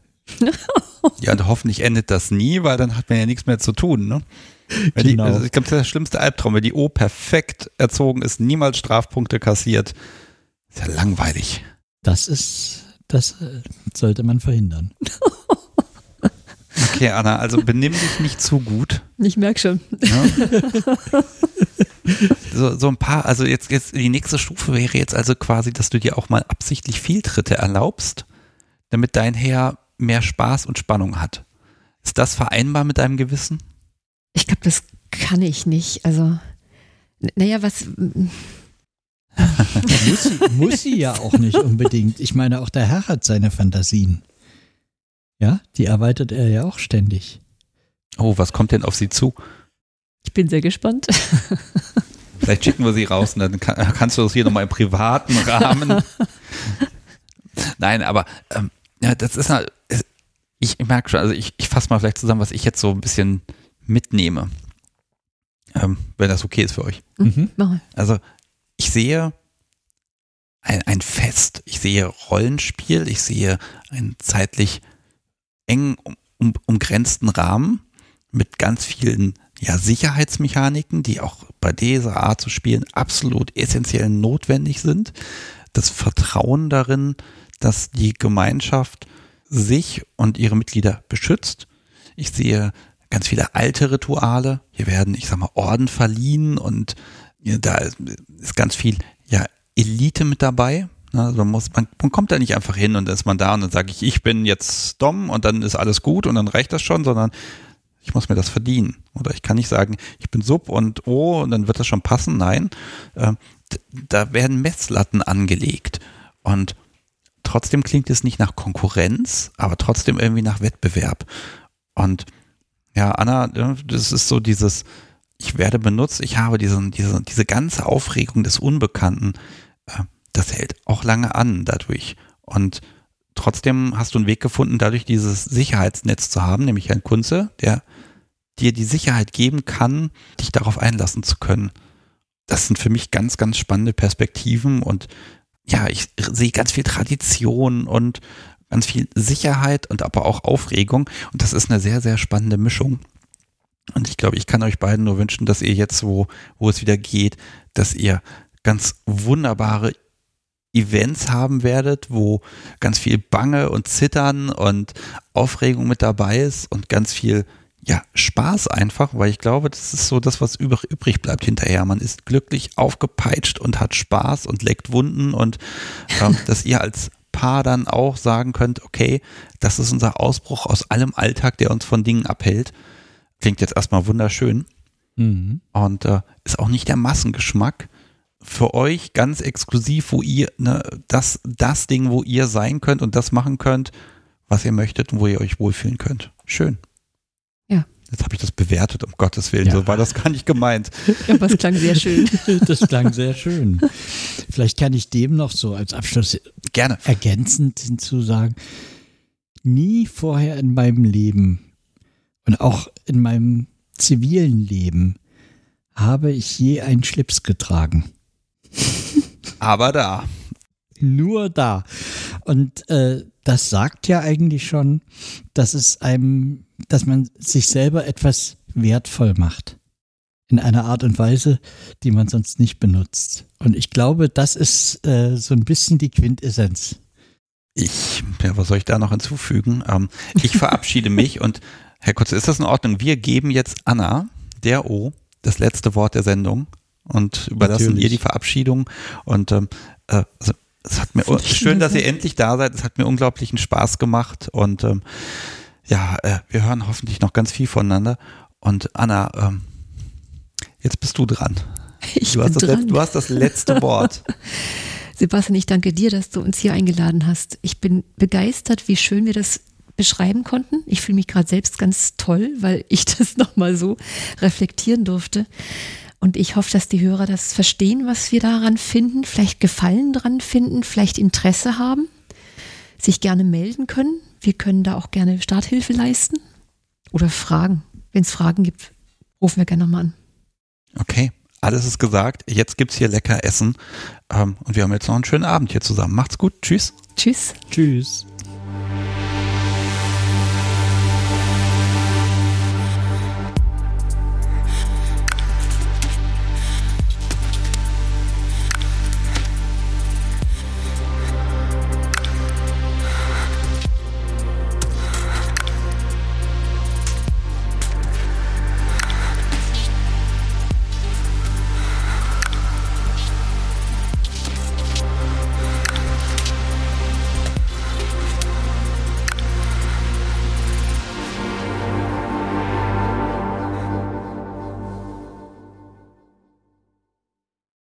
ja, und hoffentlich endet das nie, weil dann hat man ja nichts mehr zu tun, ne? Genau. die, also ich glaube, das ist der schlimmste Albtraum, wenn die O perfekt erzogen ist, niemals Strafpunkte kassiert. Ist ja langweilig. Das ist, das äh, sollte man verhindern. Okay, Anna, also benimm dich nicht zu gut. Ich merke schon. Ja. so, so ein paar, also jetzt, jetzt die nächste Stufe wäre jetzt also quasi, dass du dir auch mal absichtlich Fehltritte erlaubst, damit dein Herr mehr Spaß und Spannung hat. Ist das vereinbar mit deinem Gewissen? Ich glaube, das kann ich nicht. Also, naja, was. muss, sie, muss sie ja auch nicht unbedingt. Ich meine, auch der Herr hat seine Fantasien. Ja, die erweitert er ja auch ständig. Oh, was kommt denn auf sie zu? Ich bin sehr gespannt. Vielleicht schicken wir sie raus und dann kann, kannst du das hier nochmal im privaten Rahmen. Nein, aber ähm, ja, das ist ich, ich merke schon, also ich, ich fasse mal vielleicht zusammen, was ich jetzt so ein bisschen mitnehme. Ähm, wenn das okay ist für euch. Mhm. Also ich sehe ein, ein Fest, ich sehe Rollenspiel, ich sehe ein zeitlich eng um, um, umgrenzten Rahmen mit ganz vielen ja, Sicherheitsmechaniken, die auch bei dieser Art zu spielen absolut essentiell notwendig sind. Das Vertrauen darin, dass die Gemeinschaft sich und ihre Mitglieder beschützt. Ich sehe ganz viele alte Rituale. Hier werden, ich sag mal, Orden verliehen und ja, da ist ganz viel ja, Elite mit dabei. Also man, muss, man, man kommt da nicht einfach hin und dann ist man da und dann sage ich, ich bin jetzt Dom und dann ist alles gut und dann reicht das schon, sondern ich muss mir das verdienen. Oder ich kann nicht sagen, ich bin Sub und oh, und dann wird das schon passen. Nein, äh, da werden Messlatten angelegt. Und trotzdem klingt es nicht nach Konkurrenz, aber trotzdem irgendwie nach Wettbewerb. Und ja, Anna, das ist so dieses, ich werde benutzt, ich habe diesen, diese, diese ganze Aufregung des Unbekannten, äh, das hält auch lange an dadurch. Und trotzdem hast du einen Weg gefunden, dadurch dieses Sicherheitsnetz zu haben, nämlich Herrn Kunze, der dir die Sicherheit geben kann, dich darauf einlassen zu können. Das sind für mich ganz, ganz spannende Perspektiven und ja, ich sehe ganz viel Tradition und ganz viel Sicherheit und aber auch Aufregung und das ist eine sehr, sehr spannende Mischung. Und ich glaube, ich kann euch beiden nur wünschen, dass ihr jetzt, wo, wo es wieder geht, dass ihr ganz wunderbare Events haben werdet, wo ganz viel Bange und Zittern und Aufregung mit dabei ist und ganz viel ja, Spaß einfach, weil ich glaube, das ist so das, was übrig bleibt hinterher. Man ist glücklich aufgepeitscht und hat Spaß und leckt Wunden und äh, dass ihr als Paar dann auch sagen könnt, okay, das ist unser Ausbruch aus allem Alltag, der uns von Dingen abhält. Klingt jetzt erstmal wunderschön. Mhm. Und äh, ist auch nicht der Massengeschmack. Für euch ganz exklusiv, wo ihr, ne, das, das Ding, wo ihr sein könnt und das machen könnt, was ihr möchtet und wo ihr euch wohlfühlen könnt. Schön. Jetzt habe ich das bewertet, um Gottes Willen. Ja. So war das gar nicht gemeint. Aber es klang sehr schön. Das klang sehr schön. Vielleicht kann ich dem noch so als Abschluss gerne ergänzend hinzusagen. Nie vorher in meinem Leben und auch in meinem zivilen Leben habe ich je einen Schlips getragen. Aber da. Nur da. Und äh, das sagt ja eigentlich schon, dass es einem, dass man sich selber etwas wertvoll macht. In einer Art und Weise, die man sonst nicht benutzt. Und ich glaube, das ist äh, so ein bisschen die Quintessenz. Ich, ja, was soll ich da noch hinzufügen? Ähm, ich verabschiede mich und Herr Kurz, ist das in Ordnung? Wir geben jetzt Anna, der O, das letzte Wort der Sendung und überlassen Natürlich. ihr die Verabschiedung. Und ähm, äh, also, es hat mir schön, dass ihr endlich da seid. Es hat mir unglaublichen Spaß gemacht und ähm, ja, äh, wir hören hoffentlich noch ganz viel voneinander. Und Anna, ähm, jetzt bist du dran. Ich du, bin hast dran. du hast das letzte Wort. Sebastian, ich danke dir, dass du uns hier eingeladen hast. Ich bin begeistert, wie schön wir das beschreiben konnten. Ich fühle mich gerade selbst ganz toll, weil ich das nochmal so reflektieren durfte. Und ich hoffe, dass die Hörer das verstehen, was wir daran finden, vielleicht Gefallen dran finden, vielleicht Interesse haben, sich gerne melden können. Wir können da auch gerne Starthilfe leisten oder Fragen. Wenn es Fragen gibt, rufen wir gerne nochmal an. Okay, alles ist gesagt. Jetzt gibt es hier lecker Essen. Ähm, und wir haben jetzt noch einen schönen Abend hier zusammen. Macht's gut. Tschüss. Tschüss. Tschüss.